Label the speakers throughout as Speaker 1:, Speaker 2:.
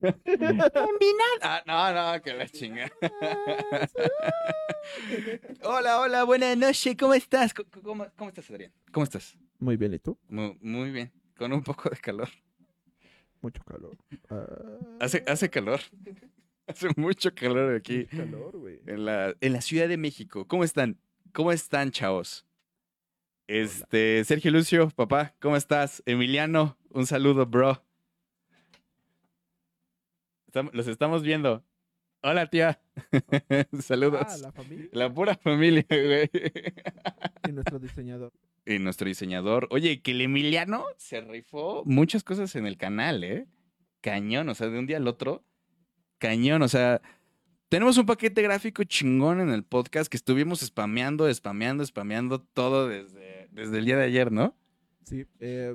Speaker 1: Combinado. Ah, no, no, que la chinga. hola, hola, buenas noches. ¿Cómo estás? ¿Cómo, cómo, cómo estás, Adrián? ¿Cómo estás?
Speaker 2: Muy bien, ¿y tú?
Speaker 1: Muy, muy bien. Con un poco de calor.
Speaker 2: Mucho calor. Ah,
Speaker 1: Hace, hace calor. Hace mucho calor aquí
Speaker 2: mucho calor, güey.
Speaker 1: en la, en la Ciudad de México. ¿Cómo están? ¿Cómo están, chavos? Este, Sergio Lucio, papá, ¿cómo estás? Emiliano, un saludo, bro. Los estamos viendo. Hola, tía. Saludos.
Speaker 2: Ah, la familia
Speaker 1: La pura familia, güey.
Speaker 2: y nuestro diseñador.
Speaker 1: Y nuestro diseñador. Oye, que el Emiliano se rifó muchas cosas en el canal, ¿eh? Cañón, o sea, de un día al otro. Cañón, o sea, tenemos un paquete gráfico chingón en el podcast que estuvimos spameando, spameando, spameando todo desde, desde el día de ayer, ¿no?
Speaker 2: Sí, eh,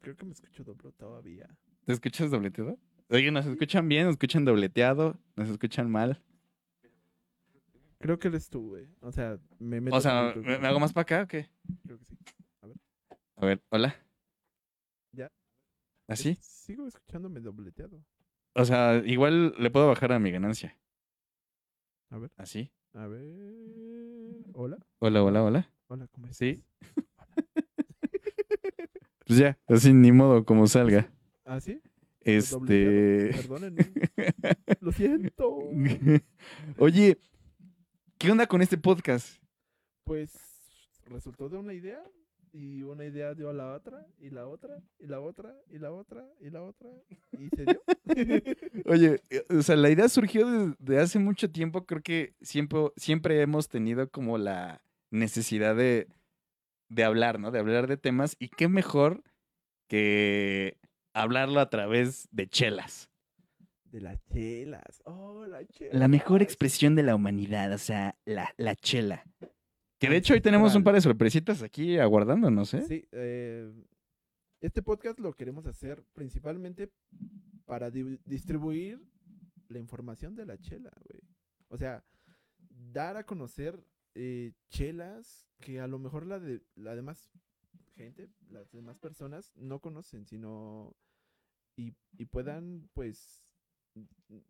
Speaker 2: creo que me escucho doble todavía.
Speaker 1: ¿Te escuchas dobleteado? Oye, ¿nos escuchan bien? ¿Nos escuchan dobleteado? ¿Nos escuchan mal?
Speaker 2: Creo que eres tú, güey. O sea, me meto
Speaker 1: O sea, ¿me, me hago más para acá o qué?
Speaker 2: Creo que sí.
Speaker 1: A ver, hola.
Speaker 2: Ya.
Speaker 1: ¿Así?
Speaker 2: Es- Sigo escuchándome dobleteado.
Speaker 1: O sea, igual le puedo bajar a mi ganancia.
Speaker 2: A ver,
Speaker 1: ¿Así?
Speaker 2: a ver. Hola,
Speaker 1: Hola, hola, hola.
Speaker 2: hola, ¿cómo estás?
Speaker 1: Sí. Pues ya, así ni modo como salga.
Speaker 2: ¿Ah, sí?
Speaker 1: Este.
Speaker 2: Perdónenme. Lo siento.
Speaker 1: Oye, ¿qué onda con este podcast?
Speaker 2: Pues resultó de una idea y una idea dio a la otra y la otra y la otra y la otra y la otra y se dio.
Speaker 1: Oye, eh, o sea, la idea surgió desde hace mucho tiempo. Creo que siempre, siempre hemos tenido como la necesidad de, de hablar, ¿no? De hablar de temas. Y qué mejor que hablarlo a través de chelas.
Speaker 2: De las chelas. Oh, la chela.
Speaker 1: La mejor expresión de la humanidad, o sea, la, la chela. Que de hecho hoy tenemos un par de sorpresitas aquí aguardándonos, ¿eh?
Speaker 2: Sí, eh, este podcast lo queremos hacer principalmente para di- distribuir la información de la chela, güey. O sea, dar a conocer eh, chelas que a lo mejor la de la demás gente, las demás personas no conocen, sino y, y puedan, pues, mm, mm,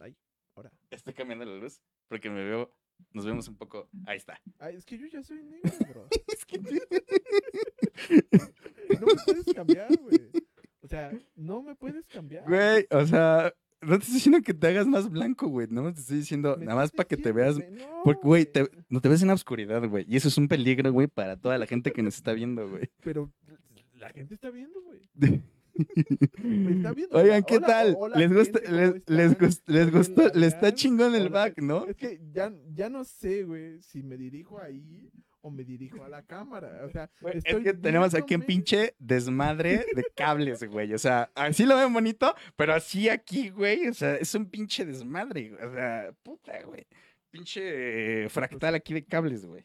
Speaker 2: ay, ahora.
Speaker 1: Estoy cambiando la luz porque me veo, nos vemos un poco. Ahí está.
Speaker 2: Ay, es que yo ya soy negro, bro.
Speaker 1: Es que
Speaker 2: No me puedes cambiar, güey. O sea, no me puedes cambiar.
Speaker 1: Güey, o sea, no te estoy diciendo que te hagas más blanco, güey. No te estoy diciendo
Speaker 2: Me
Speaker 1: nada más para que te veas.
Speaker 2: no,
Speaker 1: Porque, güey, te-
Speaker 2: güey.
Speaker 1: no te ves en la oscuridad, güey. Y eso es un peligro, güey, para toda la gente que nos está viendo, güey.
Speaker 2: Pero la gente está viendo, güey. Me está.
Speaker 1: Oigan, ¿qué
Speaker 2: Hola,
Speaker 1: tal?
Speaker 2: hola,
Speaker 1: ¿Les gusta, les,
Speaker 2: ¿cómo
Speaker 1: les, gust- les gustó, les está chingón el
Speaker 2: Hola,
Speaker 1: back, ¿no?
Speaker 2: Es que ya, ya no sé, güey, si me dirijo ahí o me dirijo a la cámara. O sea,
Speaker 1: Güey, Es
Speaker 2: estoy
Speaker 1: que tenemos aquí un pinche desmadre de cables, güey. O sea, así lo ven bonito, pero así aquí, güey. O sea, es un pinche desmadre. güey. O sea, puta, güey. Pinche eh, fractal aquí de cables, güey.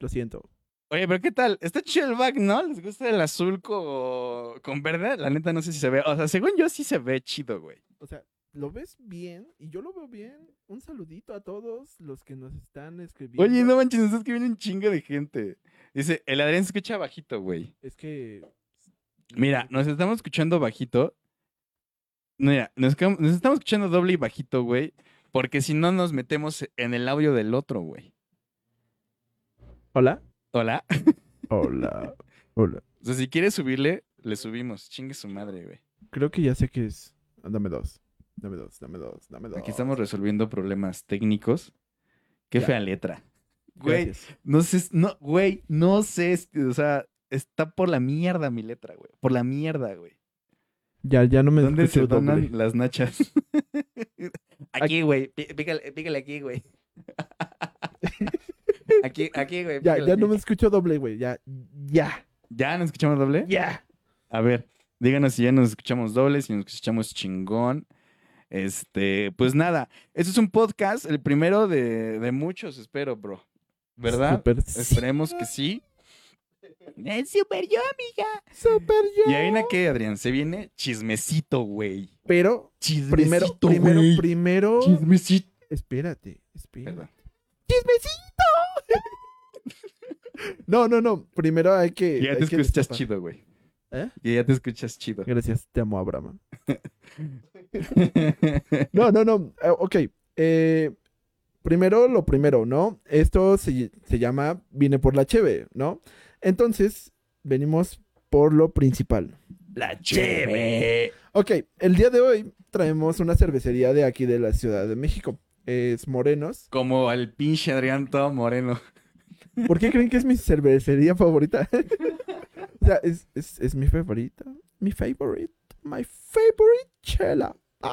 Speaker 2: Lo siento.
Speaker 1: Oye, pero ¿qué tal? Está chido el back, ¿no? ¿Les gusta el azul co- con verde? La neta no sé si se ve. O sea, según yo sí se ve chido, güey.
Speaker 2: O sea, lo ves bien y yo lo veo bien. Un saludito a todos los que nos están escribiendo.
Speaker 1: Oye, no manches, nos está escribiendo un chingo de gente. Dice, el Adrián se escucha bajito, güey.
Speaker 2: Es que.
Speaker 1: Mira, nos estamos escuchando bajito. Mira, nos estamos escuchando doble y bajito, güey. Porque si no nos metemos en el audio del otro, güey.
Speaker 2: Hola.
Speaker 1: Hola.
Speaker 2: Hola. Hola.
Speaker 1: O sea, si quieres subirle, le subimos. Chingue su madre, güey.
Speaker 2: Creo que ya sé que es. Ah, Dame dos. Dame dos, dame dos, dame dos.
Speaker 1: Aquí estamos resolviendo problemas técnicos. Qué
Speaker 2: Ya.
Speaker 1: fea letra. Güey,
Speaker 2: Gracias.
Speaker 1: no sé, no, güey, no sé, o sea, está por la mierda mi letra, güey. Por la mierda, güey.
Speaker 2: Ya, ya no me
Speaker 1: ¿Dónde se
Speaker 2: doble.
Speaker 1: donan las nachas? aquí, güey. pí- Pícale, pícale aquí, güey. Aquí, aquí, güey.
Speaker 2: Ya, ya no me escucho doble, güey. Ya, ya,
Speaker 1: ¿Ya nos escuchamos doble?
Speaker 2: ya.
Speaker 1: A ver, díganos si ya nos escuchamos doble, si nos escuchamos chingón. Este, pues nada, este es un podcast, el primero de, de muchos, espero, bro. ¿Verdad?
Speaker 2: Sí.
Speaker 1: Esperemos que sí. Es super yo, amiga.
Speaker 2: Súper yo.
Speaker 1: Y ahí viene que, Adrián, se viene chismecito, güey.
Speaker 2: Pero
Speaker 1: Chismecito,
Speaker 2: primero, primero,
Speaker 1: güey.
Speaker 2: primero.
Speaker 1: Chismecito.
Speaker 2: Espérate, espérate.
Speaker 1: Perdón.
Speaker 2: No, no, no. Primero hay que.
Speaker 1: Y ya te escuchas
Speaker 2: destapar.
Speaker 1: chido, güey.
Speaker 2: ¿Eh?
Speaker 1: Y ya te escuchas chido.
Speaker 2: Gracias, te amo, Abraham. No, no, no. eh, ok. eh, primero lo primero, ¿no? Esto se, se llama Vine por la Cheve, ¿no? Entonces, venimos por lo principal.
Speaker 1: La cheve.
Speaker 2: Ok, el día de hoy traemos una cervecería de aquí de la Ciudad de México. Es Morenos.
Speaker 1: Como al pinche Adrián todo moreno.
Speaker 2: ¿Por qué creen que es mi cervecería favorita? o sea, es, es, es mi favorita. Mi favorite. My favorite chela.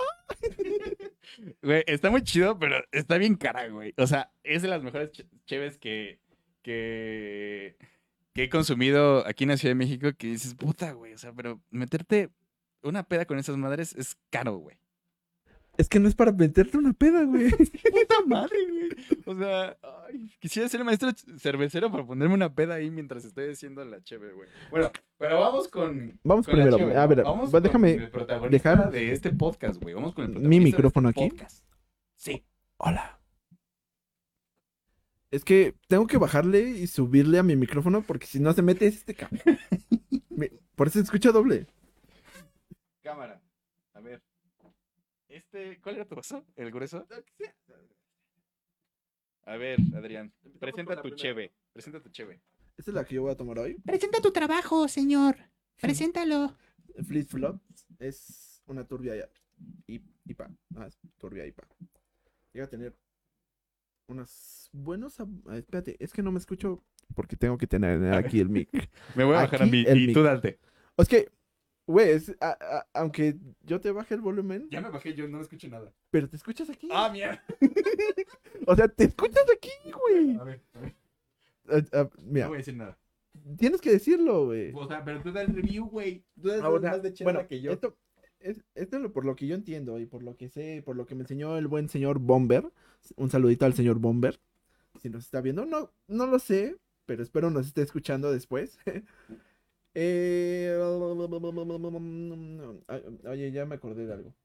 Speaker 1: Güey, está muy chido, pero está bien cara, güey. O sea, es de las mejores ch- cheves que, que, que he consumido aquí en la Ciudad de México que dices, puta, güey. O sea, pero meterte una peda con esas madres es caro, güey.
Speaker 2: Es que no es para meterte una peda, güey.
Speaker 1: Puta madre, güey. O sea, ay, quisiera ser maestro cervecero para ponerme una peda ahí mientras estoy haciendo la cheve, güey. Bueno, pero vamos con.
Speaker 2: Vamos
Speaker 1: con la
Speaker 2: primero.
Speaker 1: cheve,
Speaker 2: A ver,
Speaker 1: vamos
Speaker 2: va-
Speaker 1: con
Speaker 2: déjame
Speaker 1: el protagonista
Speaker 2: dejar
Speaker 1: de este podcast, güey. Vamos con el
Speaker 2: mi
Speaker 1: protagonista de
Speaker 2: micrófono
Speaker 1: este
Speaker 2: aquí.
Speaker 1: podcast. Sí.
Speaker 2: Hola. Es que tengo que bajarle y subirle a mi micrófono porque si no se mete este cabrón. Mi- Por eso se escucha doble.
Speaker 1: Cámara. Este, ¿cuál era tu vaso? ¿El grueso? A ver, Adrián, presenta tu cheve. Presenta tu cheve.
Speaker 2: Esta es la que yo voy a tomar hoy.
Speaker 3: Presenta tu trabajo, señor. Preséntalo.
Speaker 2: Flip Flops es una turbia IPA. Ah, es turbia IPA. Llega a tener unos buenos. espérate, es que no me escucho porque tengo que tener aquí el mic.
Speaker 1: Me voy a bajar a mí y
Speaker 2: mic.
Speaker 1: tú date.
Speaker 2: Es que, güey, es- a- a- aunque yo te baje el volumen,
Speaker 1: Ya me bajé, yo no escucho nada.
Speaker 2: pero te escuchas aquí.
Speaker 1: Ah, mierda.
Speaker 2: O sea, te escuchas aquí, güey.
Speaker 1: A ver, a ver. No voy a decir nada.
Speaker 2: tienes que decirlo, güey.
Speaker 1: O sea, pero tú da el review, güey. Tú das más de chela
Speaker 2: bueno,
Speaker 1: que yo.
Speaker 2: esto, es, esto es por lo que yo entiendo y por lo que sé, por lo que me enseñó el buen señor Bomber. Un saludito al señor Bomber. Si nos está viendo, no, no lo sé, pero espero nos esté escuchando después. Eh, Oye, ya me acordé de algo.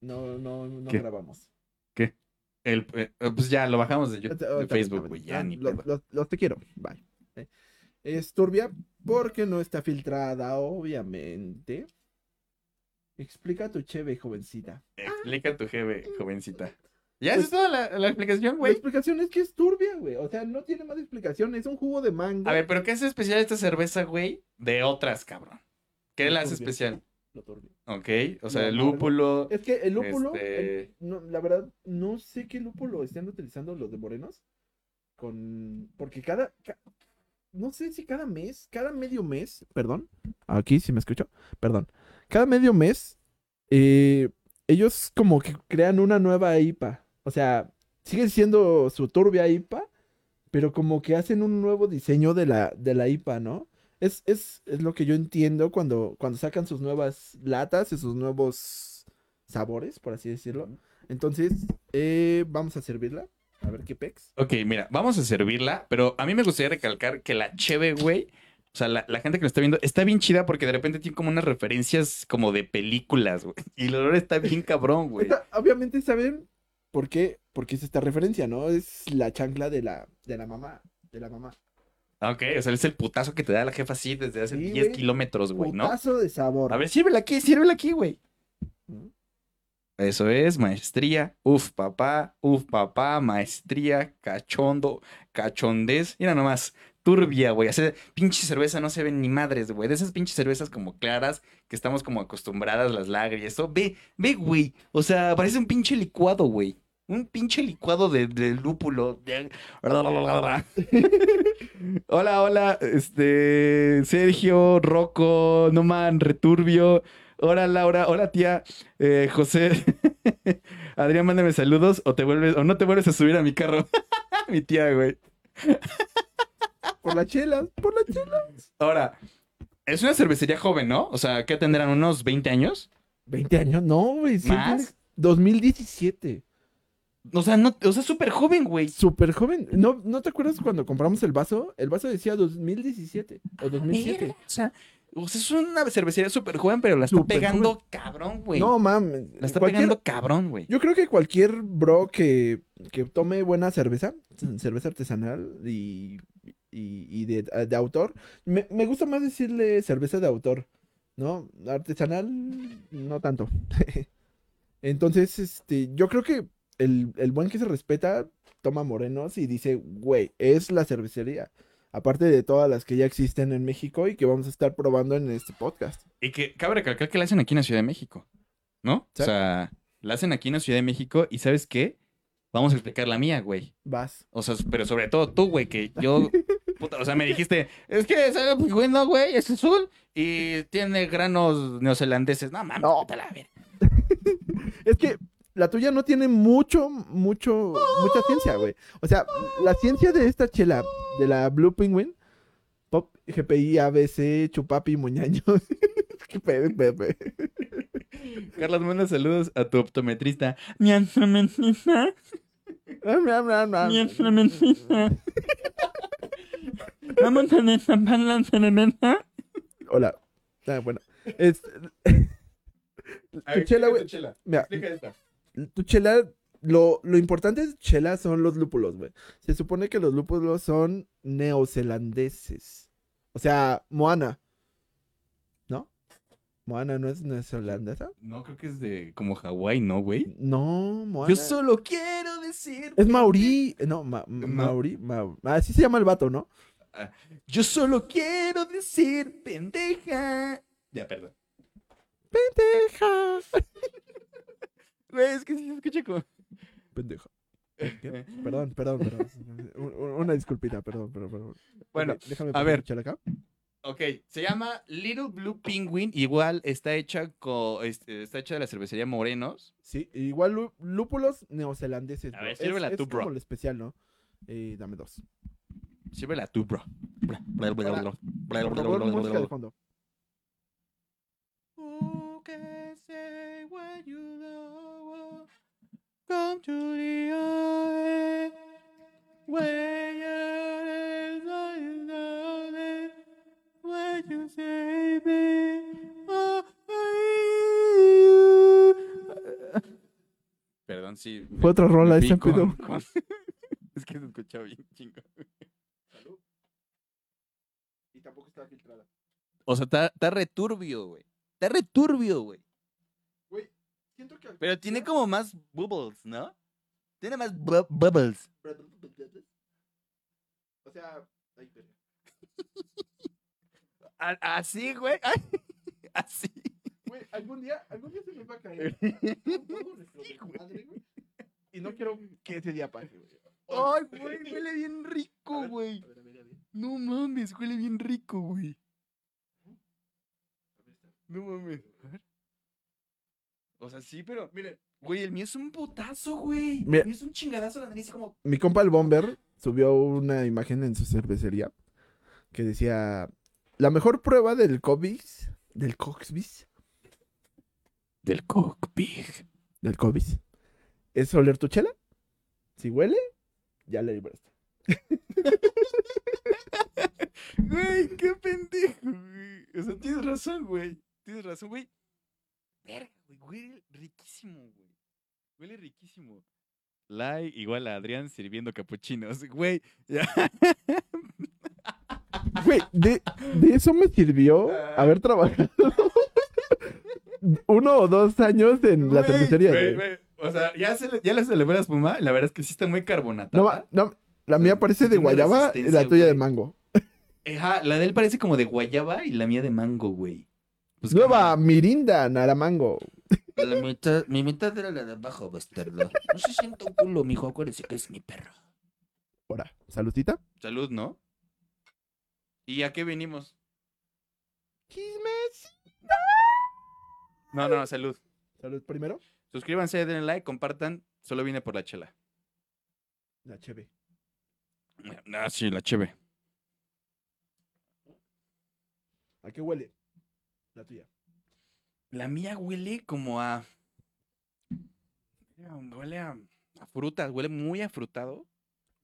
Speaker 2: No, no, no
Speaker 1: ¿Qué?
Speaker 2: grabamos.
Speaker 1: El, eh, pues ya, lo bajamos de, YouTube- de Facebook, güey. Ya,
Speaker 2: ah,
Speaker 1: ni
Speaker 2: Los te quiero. Bye. Eh, Es turbia porque no está filtrada, obviamente. Explica tu cheve, jovencita.
Speaker 1: Explica tu jeve, jovencita. ¿Ya
Speaker 2: Pues-
Speaker 1: es toda la, la explicación,
Speaker 2: La
Speaker 1: güey?
Speaker 2: explicación es que es turbia, güey. O sea, no tiene más explicación. Es un jugo de mango.
Speaker 1: A ver, pero ¿qué hace especial esta cerveza, güey? De otras, cabrón. ¿Qué la hace especial?
Speaker 2: Lo turbio.
Speaker 1: Ok, o sea, el lúpulo.
Speaker 2: Es que el lúpulo,
Speaker 1: Este-
Speaker 2: el- no, la verdad, no sé qué lúpulo están utilizando los de Morenos. Con. Porque cada. ca- No sé si cada mes, cada medio mes, perdón. Aquí sí me escucho. Perdón. Cada medio mes, eh, ellos como que crean una nueva IPA. O sea, sigue siendo su turbia IPA, pero como que hacen un nuevo diseño de la, de la IPA, ¿no? Es, es, es lo que yo entiendo cuando, cuando sacan sus nuevas latas y sus nuevos sabores, por así decirlo. Entonces, eh, vamos a servirla. A ver qué pex.
Speaker 1: Ok, mira, vamos a servirla, pero a mí me gustaría recalcar que la cheve, güey, o sea, la, la gente que lo está viendo, está bien chida porque de repente tiene como unas referencias como de películas, güey. Y el olor está bien cabrón, güey.
Speaker 2: Esta- obviamente saben por qué, por qué es esta referencia, ¿no? Es la chancla de la, de la mamá. De la mamá.
Speaker 1: Ok, o sea, es el putazo que te da la jefa así desde hace
Speaker 2: Sí,
Speaker 1: 10
Speaker 2: güey.
Speaker 1: kilómetros, güey, ¿no?
Speaker 2: Putazo de sabor.
Speaker 1: A ver, sírvela aquí, sírvela aquí, güey.
Speaker 2: ¿Mm?
Speaker 1: Eso es, maestría. Uf, papá, uf, papá, maestría, cachondo, cachondez. Mira nomás, turbia, güey. Hacer pinche cerveza no se ven ni madres, güey. De esas pinches cervezas como claras que estamos como acostumbradas, las lagras y eso. Ve, ve, güey. O sea, parece un pinche licuado, güey. Un pinche licuado de, de lúpulo. hola, hola. Este, Sergio, Rocco, no man, Returbio. Hola, Laura. Hola, tía. Eh, José. Adrián, mándame saludos o te vuelves, o no te vuelves a subir a mi carro. mi tía, güey.
Speaker 2: Por la chela, por la chela.
Speaker 1: Ahora, es una cervecería joven, ¿no? O sea, ¿qué tendrán? ¿Unos 20 años?
Speaker 2: 20 años, no, güey. sí
Speaker 1: ¿Más?
Speaker 2: tiene- 2017.
Speaker 1: O sea, no, o sea, súper joven, güey.
Speaker 2: Súper joven. ¿No, ¿No te acuerdas cuando compramos el vaso? El vaso decía 2017 o 2007.
Speaker 1: O sea, o sea, es una cervecería súper joven, pero la está pegando cabrón, güey.
Speaker 2: No, mames.
Speaker 1: la está
Speaker 2: cualquier-
Speaker 1: pegando cabrón, güey.
Speaker 2: Yo creo que cualquier bro que, que tome buena cerveza, cerveza artesanal y, y, y de, de autor, me, me gusta más decirle cerveza de autor. ¿no? Artesanal, no tanto. Entonces, este, yo creo que el, el buen que se respeta toma morenos y dice, güey, es la cervecería. Aparte de todas las que ya existen en México y que vamos a estar probando en este podcast.
Speaker 1: Y que cabe recalcar que la hacen aquí en la Ciudad de México, ¿no? O sea, la hacen aquí en la Ciudad de México y ¿sabes qué? Vamos a explicar la mía, güey.
Speaker 2: Vas.
Speaker 1: O sea, pero sobre todo tú, güey, que yo... puta, o sea, me dijiste, es que muy bueno, güey, es azul y tiene granos neozelandeses. No, mames,
Speaker 2: No.
Speaker 1: la verga.
Speaker 2: Es que la tuya no tiene mucho, mucho, mucha ciencia, güey. O sea, la ciencia de esta chela, de la Blue Penguin, Pop, GPI, ABC, Chupapi, Muñaño. Qué pedo, Pepe.
Speaker 1: Carlos, manda saludos a tu optometrista. Mi optometrista, mi optometrista. Vamos a destapar la cerveza.
Speaker 2: Hola. Ah, bueno. Es, tu chela, güey. Mira, tu chela, lo, lo importante de tu chela son los lúpulos, güey. Se supone que los lúpulos son neozelandeses. O sea, Moana. ¿No? Moana no es neozelandesa.
Speaker 1: No, creo que es de como Hawái, ¿no, güey?
Speaker 2: No, Moana.
Speaker 1: Yo solo quiero decir.
Speaker 2: Es Mauri. No, ma, Mauri. Ma- así se llama el vato, ¿no?
Speaker 1: Yo solo quiero decir pendeja. Ya, perdón.
Speaker 2: Pendeja.
Speaker 1: Güey, es que sí se escucha como.
Speaker 2: Pendeja. ¿Qué? Perdón, perdón, perdón. Un- un- Una disculpita, perdón, perdón, perdón.
Speaker 1: Bueno,
Speaker 2: déjame
Speaker 1: a ver.
Speaker 2: acá.
Speaker 1: Ok, se llama Little Blue Penguin. Igual está hecha con, este, está hecha de la cervecería Morenos.
Speaker 2: Sí, igual lú- lúpulos neozelandeses.
Speaker 1: A ver, sírvela
Speaker 2: es
Speaker 1: tú, bro.
Speaker 2: como lo especial, ¿no? Eh, dame dos.
Speaker 1: Sírvela tú, bro.
Speaker 2: Música de fondo.
Speaker 1: Who can say what you know? Come to the you say me, oh, Perdón, sí.
Speaker 2: Fue otra rola, ese pedo.
Speaker 1: Es que se escuchaba bien chingo.
Speaker 2: Tampoco está filtrada.
Speaker 1: O sea, está, está returbio, güey. Está returbio, güey.
Speaker 2: Güey, siento que.
Speaker 1: Pero tiene como más bubbles, ¿no? Tiene más bu- bubbles.
Speaker 2: O sea. Ay, verga.
Speaker 1: A- Así, güey. Así.
Speaker 2: Güey, algún día, algún día se me va a caer.
Speaker 1: Sí, güey.
Speaker 2: Y no quiero que ese día pase, güey.
Speaker 1: Ay, güey, huele bien rico, güey.
Speaker 2: a ver, a ver, a ver.
Speaker 1: No mames, huele bien rico, güey. No mames. A ver. O sea, sí, pero. Miren, güey, el mío es un putazo, güey.
Speaker 2: Mira.
Speaker 1: El mío es un chingadazo la nariz, como.
Speaker 2: Mi compa el Bomber subió una imagen en su cervecería que decía la mejor prueba del COVID, del Coxbis,
Speaker 1: Del cockpit.
Speaker 2: del COVID, es oler tu chela. Si huele, ya le libraste.
Speaker 1: Güey, qué pendejo, güey. O sea, tienes razón, güey. Tienes razón, güey. Verga, güey. Huele riquísimo, güey. Huele riquísimo. Lai igual a Adrián sirviendo capuchinos. Güey, ya.
Speaker 2: Güey, de, de eso me sirvió haber trabajado uno o dos años en la cervecería.
Speaker 1: güey. O sea, ya, se le, ya le celebré la espuma. La verdad es que sí está muy carbonatada.
Speaker 2: No, no, la mía parece de guayaba y la tuya de mango.
Speaker 1: Ajá, la de él parece como de guayaba y la mía de mango, güey. Pues,
Speaker 2: Nueva. Mirinda, Naramango.
Speaker 1: La mitad, mi mitad era la de abajo, bastardo. No se sienta un culo, mijo. Acuérdese que es mi perro.
Speaker 2: Ahora, saludita.
Speaker 1: Salud, ¿no? ¿Y a qué venimos?
Speaker 2: Chismes.
Speaker 1: No, no, no, salud.
Speaker 2: Salud primero.
Speaker 1: Suscríbanse, denle like, compartan. Solo vine por la chela.
Speaker 2: La cheve.
Speaker 1: Ah, sí, la cheve.
Speaker 2: ¿A qué huele? La tuya.
Speaker 1: La mía huele como a. Huele a, a frutas, huele muy afrutado.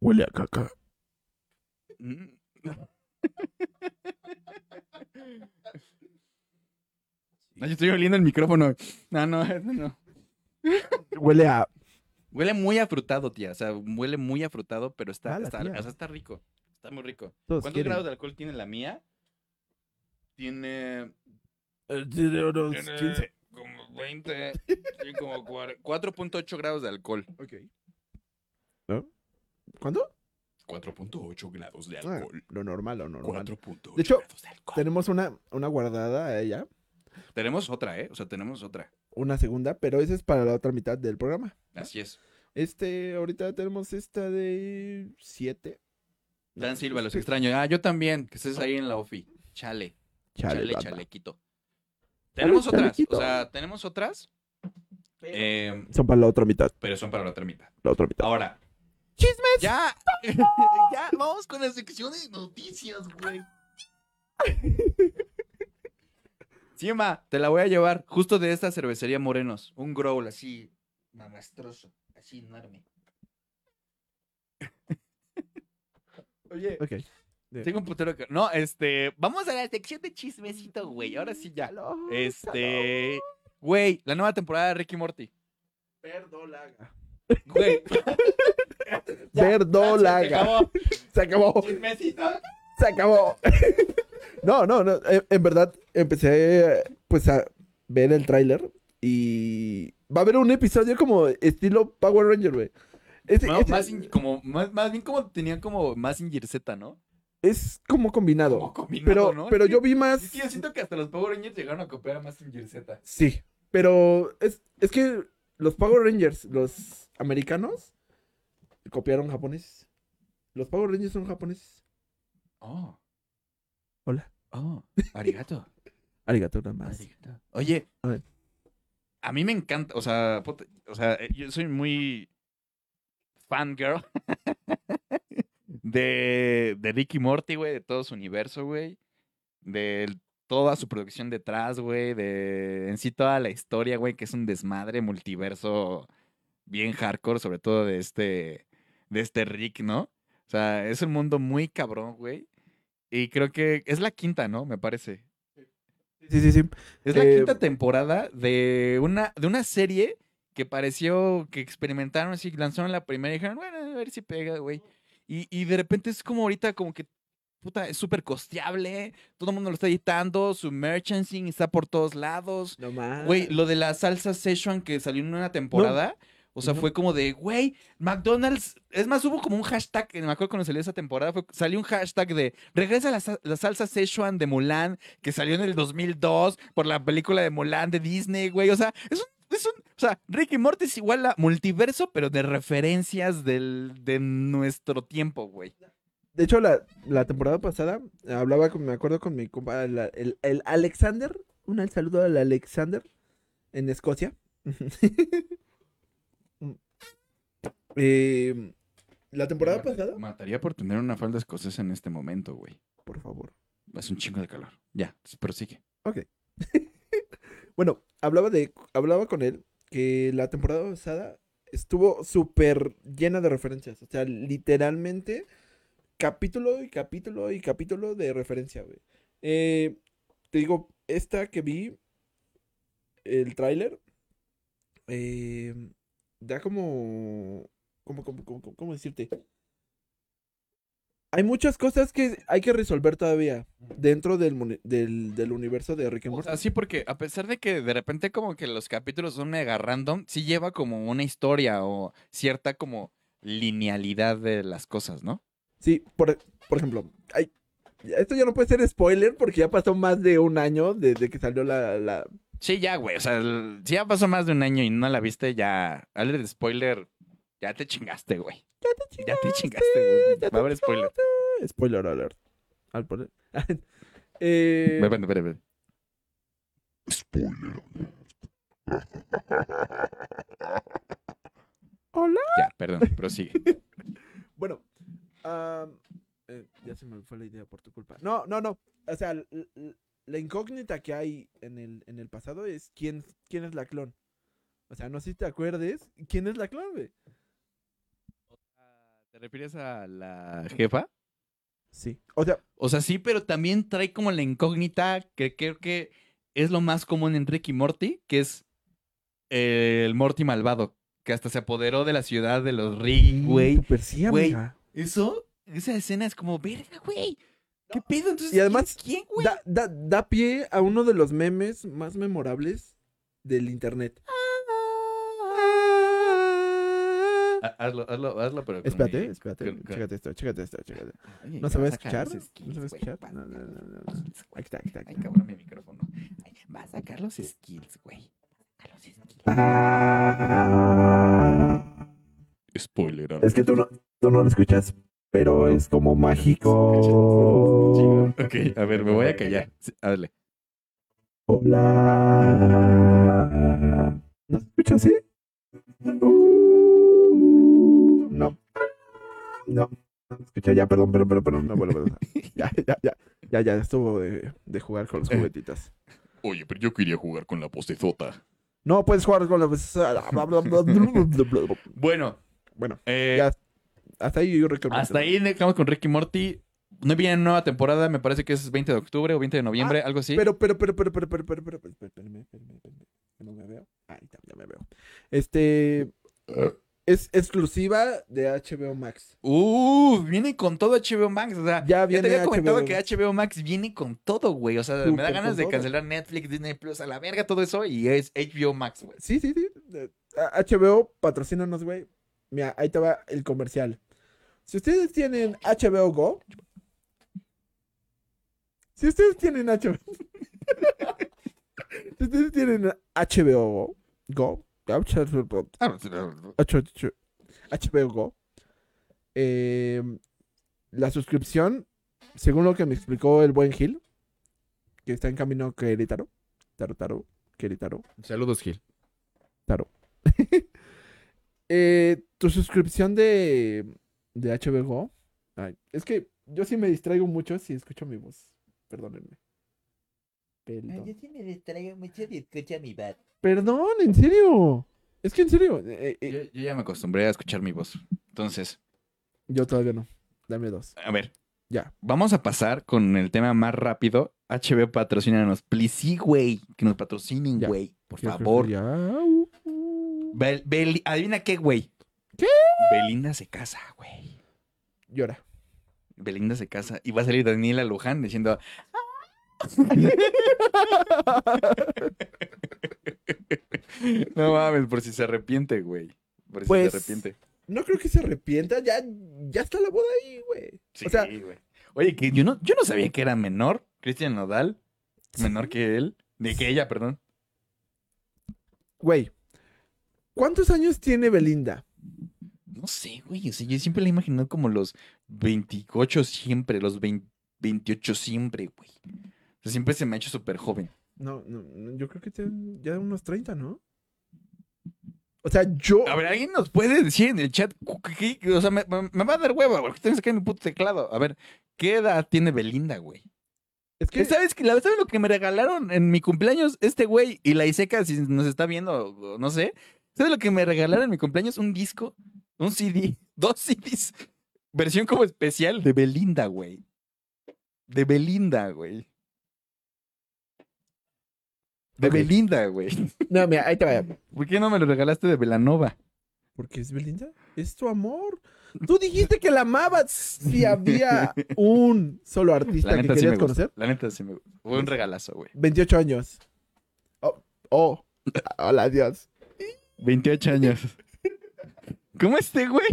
Speaker 2: Huele a caca.
Speaker 1: Mm. No, yo estoy oliendo el micrófono. No, no, eso no.
Speaker 2: Huele a.
Speaker 1: Huele muy afrutado, tía. O sea, huele muy afrutado, pero está,
Speaker 2: Ah,
Speaker 1: está,
Speaker 2: tía.
Speaker 1: o sea, está rico. Está muy rico.
Speaker 2: Todos
Speaker 1: ¿Cuántos
Speaker 2: quieren.
Speaker 1: grados de alcohol tiene la mía? Tiene
Speaker 2: Eh, unos
Speaker 1: Tiene
Speaker 2: 15.
Speaker 1: Como 20, sí, como cuar- 4.8 grados de alcohol.
Speaker 2: Ok. ¿No? ¿Cuándo?
Speaker 1: 4.8 grados de
Speaker 2: Ah,
Speaker 1: alcohol.
Speaker 2: lo normal, lo normal.
Speaker 1: 4.8
Speaker 2: De hecho,
Speaker 1: grados de alcohol.
Speaker 2: Tenemos una, una guardada ella,
Speaker 1: Tenemos otra, ¿eh? O sea, tenemos otra.
Speaker 2: una segunda, pero esa es para la otra mitad del programa.
Speaker 1: Así es.
Speaker 2: Este, ahorita tenemos esta de 7.
Speaker 1: Dan Silva, los extraño. Ah, yo también, que estés ahí en la OFI. Chale,
Speaker 2: Chale,
Speaker 1: chale, chalequito. Tenemos otras,
Speaker 2: chalequito.
Speaker 1: o sea, tenemos otras, eh,
Speaker 2: Son para la otra mitad,
Speaker 1: pero son para la otra mitad.
Speaker 2: la otra mitad.
Speaker 1: Ahora,
Speaker 2: ¡Chismes!
Speaker 1: ya, ya, vamos con la sección de noticias, güey. Sima, te la voy a llevar justo de esta cervecería Morenos. Un growl así, mamastroso, así enorme. Oye, tengo un putero que... No, este, vamos a la sección de chismecito, güey. Ahora sí ya. Este, güey, la nueva temporada de Ricky Morty.
Speaker 2: Verdolaga.
Speaker 1: Güey. Ya,
Speaker 2: Verdolaga.
Speaker 1: se acabó.
Speaker 2: Se acabó.
Speaker 1: Chismecito.
Speaker 2: Se acabó. no, no, no. eh, En verdad, empecé pues a ver el tráiler y va a haber un episodio como estilo Power Ranger, güey. Este-
Speaker 1: No,
Speaker 2: este-
Speaker 1: más, in- como, más, más bien como tenían como más Z, ¿no?
Speaker 2: es como combinado.
Speaker 1: Como combinado,
Speaker 2: pero
Speaker 1: ¿no?
Speaker 2: pero yo vi más.
Speaker 1: Es que yo siento que hasta los Power Rangers llegaron a copiar a más Z.
Speaker 2: Sí, pero es, es que los Power Rangers, los americanos, copiaron japoneses. Los Power Rangers son japoneses.
Speaker 1: Oh.
Speaker 2: Hola.
Speaker 1: Oh, arigato.
Speaker 2: Arigato nada más.
Speaker 1: arigato. Oye,
Speaker 2: A ver.
Speaker 1: A mí me encanta, o sea, o sea, eh, yo soy muy fangirl de, de Ricky Morty, güey, de todo su universo, güey, de toda su producción detrás, güey, de en sí toda la historia, güey, que es un desmadre multiverso bien hardcore, sobre todo de este, de este Rick, ¿no? O sea, es un mundo muy cabrón, güey. Y creo que es la quinta, ¿no? Me parece.
Speaker 2: Sí, sí, sí.
Speaker 1: Es la
Speaker 2: Eh,
Speaker 1: quinta temporada de una, de una serie que pareció que experimentaron así, lanzaron la primera y dijeron, bueno, a ver si pega, güey. Y, y de repente es como ahorita como que, puta, es súper costeable, todo el mundo lo está editando, su merchandising está por todos lados.
Speaker 2: No más.
Speaker 1: Güey, lo de la salsa Szechuan que salió en una temporada, o sea, fue como de, güey, McDonald's, es más, hubo como un hashtag, me acuerdo cuando salió esa temporada, fue- salió un hashtag de, regresa la, la salsa Szechuan de Mulan, que salió en el 2002 por la película de Mulan de Disney, güey, o sea, es un, es un, o sea, Ricky Morty es igual a multiverso, pero de referencias del, de nuestro tiempo, güey.
Speaker 2: De hecho, la, la temporada pasada hablaba con, me acuerdo con mi compa, el, el- el Alexander. Un saludo al Alexander en Escocia. Eh, la temporada
Speaker 1: Mata-
Speaker 2: pasada,
Speaker 1: Mataría por tener una falda escocesa en este momento, güey.
Speaker 2: por favor.
Speaker 1: Es un chingo de calor. Ya, prosigue.
Speaker 2: Bueno, hablaba de hablaba con él que la temporada pasada estuvo súper llena de referencias. O sea, literalmente capítulo y capítulo y capítulo de referencia, güey. Eh, te digo, esta que vi, el tráiler, eh, da como, como, como, como- ¿cómo decirte? Hay muchas cosas que hay que resolver todavía dentro del, del, del universo de Rick and
Speaker 1: O
Speaker 2: Morty.
Speaker 1: sea, sí, porque a pesar de que de repente como que los capítulos son mega random, sí lleva como una historia o cierta como linealidad de las cosas, ¿no?
Speaker 2: Sí, por, por ejemplo, ay, esto ya no puede ser spoiler porque ya pasó más de un año desde que salió la... la...
Speaker 1: Sí, ya, güey. O sea, el- si ya pasó más de un año y no la viste, ya. Hazle de spoiler. Ya te chingaste, güey. Ya te chingaste, güey.
Speaker 2: ya
Speaker 1: Va a haber
Speaker 2: te
Speaker 1: spoiler.
Speaker 2: chingaste. Spoiler alert. Al poner... eh,
Speaker 1: Espérate, espérate, espérate.
Speaker 2: Hola.
Speaker 1: Ya, perdón, prosigue.
Speaker 2: Bueno, eh, ya se me fue la idea por tu culpa. No, no, no. O sea, la incógnita que hay en el, en el pasado es quién, quién es la clon. O sea, no sé si te acuerdes. ¿Quién es la clon, güey?
Speaker 1: ¿Te refieres a la jefa?
Speaker 2: Sí. O sea,
Speaker 1: O sea, sí, pero también trae como la incógnita que creo que es lo más común en Rick y Morty, que es el Morty malvado, que hasta se apoderó de la ciudad de los Rick, güey.
Speaker 2: Sí,
Speaker 1: Güey. Eso, esa escena es como, verga, güey. ¿Qué pedo? Entonces,
Speaker 2: Y además,
Speaker 1: ¿quién, güey?
Speaker 2: Da, da, da pie a uno de los memes más memorables del internet.
Speaker 1: Ah, Hazlo, hazlo, hazlo, pero. con
Speaker 2: Espérate,
Speaker 1: mi-
Speaker 2: espérate.
Speaker 1: con- con-
Speaker 2: Chécate esto, chécate esto, chécate.
Speaker 1: Oye,
Speaker 2: ¿No se va a escuchar? ¿No se va a escuchar?
Speaker 1: Vas
Speaker 2: No, no. Aquí está, aquí está, aquí
Speaker 1: Ay, cabrón, mi micrófono. Ay, Va a sacar los skills, güey. Va a sacar los skills. Spoiler.
Speaker 2: Es que tú no, tú no lo escuchas, pero es como mágico.
Speaker 1: Ok, a ver, me voy a callar. Sí, Hazle.
Speaker 2: Hola. ¿No se escucha así? Uh, no. No. Escucha ya, perdón, perdón, perdón, perdón. No vuelvo a Ya, ya, ya. Ya, ya, estuvo de, de jugar con los juguetitos.
Speaker 1: Oye, pero yo quería jugar con la postezota.
Speaker 2: No puedes jugar con la.
Speaker 1: Bueno,
Speaker 2: Bueno,
Speaker 1: eh,
Speaker 2: ya. Hasta ahí yo que.
Speaker 1: hasta ahí dejamos con Ricky Morty. No viene nueva temporada, me parece que es 20 de octubre o 20 de noviembre, algo así.
Speaker 2: Pero, pero, pero, pero, pero, pero, pero, pero, pero, pero, espérame, espérame, espérame. Que No me veo. Ahí está, ya me veo. Este. Es exclusiva de HBO Max.
Speaker 1: Uh, viene con todo HBO Max. O sea,
Speaker 2: Ya
Speaker 1: ya te había comentado
Speaker 2: HBO
Speaker 1: que. HBO Max viene con todo, güey. O sea, me da ganas de
Speaker 2: todo.
Speaker 1: cancelar Netflix, Disney Plus, a la verga, todo eso. Y es HBO Max, güey.
Speaker 2: Sí, sí, sí. HBO, patrocínanos, güey. Mira, ahí te va el comercial. Si ustedes tienen HBO Go. Si ustedes tienen HBO. si ustedes tienen HBO Go. HBO Go. eh, la suscripción, según lo que me explicó el buen Gil, que está en camino a Querétaro. Taro, taro, Querétaro.
Speaker 1: Saludos, Gil.
Speaker 2: Taro. Eh, tu suscripción de, de HBO Go. Ay, es que yo sí me distraigo mucho si escucho mi voz. Perdónenme. Perdón.
Speaker 4: sí me distraigo mucho y escucho mi bat.
Speaker 2: Perdón, en serio. Es que en serio. eh, eh,
Speaker 1: Yo, yo ya me acostumbré a escuchar mi voz. Entonces,
Speaker 2: yo todavía no. Dame dos.
Speaker 1: a ver.
Speaker 2: Ya.
Speaker 1: Vamos a pasar con el tema más rápido. HBO patrocínanos. Please, sí, güey. Que nos patrocinen,
Speaker 2: Ya.
Speaker 1: güey. Por favor.
Speaker 2: ya.
Speaker 1: Bel- Adivina qué, güey.
Speaker 2: ¿Qué?
Speaker 1: Belinda se casa, güey.
Speaker 2: Llora.
Speaker 1: Belinda se casa. Y va a salir Daniela Luján diciendo. no mames, por si se arrepiente, güey. Por si
Speaker 2: Pues,
Speaker 1: se arrepiente.
Speaker 2: No creo que se arrepienta. Ya, ya está la boda ahí, güey.
Speaker 1: Sí,
Speaker 2: o sea-
Speaker 1: güey. Oye, que yo no, yo no sabía que era menor. Cristian Nodal. Menor que él. De que ella, perdón.
Speaker 2: Güey. ¿Cuántos años tiene Belinda?
Speaker 1: No sé, güey. O sea, yo siempre la he imaginado como los 28 siempre, los 20 28 siempre, güey. O sea, siempre se me ha hecho súper joven.
Speaker 2: No, no, yo creo que tiene ya unos 30, ¿no? O sea, yo.
Speaker 1: A ver, ¿alguien nos puede decir en el chat? qué- o sea, me, va a dar hueva, porque tengo que sacar mi puto teclado. A ver, ¿qué edad tiene Belinda, güey?
Speaker 2: es que.
Speaker 1: ¿Sabes, que, ¿Sabes lo que me regalaron en mi cumpleaños este güey y la Iseca, si nos está viendo, no sé? ¿Sabes lo que me regalaron en mi cumpleaños? Un disco, un CD, dos CDs. Versión como especial de Belinda, güey. De Belinda, güey. De. Belinda, güey.
Speaker 2: No, mira, ahí te va.
Speaker 1: ¿Por qué no me lo regalaste de Belanova?
Speaker 2: Porque es Belinda. Es tu amor. Tú dijiste que la amabas si había un solo artista que querías conocer.
Speaker 1: La neta sí me gustó. Fue un regalazo, güey.
Speaker 2: 28 años. Oh, oh. Hola, Dios.
Speaker 1: 28 años. ¿Cómo este, güey?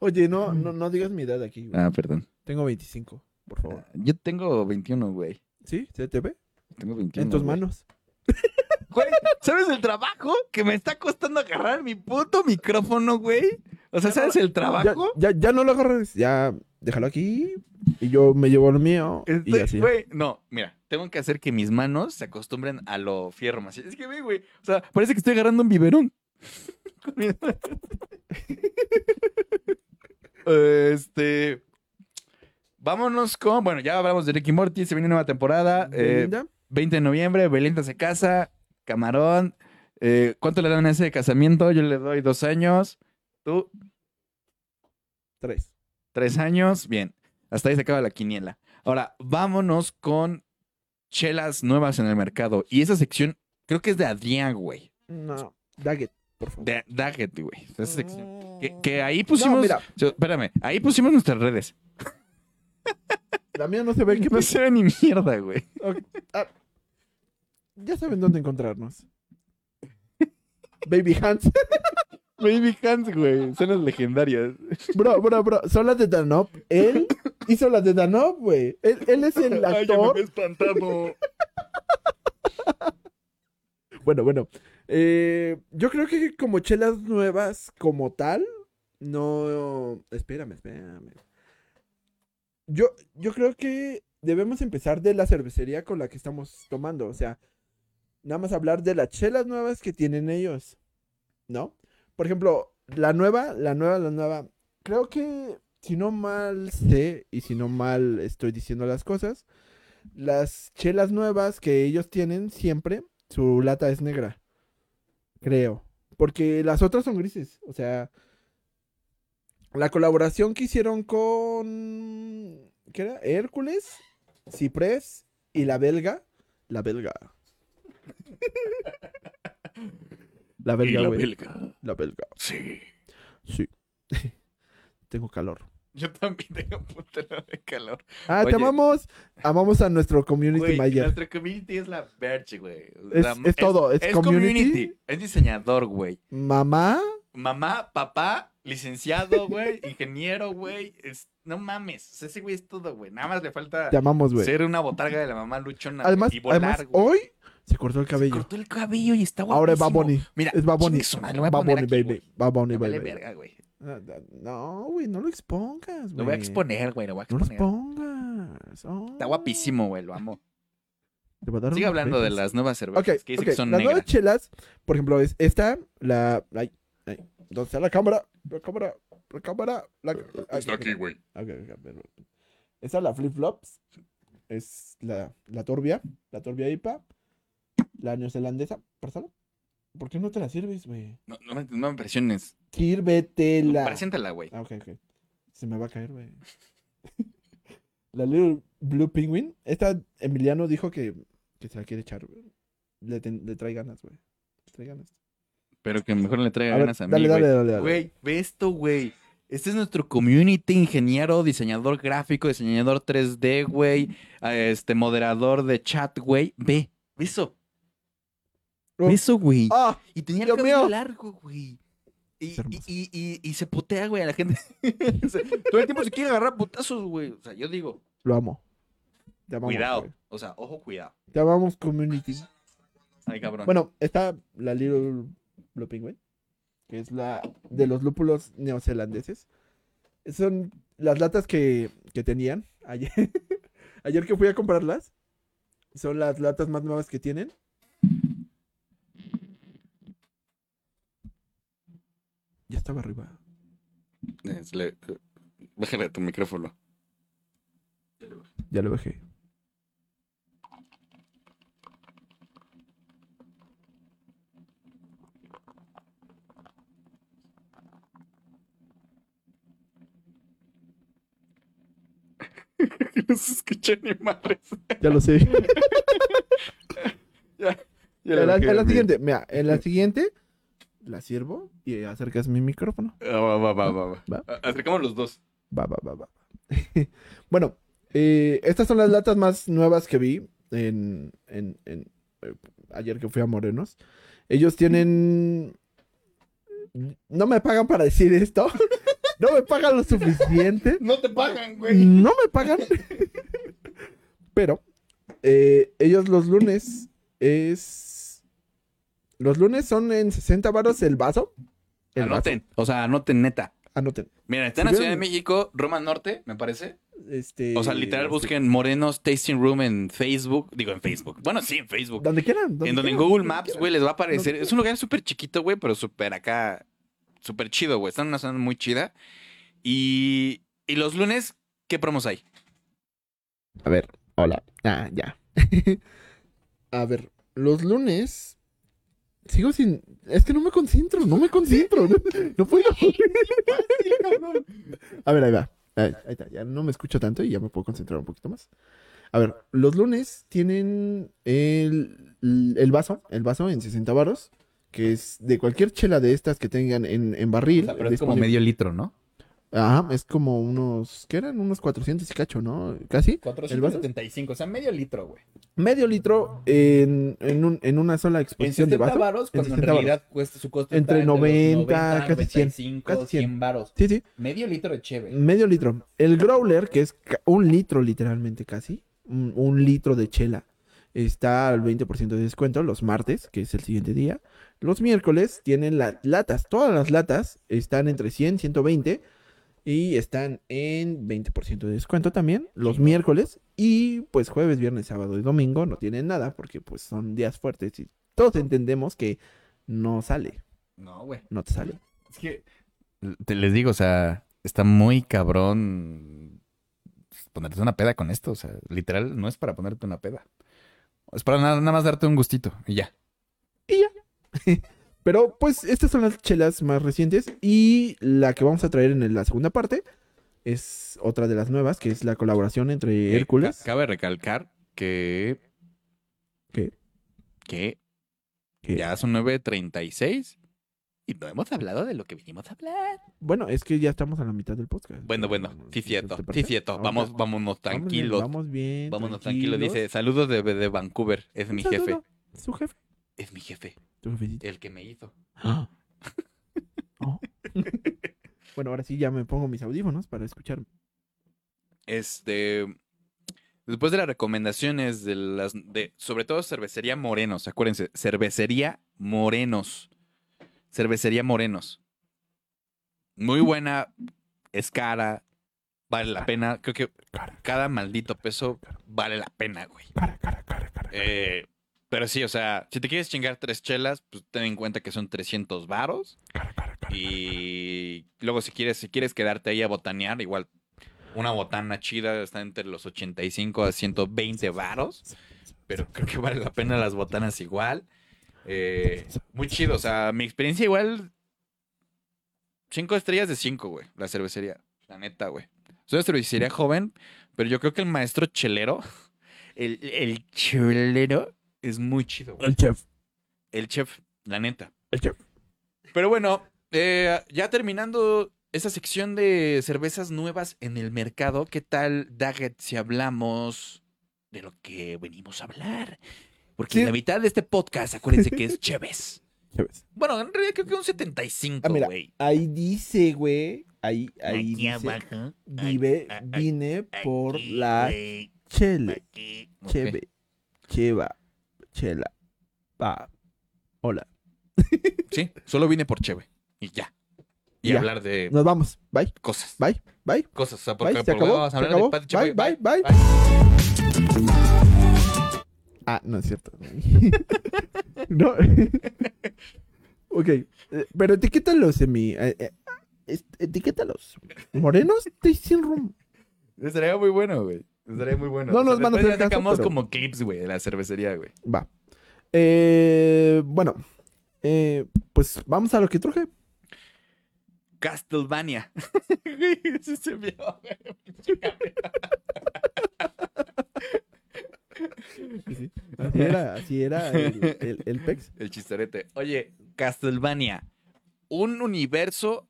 Speaker 2: Oye, no, no, no digas mi edad aquí. güey.
Speaker 1: Ah, perdón.
Speaker 2: Tengo 25, por favor.
Speaker 1: Yo tengo 21, güey.
Speaker 2: ¿Sí? ¿Se te ve?
Speaker 1: Tengo 21.
Speaker 2: En tus
Speaker 1: güey.
Speaker 2: manos.
Speaker 1: Güey, ¿sabes el trabajo que me está costando agarrar mi puto micrófono, güey? O sea, ¿sabes el trabajo?
Speaker 2: ya, ya no lo agarres. Ya, déjalo aquí. Y yo me llevo lo mío. y
Speaker 1: Estoy-
Speaker 2: así.
Speaker 1: güey, no, mira, tengo que hacer que mis manos se acostumbren a lo fierro más. Es que, ve, güey, o sea, parece que estoy agarrando un biberón. Este. Vámonos con. Bueno, ya hablamos de Ricky Morty, se viene nueva temporada. eh, 20 de noviembre, Belinda se casa, Camarón. eh, ¿Cuánto le dan a ese casamiento? Yo le doy dos años. Tú,
Speaker 2: tres.
Speaker 1: tres años. Bien, hasta ahí se acaba la quiniela. Ahora, vámonos con chelas nuevas en el mercado. Y esa sección, creo que es de Adrián, güey.
Speaker 2: No, Daggett, por favor.
Speaker 1: De Daggett, güey. Esa sección. Que, que ahí pusimos.
Speaker 2: No, mira.
Speaker 1: espérame, ahí pusimos nuestras redes.
Speaker 2: La mía no se ve que
Speaker 1: No se ve ni mierda, güey.
Speaker 2: Ya saben dónde encontrarnos. Baby Hands.
Speaker 1: Baby Hans, güey. Son las legendarias.
Speaker 2: Bro, bro, bro. Son las de Danop. Él hizo las de Danop, güey. Él, él es el actor.
Speaker 1: espantado.
Speaker 2: Bueno, bueno. Eh, yo creo que como chelas nuevas como tal, no... Espérame, espérame. Yo, yo creo que debemos empezar de la cervecería con la que estamos tomando. O sea, nada más hablar de las chelas nuevas que tienen ellos. ¿No? Por ejemplo, la nueva, la nueva, la nueva. Creo que si no mal sé y si no mal estoy diciendo las cosas, las chelas nuevas que ellos tienen siempre, su lata es negra. Creo. Porque las otras son grises. O sea, la colaboración que hicieron con. ¿Qué era? Hércules, Ciprés y la belga. La belga. La belga, güey.
Speaker 1: belga.
Speaker 2: La belga.
Speaker 1: Sí.
Speaker 2: Sí. Tengo calor.
Speaker 1: Yo también tengo putero de calor.
Speaker 2: Ah,
Speaker 1: Oye.
Speaker 2: te amamos. Amamos a nuestro community manager.
Speaker 1: nuestra community es la verge, güey.
Speaker 2: Es-
Speaker 1: La-
Speaker 2: es todo, es community.
Speaker 1: Es diseñador, güey.
Speaker 2: Mamá.
Speaker 1: Mamá, papá, licenciado, güey, ingeniero, güey. Es... No mames. O sea, ese güey es todo, güey. Nada más le falta
Speaker 2: amamos, güey.
Speaker 1: ser una botarga de la mamá luchona.
Speaker 2: Además,
Speaker 1: güey, y volar,
Speaker 2: además
Speaker 1: güey.
Speaker 2: hoy se cortó el
Speaker 1: Se
Speaker 2: cabello.
Speaker 1: cortó el cabello y está guapísimo.
Speaker 2: Ahora es Baboni.
Speaker 1: Mira,
Speaker 2: Es Baboni.
Speaker 1: aquí,
Speaker 2: baby.
Speaker 1: güey. Vale
Speaker 2: baby.
Speaker 1: verga, güey.
Speaker 2: No, güey, no lo expongas,
Speaker 1: Lo voy a
Speaker 2: güey.
Speaker 1: exponer, güey, lo voy a
Speaker 2: No lo expongas. Oh.
Speaker 1: Está guapísimo, güey, lo amo. Sigue hablando de las nuevas cervezas
Speaker 2: Ok,
Speaker 1: que dice
Speaker 2: ok.
Speaker 1: que son
Speaker 2: Las nuevas chelas, por ejemplo, es esta, la... Ay, ¿Dónde está la cámara? La cámara, la cámara. La...
Speaker 1: Está aquí, güey.
Speaker 2: Ok, ok, perfecto. Esta es la Flip Flops. Es la, la Torbia. La Torbia IPA. La neozelandesa. Pásala. ¿Por qué no te la sirves, güey?
Speaker 1: No, no, me, no me presiones.
Speaker 2: Sírvetela.
Speaker 1: Preséntala, güey.
Speaker 2: Ah, ok, ok. Se me va a caer, güey. la Little Blue Penguin. Esta, Emiliano dijo que, que se la quiere echar, güey. Le, ten- le trae ganas, güey. Le trae ganas.
Speaker 1: Pero que mejor le traiga
Speaker 2: A ver,
Speaker 1: ganas a mí,
Speaker 2: dale,
Speaker 1: güey.
Speaker 2: dale, dale, dale.
Speaker 1: Güey, ve esto, güey. Este es nuestro community, ingeniero, diseñador gráfico, diseñador 3D, güey. Este, moderador de chat, güey. Ve, ve eso.
Speaker 2: Oh.
Speaker 1: Ve eso, güey.
Speaker 2: ¡Ah!
Speaker 1: Y tenía el cabello largo, güey. Y, y, y, y se putea, güey, a la gente. O sea, Todo el tiempo se quiere agarrar putazos, güey. O sea, yo digo,
Speaker 2: Lo amo. Te amamos.
Speaker 1: cuidado.
Speaker 2: güey.
Speaker 1: O sea, ojo, cuidado.
Speaker 2: Te amamos, community.
Speaker 1: Ay, cabrón.
Speaker 2: Bueno, está la Little Blue Penguin, que es la de los lúpulos neozelandeses. Son las latas que, que tenían ayer. ayer que fui a comprarlas. Son las latas más nuevas que tienen. Ya estaba arriba.
Speaker 1: Le- Bájale tu micrófono.
Speaker 2: Ya lo bajé.
Speaker 1: no se escucha ni madres.
Speaker 2: Ya lo sé.
Speaker 1: Ya
Speaker 2: en, la, en la siguiente, mira, en la siguiente la sirvo y acercas mi micrófono.
Speaker 1: Ah, Va, va, va, va, va. Acercamos los dos.
Speaker 2: Va, va, va, va. bueno, eh, estas son las latas más nuevas que vi en, en- en, eh, ayer que fui a Morenos. Ellos tienen... No me pagan para decir esto. no me pagan lo suficiente.
Speaker 1: No te pagan, güey.
Speaker 2: No me pagan. Pero eh, ellos los lunes es... Los lunes son en 60 varos el vaso. El vaso.
Speaker 1: Anoten. O sea, anoten neta.
Speaker 2: Anoten.
Speaker 1: Mira, está en la Ciudad de México, Roma Norte, me parece.
Speaker 2: Este,
Speaker 1: O sea, literal
Speaker 2: este,
Speaker 1: busquen Morenos Tasting Room en Facebook. Digo, en Facebook. Bueno, sí, en Facebook.
Speaker 2: Donde quieran.
Speaker 1: En donde en
Speaker 2: quieran,
Speaker 1: Google
Speaker 2: donde
Speaker 1: Maps, güey, les va a aparecer. Es un lugar súper chiquito, güey, pero súper acá. Súper chido, güey. Está en una zona muy chida. Y, y los lunes, ¿qué promos hay?
Speaker 2: A ver, hola. Ah, ya. a ver, los lunes. Sigo sin. Es que no me concentro, no me concentro. No, no puedo. a ver, ahí va. Ahí, ahí está. Ya no me escucho tanto y ya me puedo concentrar un poquito más. A ver, los lunes tienen el, el vaso, el vaso en 60 varos, que es de cualquier chela de estas que tengan en, en barril. disponible.
Speaker 1: litro, ¿no?
Speaker 2: Ajá, es como unos, ¿qué eran? Unos 400 y cacho, ¿no? Casi. ¿El vaso?
Speaker 1: 475, o sea, medio litro, güey.
Speaker 2: Medio litro en, en, un- en una sola
Speaker 1: En
Speaker 2: exposición de
Speaker 1: 70
Speaker 2: vaso.
Speaker 1: varos,
Speaker 2: En
Speaker 1: cuando en
Speaker 2: 60 varos.
Speaker 1: realidad cuesta su costo
Speaker 2: Entre
Speaker 1: está los
Speaker 2: 90, casi 100,
Speaker 1: 95,
Speaker 2: casi 100.
Speaker 1: 100 varos.
Speaker 2: Sí, sí.
Speaker 1: Medio litro de cheve.
Speaker 2: Medio litro. El growler, que es un litro literalmente casi, un, un litro de chela, está al 20% de descuento los martes, que es el siguiente día. Los miércoles tienen las latas. Todas las latas están entre 100, 120 y están en 20% de descuento también los miércoles. Y pues jueves, viernes, sábado y domingo no tienen nada porque pues son días fuertes y todos entendemos que no sale,
Speaker 1: No, güey.
Speaker 2: no te sale.
Speaker 1: Es que te les digo, o sea, está muy cabrón ponerte una peda con esto. O sea, literal, no es para ponerte una peda. Es para nada, nada más darte un gustito y ya.
Speaker 2: Pero pues estas son las chelas más recientes y la que vamos a traer en la segunda parte es otra de las nuevas, que es la colaboración entre Hércules.
Speaker 1: Ca- Cabe recalcar que.
Speaker 2: ¿Qué?
Speaker 1: Que
Speaker 2: que-
Speaker 1: ya son 9.36 y no hemos hablado de lo que vinimos a hablar.
Speaker 2: Bueno, es que ya estamos a la mitad del podcast.
Speaker 1: Bueno, bueno, sí, cierto, sí, cierto. Vamos, vámonos tranquilos.
Speaker 2: Vamos bien.
Speaker 1: Vámonos tranquilos. Dice, saludos de, de Vancouver. Es mi jefe.
Speaker 2: Su jefe.
Speaker 1: Es mi jefe.
Speaker 2: Tu jefecito.
Speaker 1: El que me hizo.
Speaker 2: Ah. Oh. bueno, ahora sí ya me pongo mis audífonos para escuchar.
Speaker 1: Este. Después de las recomendaciones de las. de Sobre todo cervecería Morenos. Acuérdense, cervecería Morenos. Cervecería Morenos. Muy buena. Es cara. Vale la pena. Creo que
Speaker 2: Cara,
Speaker 1: cada maldito peso vale la pena, güey.
Speaker 2: cara, cara, cara, cara.
Speaker 1: Eh, pero sí, o sea, si te quieres chingar tres chelas, pues ten en cuenta que son 300 varos. Y luego si quieres, si quieres quedarte ahí a botanear, igual una botana chida está entre los 85 a 120 varos. Pero creo que vale la pena las botanas igual. Eh, muy chido, o sea, mi experiencia igual... Cinco estrellas de cinco, güey, la cervecería. La neta, güey. Es una cervecería joven, pero yo creo que el maestro chelero, el, el chelero, es muy chido, güey.
Speaker 2: El chef.
Speaker 1: El chef, la neta.
Speaker 2: El chef.
Speaker 1: Pero bueno, eh, ya terminando esa sección de cervezas nuevas en el mercado, ¿qué tal, Daggett, si hablamos de lo que venimos a hablar? Porque
Speaker 2: Sí.
Speaker 1: la mitad de este podcast, acuérdense que es Cheves.
Speaker 2: Cheves.
Speaker 1: Bueno, en realidad creo que un 75,
Speaker 2: Ah, mira,
Speaker 1: güey.
Speaker 2: Ahí dice, güey. Ahí, ahí dice.
Speaker 3: abajo.
Speaker 2: Vive, vine por la chele.
Speaker 3: aquí.
Speaker 1: Ok.
Speaker 2: Cheve. Cheva. Chela. Hola.
Speaker 1: Sí, solo vine por Cheve. Y ya. Y
Speaker 2: Ya.
Speaker 1: hablar de
Speaker 2: Nos vamos. Bye.
Speaker 1: cosas.
Speaker 2: Bye. Bye.
Speaker 1: Cosas. O sea,
Speaker 2: Bye.
Speaker 1: porque
Speaker 2: Se
Speaker 1: porque
Speaker 2: acabó.
Speaker 1: vamos a
Speaker 2: Se
Speaker 1: hablar
Speaker 2: acabó.
Speaker 1: de Pati.
Speaker 2: Bye, bye, bye. Ah, no es cierto. no. ok. eh, Pero etiquétalos en mi. eh, eh, etiquétalos. Morenos Tasting Room.
Speaker 1: Estaría muy bueno, güey. Estaría muy bueno.
Speaker 2: No
Speaker 1: O sea,
Speaker 2: nos van a hacer
Speaker 1: ya sacamos
Speaker 2: pero-
Speaker 1: como clips, güey, de la cervecería, güey.
Speaker 2: Va. Eh, bueno. eh, pues vamos a lo que truje.
Speaker 1: Castlevania. Se vio.
Speaker 2: Así era, así era el, el, el PEX.
Speaker 1: El chistorete. Oye, Castlevania. Un universo.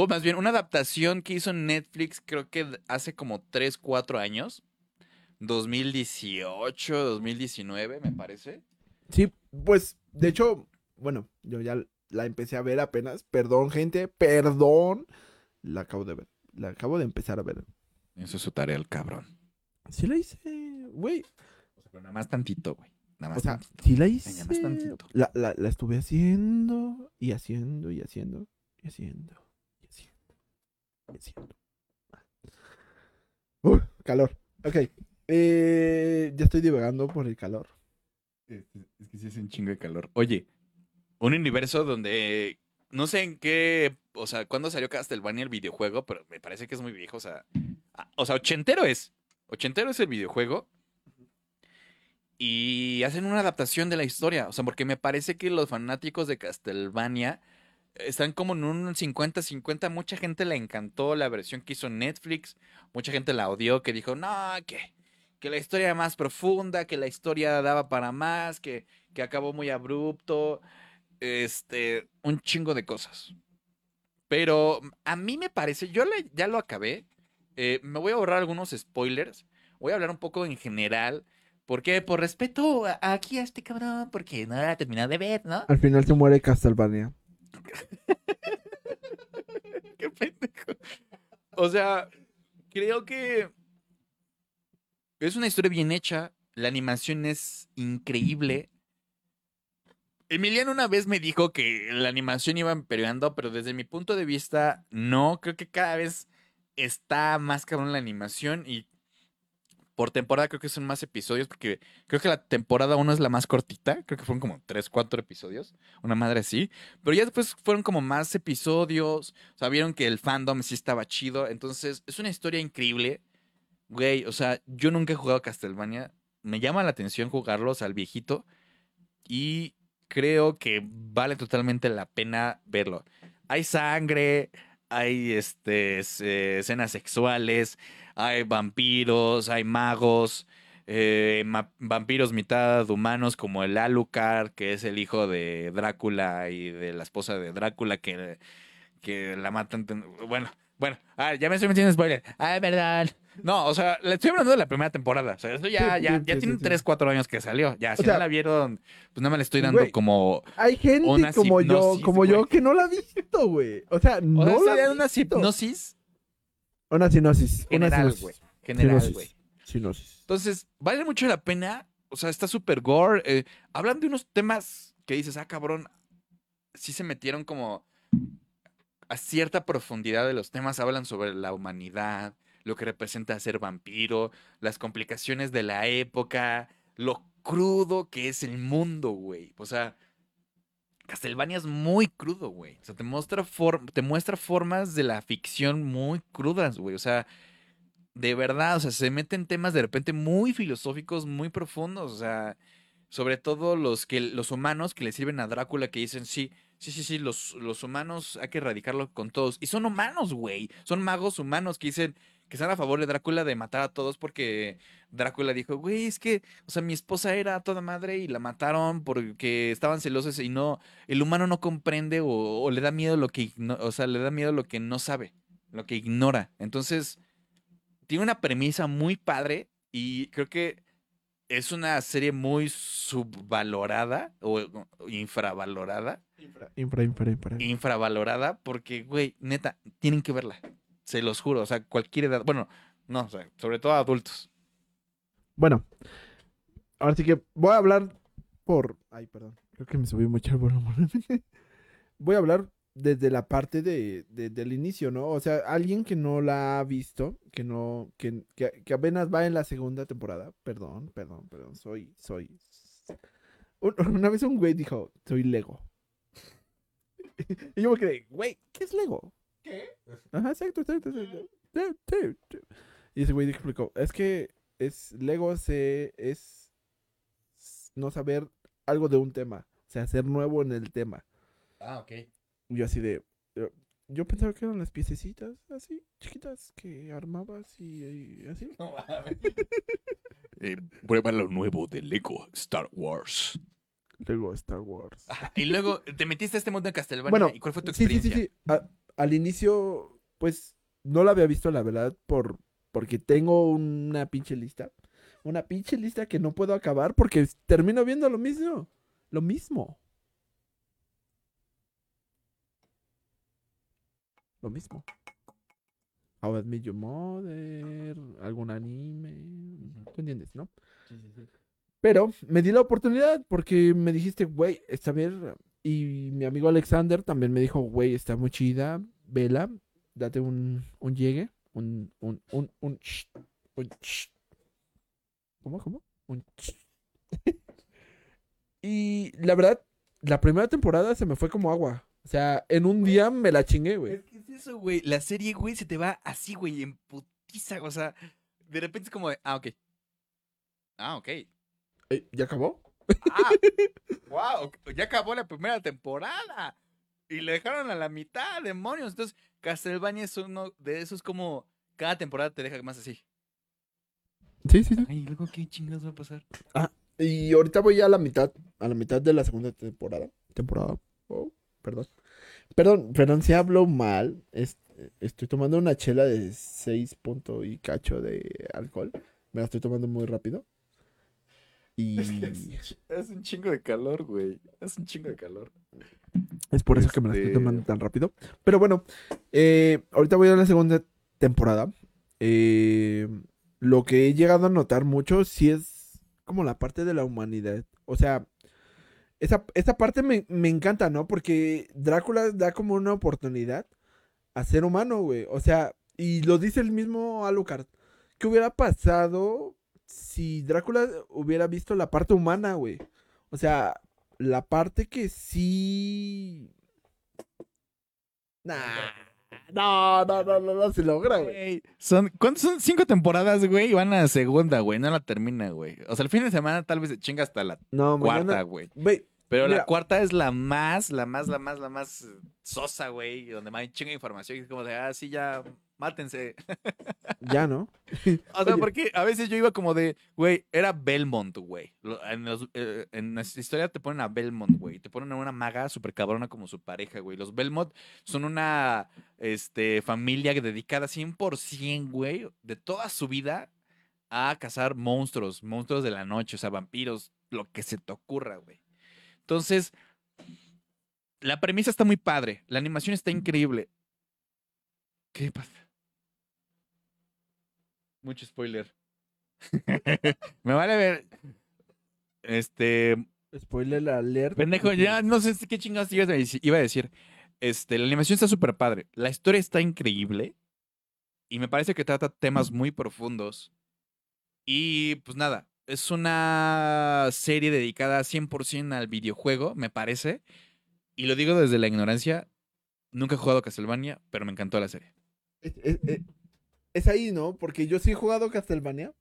Speaker 1: O más bien, una adaptación que hizo Netflix, creo que hace como 3, 4 años. 2018, 2019, me parece.
Speaker 2: Sí, pues, de hecho, bueno, yo ya la empecé a ver apenas. Perdón, gente, perdón. La acabo de ver. La acabo de empezar a ver.
Speaker 1: Eso es su tarea, el cabrón.
Speaker 2: Sí la hice, güey.
Speaker 1: O sea, pero nada más tantito, güey. Nada más
Speaker 2: O sea,
Speaker 1: tantito.
Speaker 2: sí la hice.
Speaker 1: más tantito.
Speaker 2: La, la, la estuve haciendo y haciendo y haciendo y haciendo. Uh, calor. Ok. Eh, ya estoy divagando por el calor.
Speaker 1: Es es que sí hace un chingo de calor. Oye, un universo donde no sé en qué, o sea, cuándo salió Castlevania el videojuego, pero me parece que es muy viejo, o sea, ah, o sea, ochentero es. Ochentero es el videojuego. Y hacen una adaptación de la historia, o sea, porque me parece que los fanáticos de Castlevania están como en un 50-50, mucha gente le encantó la versión que hizo Netflix, mucha gente la odió, que dijo, no, que que la historia era más profunda, que la historia daba para más, que, que acabó muy abrupto, este, un chingo de cosas. Pero a mí me parece, yo le- ya lo acabé. eh, me voy a ahorrar algunos spoilers. Voy a hablar un poco en general. Porque por respeto a- aquí a este cabrón, porque no la terminado de ver, ¿no?
Speaker 2: Al final se muere Castlevania.
Speaker 1: Qué pendejo. O sea, creo que es una historia bien hecha. La animación es increíble. Emiliano una vez me dijo que la animación iba empeorando, pero desde mi punto de vista, no. Creo que cada vez está más cabrón la animación y por temporada creo que son más episodios, porque creo que la temporada 1 es la más cortita. Creo que fueron como 3, 4 episodios. Una madre así. Pero ya después fueron como más episodios. O sea, vieron que el fandom sí estaba chido. Entonces, es una historia increíble. Güey, o sea, yo nunca he jugado Castlevania. Me llama la atención jugarlos al viejito. Y creo que vale totalmente la pena verlo. Hay sangre, hay este, se- escenas sexuales, hay vampiros, hay magos. eh, ma- vampiros mitad humanos como el Alucard, que es el hijo de Drácula y de la esposa de Drácula que, que la matan. Bueno, bueno, ah, ya me estoy metiendo en spoiler. Ay, verdad. No, o sea, le estoy hablando de la primera temporada. O sea, eso ya,
Speaker 2: Sí,
Speaker 1: ya,
Speaker 2: sí,
Speaker 1: ya
Speaker 2: sí,
Speaker 1: tiene
Speaker 2: sí, sí.
Speaker 1: 3, 4 años que salió. Ya, si
Speaker 2: sea,
Speaker 1: no la vieron, pues nada más le estoy dando
Speaker 2: güey,
Speaker 1: como.
Speaker 2: Hay gente como yo, como yo que no la ha visto, güey. O sea, no
Speaker 1: O sea,
Speaker 2: la
Speaker 1: sería una hipnosis
Speaker 2: Una sinopsis. Una
Speaker 1: general, güey. General, güey.
Speaker 2: Sinopsis.
Speaker 1: Entonces, vale mucho la pena. O sea, está súper gore. eh, hablan de unos temas que dices, ah, cabrón. Sí se metieron como a cierta profundidad de los temas. Hablan sobre la humanidad, lo que representa ser vampiro, las complicaciones de la época, lo crudo que es el mundo, güey. O sea, Castlevania es muy crudo, güey. O sea, te muestra, te muestra formas de la ficción muy crudas, güey. O sea, de verdad, o sea, se meten temas de repente muy filosóficos, muy profundos, o sea, sobre todo los que los humanos que le sirven a Drácula que dicen, sí, sí, sí, sí, los, los humanos hay que erradicarlo con todos. Y son humanos, güey. Son magos humanos que dicen que están a favor de Drácula de matar a todos porque Drácula dijo, güey, es que, o sea, mi esposa era toda madre y la mataron porque estaban celosos y no, el humano no comprende o, o le da miedo lo que, o sea, le da miedo lo que no sabe, lo que ignora. Entonces, tiene una premisa muy padre y creo que es una serie muy subvalorada o o infravalorada.
Speaker 2: Infra, infra, infra, infra.
Speaker 1: Infravalorada porque, güey, neta, tienen que verla. Se los juro, o sea, cualquier edad. Bueno, no, o sea, sobre todo adultos.
Speaker 2: Bueno, ahora sí que voy a hablar por. Ay, perdón. Creo que me subí mucho el volumen. voy a hablar desde la parte de, de- del inicio, ¿no? O sea, alguien que no la ha visto, que no, que, que, apenas va en la segunda temporada. Perdón, perdón, perdón. Soy, soy. Un- Una vez un güey dijo, soy Lego. y yo me quedé, güey, ¿qué es Lego? ¿Qué? Ajá, exacto, exacto, exacto. Sí, sí, sí. Y ese güey explicó, es que es Lego se es no saber algo de un tema, o sea, ser nuevo en el tema.
Speaker 1: Ah, ok.
Speaker 2: Y yo así de yo, yo pensaba que eran las piececitas así chiquitas que armabas y, y así.
Speaker 1: Eh, prueba lo nuevo de Lego Star Wars.
Speaker 2: Lego Star Wars.
Speaker 1: Y luego te metiste a este mundo en Castlevania.
Speaker 2: Bueno,
Speaker 1: ¿Y cuál fue tu
Speaker 2: Sí, sí,
Speaker 1: experiencia?
Speaker 2: sí, sí. A- al inicio, pues, no la había visto, la verdad, por porque tengo una pinche lista. Una pinche lista que no puedo acabar porque termino viendo lo mismo. Lo mismo. Lo mismo. How I Met Your Mother, algún anime. ¿Tú entiendes, no? Pero me di la oportunidad porque me dijiste, güey, esta vez. Y mi amigo Alexander también me dijo, güey, está muy chida, vela, date un, un llegue, un, un, un, un, ch- un ch- ¿Cómo, cómo? Un ch- Y la verdad, la primera temporada se me fue como agua. O sea, en un día me la chingué, güey.
Speaker 1: Que es eso, güey. La serie, güey, se te va así, güey, en putiza. O sea, de repente es como de, ah, ok. Ah, ok.
Speaker 2: Eh, ¿Ya acabó?
Speaker 1: Ah, wow, ya acabó la primera temporada. Y le dejaron a la mitad, demonios. Entonces, Castlevania es uno de esos como cada temporada te deja más así.
Speaker 2: Sí, sí, sí.
Speaker 1: Ay, ¿y luego qué chingados va a pasar?
Speaker 2: Y ahorita voy a la mitad, a la mitad de la segunda temporada. Temporada. Oh, perdón. Perdón, perdón, si hablo mal. es- estoy tomando una chela de 6 punto y cacho de alcohol. Me la estoy tomando muy rápido. Y
Speaker 1: Es un chingo de calor, güey. Es un chingo de calor.
Speaker 2: es por eso que me la estoy
Speaker 1: Este-
Speaker 2: tomando tan rápido. Pero bueno, eh, ahorita voy a la segunda temporada. Eh, lo que he llegado a notar mucho sí es como la parte de la humanidad. O sea, esa, esa parte me, me encanta, ¿no? Porque Drácula da como una oportunidad a ser humano, güey. O sea, y lo dice el mismo Alucard. ¿Qué hubiera pasado si Drácula hubiera visto la parte humana, güey? O sea, la parte que sí... Nah. No, no, no, no, no se logra, güey.
Speaker 1: Son, ¿Cuántos son? Cinco temporadas, güey, y van a la segunda, güey. No la termina, güey. O sea, el fin de semana tal vez se chinga hasta la
Speaker 2: No,
Speaker 1: cuarta, güey. Pero
Speaker 2: Mira.
Speaker 1: la cuarta es la más, la más, la más, la más sosa, güey. Donde más hay chinga información. Y es como de, ah, sí, ya, mátense.
Speaker 2: ya, ¿no?
Speaker 1: O sea,
Speaker 2: Oye.
Speaker 1: porque a veces yo iba como de, güey, era Belmont, güey. En, los- eh, en la historia te ponen a Belmont, güey. Te ponen a una maga súper cabrona como su pareja, güey. Los Belmont son una este, familia dedicada 100%, güey, de toda su vida a cazar monstruos, monstruos de la noche, o sea, vampiros, lo que se te ocurra, güey. Entonces, la premisa está muy padre. La animación está increíble. ¿Qué pasa? Mucho spoiler. Me vale ver. Este.
Speaker 2: Spoiler alert.
Speaker 1: Pendejo, ya no sé qué chingados a iba a decir. Este, la animación está súper padre. La historia está increíble. Y me parece que trata temas muy profundos. Y pues nada, es una serie dedicada 100% al videojuego, me parece. Y lo digo desde la ignorancia. Nunca he jugado Castlevania, pero me encantó la serie.
Speaker 2: Es, es- es- ahí, ¿no? Porque yo sí he jugado Castlevania.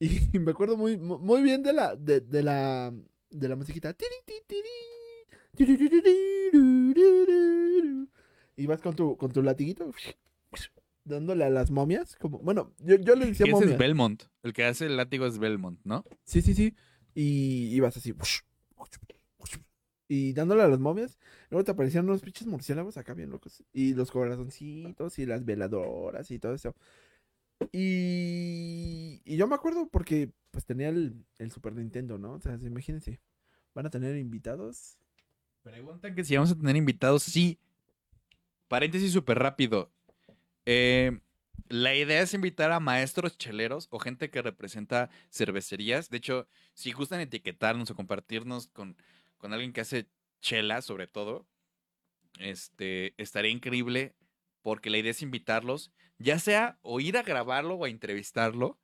Speaker 2: Y me acuerdo muy, mu- muy bien de la, de, de la, de la musiquita. Y vas con tu, con tu latiguito. Dándole a las momias. Como, bueno, yo, yo le decía
Speaker 1: Ese es. Belmont. El que hace el látigo es Belmont, ¿no?
Speaker 2: Sí, sí, sí. Y ibas así. Y dándole a las momias. Luego te aparecían unos pinches murciélagos acá bien locos. Y los corazoncitos y las veladoras y todo eso. Y, y yo me acuerdo porque pues tenía el, el Super Nintendo, ¿no? O sea, imagínense. Van a tener invitados.
Speaker 1: Preguntan que si vamos a tener invitados. Sí. Paréntesis súper rápido. Eh, la idea es invitar a maestros cheleros o gente que representa cervecerías. De hecho, si gustan etiquetarnos o compartirnos con, con alguien que hace chela, sobre todo, este, estaría increíble porque la idea es invitarlos, ya sea o ir a grabarlo o a entrevistarlo.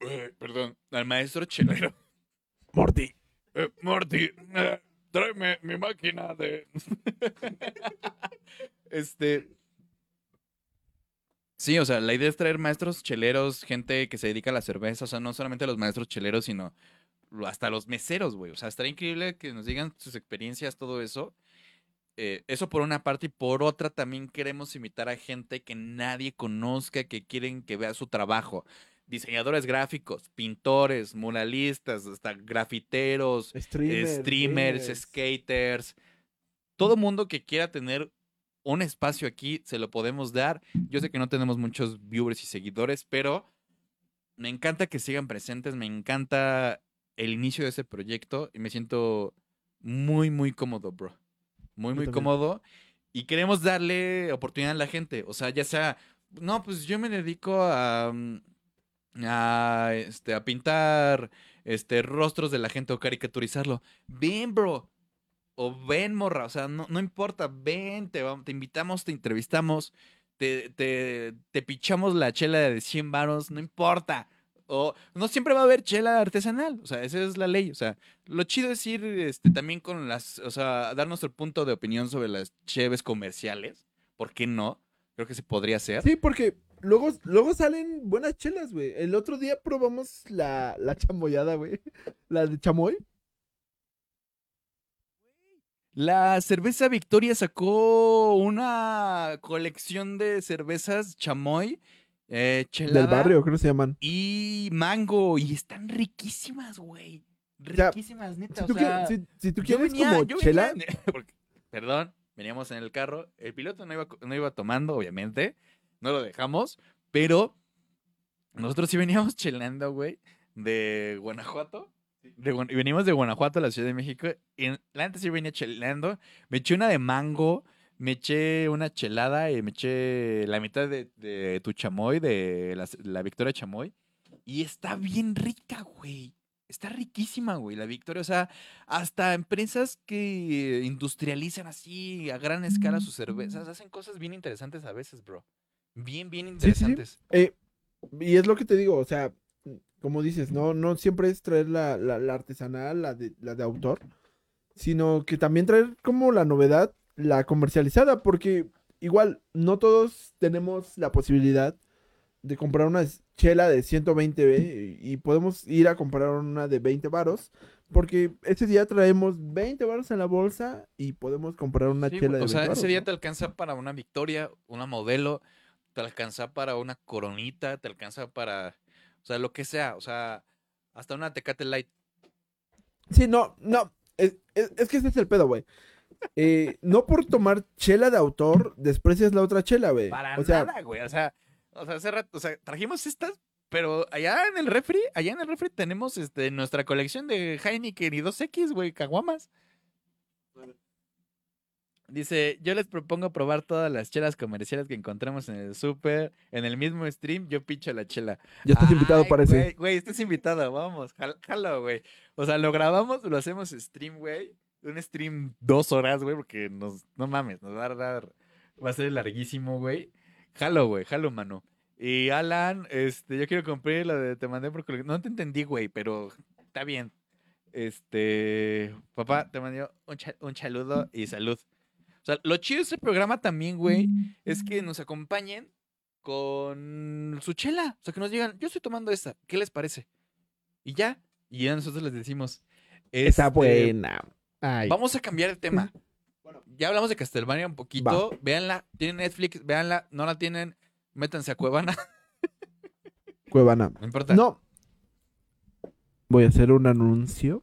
Speaker 1: Eh, perdón, al maestro chelero.
Speaker 2: Morty.
Speaker 1: Eh, Morty, eh, tráeme mi máquina de. este. Sí, o sea, la idea es traer maestros cheleros, gente que se dedica a la cerveza, o sea, no solamente los maestros cheleros, sino hasta los meseros, güey. O sea, estaría increíble que nos digan sus experiencias, todo eso. Eh, eso por una parte y por otra también queremos invitar a gente que nadie conozca, que quieren que vea su trabajo. Diseñadores gráficos, pintores, muralistas, hasta grafiteros,
Speaker 2: Streamers.
Speaker 1: skaters, todo mundo que quiera tener un espacio aquí, se lo podemos dar. Yo sé que no tenemos muchos viewers y seguidores, pero me encanta que sigan presentes, me encanta el inicio de ese proyecto y me siento muy, muy cómodo, bro. Muy, muy cómodo. Y queremos darle oportunidad a la gente. O sea, ya sea, no, pues yo me dedico a, mm, a, este, a pintar este, rostros de la gente o caricaturizarlo. Ven, bro. O ven, morra. O sea, no, no importa. Ven, te, te invitamos, te entrevistamos, te, te, te pichamos la chela de 100 varos. No importa. O no siempre va a haber chela artesanal. O sea, esa es la ley. O sea, lo chido es ir este, también con las. O sea, dar nuestro punto de opinión sobre las cheves comerciales. ¿Por qué no? Creo que se podría hacer.
Speaker 2: Sí, porque luego, luego salen buenas chelas, güey. El otro día probamos la, la chamoyada, güey. La de chamoy.
Speaker 1: La cerveza Victoria sacó una colección de cervezas chamoy, eh, chelada
Speaker 2: Del barrio, creo que se llaman.
Speaker 1: y mango. Y están riquísimas, güey. Riquísimas, neta.
Speaker 2: Si tú,
Speaker 1: o sea,
Speaker 2: quieres, si, si tú
Speaker 1: yo
Speaker 2: quieres
Speaker 1: venía-
Speaker 2: como chela,
Speaker 1: venía- porque- perdón, Veníamos en el carro. El piloto no iba, no iba tomando, obviamente. No lo dejamos. Pero nosotros sí veníamos chelando, güey, de Guanajuato. De venimos de Guanajuato a la Ciudad de México. Y antes sí venía chelando. Me eché una de mango. Me eché una chelada y me eché la mitad de, de tu chamoy, de la, la Victoria Chamoy. Y está bien rica, güey. Está riquísima, güey, la Victoria. O sea, hasta empresas que industrializan así a gran escala sus cervezas hacen cosas bien interesantes a veces, bro. Bien, bien
Speaker 2: Sí, sí, sí.
Speaker 1: interesantes.
Speaker 2: Eh, y es lo que te digo, o sea, como dices, no, no siempre es traer la, la- la artesanal, la de, la de autor, sino que también traer como la novedad, la comercializada, porque igual no todos tenemos la posibilidad de comprar una chela de 120 B y podemos ir a comprar una de 20 varos, porque ese día traemos 20 varos en la bolsa y podemos comprar una
Speaker 1: Sí,
Speaker 2: chela de
Speaker 1: o sea,
Speaker 2: 20
Speaker 1: ese día
Speaker 2: ¿no?
Speaker 1: te alcanza para una victoria, una modelo, te alcanza para una coronita, te alcanza para, o sea, lo que sea, o sea, hasta una Tecate Light.
Speaker 2: Sí, no, no. Es, es- es que ese es el pedo, güey. Eh, no por tomar chela de autor desprecias la otra chela, güey.
Speaker 1: Para
Speaker 2: O sea,
Speaker 1: nada, güey. O sea, o sea, hace rato, o sea, trajimos estas, pero allá en el refri, allá en el refri tenemos este nuestra colección de Heineken y 2X, güey, caguamas. Dice, yo les propongo probar todas las chelas comerciales que encontramos en el súper, en el mismo stream, yo picho la chela.
Speaker 2: ya estás invitado
Speaker 1: Ay,
Speaker 2: ese.
Speaker 1: Güey, estás invitado, vamos, jal- jalo, güey. O sea, lo grabamos, lo hacemos stream, güey. Un stream dos horas, güey, porque nos, no mames, nos va a dar, va a ser larguísimo, güey. Jalo, güey, jalo, mano. Y Alan, este, yo quiero comprar la de te mandé porque no te entendí, güey, pero está bien. Este, papá, te mandé un, cha- un chaludo y salud. O sea, lo chido de este programa también, güey, es que nos acompañen con su chela. O sea, que nos digan, yo estoy tomando esta, ¿qué les parece? Y ya, y ya nosotros les decimos.
Speaker 2: Está
Speaker 1: este,
Speaker 2: buena. Ay.
Speaker 1: Vamos a cambiar el tema.
Speaker 2: Bueno.
Speaker 1: Ya hablamos de Castlevania un poquito. Véanla, tienen Netflix, véanla, no la tienen, métanse a Cuevana,
Speaker 2: Cuevana.
Speaker 1: no importa.
Speaker 2: No. Voy a hacer un anuncio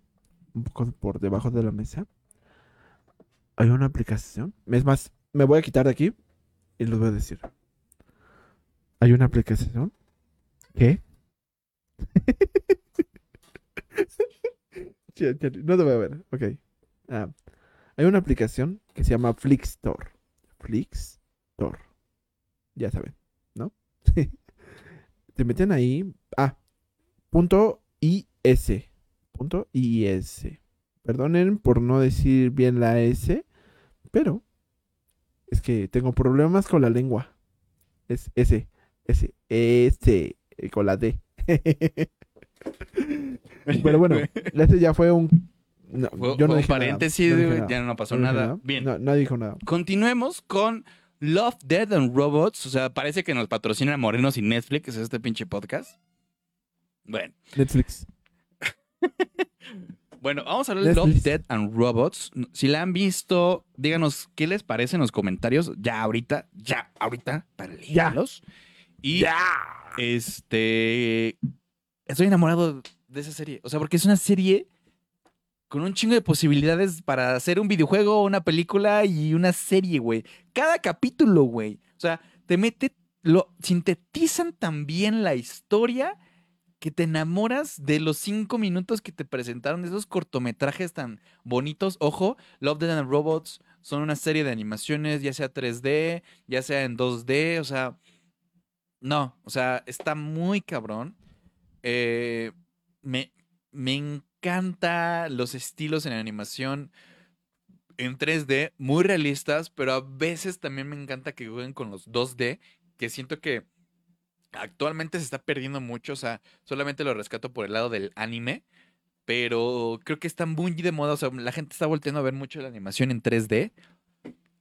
Speaker 2: un poco por debajo de la mesa. Hay una aplicación. Es más, me voy a quitar de aquí y les voy a decir. Hay una aplicación que. Ch- no te voy a ver. Ok. Ah, hay una aplicación que se llama Flixstore. Flixstore. Ya saben, ¿no? Te meten ahí. Ah, punto IS. Punto IS. Perdonen por no decir bien la S, pero es que tengo problemas con la lengua. Es S, S, S, eh, con la D. Pero bueno, ese ya fue un. No,
Speaker 1: Fue,
Speaker 2: yo no
Speaker 1: fue un
Speaker 2: dije nada,
Speaker 1: paréntesis,
Speaker 2: no dije nada,
Speaker 1: ya no pasó
Speaker 2: no
Speaker 1: nada. Bien.
Speaker 2: No, dijo nada.
Speaker 1: Continuemos con Love, Dead and Robots. O sea, parece que nos patrocina Morenos y Netflix, es este pinche podcast. Bueno,
Speaker 2: Netflix.
Speaker 1: bueno, vamos a hablar de Love. Dead and Robots. Si la han visto, díganos qué les parece en los comentarios. Ya ahorita, ya ahorita, para leerlos. Y este. Estoy enamorado de esa serie. O sea, porque es una serie con un chingo de posibilidades para hacer un videojuego, una película y una serie, güey. Cada capítulo, güey. O sea, te mete. Lo sintetizan tan bien la historia que te enamoras de los cinco minutos que te presentaron, de esos cortometrajes tan bonitos. Ojo, Love, Dead and Robots son una serie de animaciones, ya sea 3D, ya sea en 2D, o sea. No, o sea, está muy cabrón. Eh, me, me encanta los estilos en animación en 3D, muy realistas, pero a veces también me encanta que jueguen con los 2D, que siento que actualmente se está perdiendo mucho, o sea, solamente lo rescato por el lado del anime, pero creo que está muy de moda, o sea, la gente está volteando a ver mucho la animación en 3D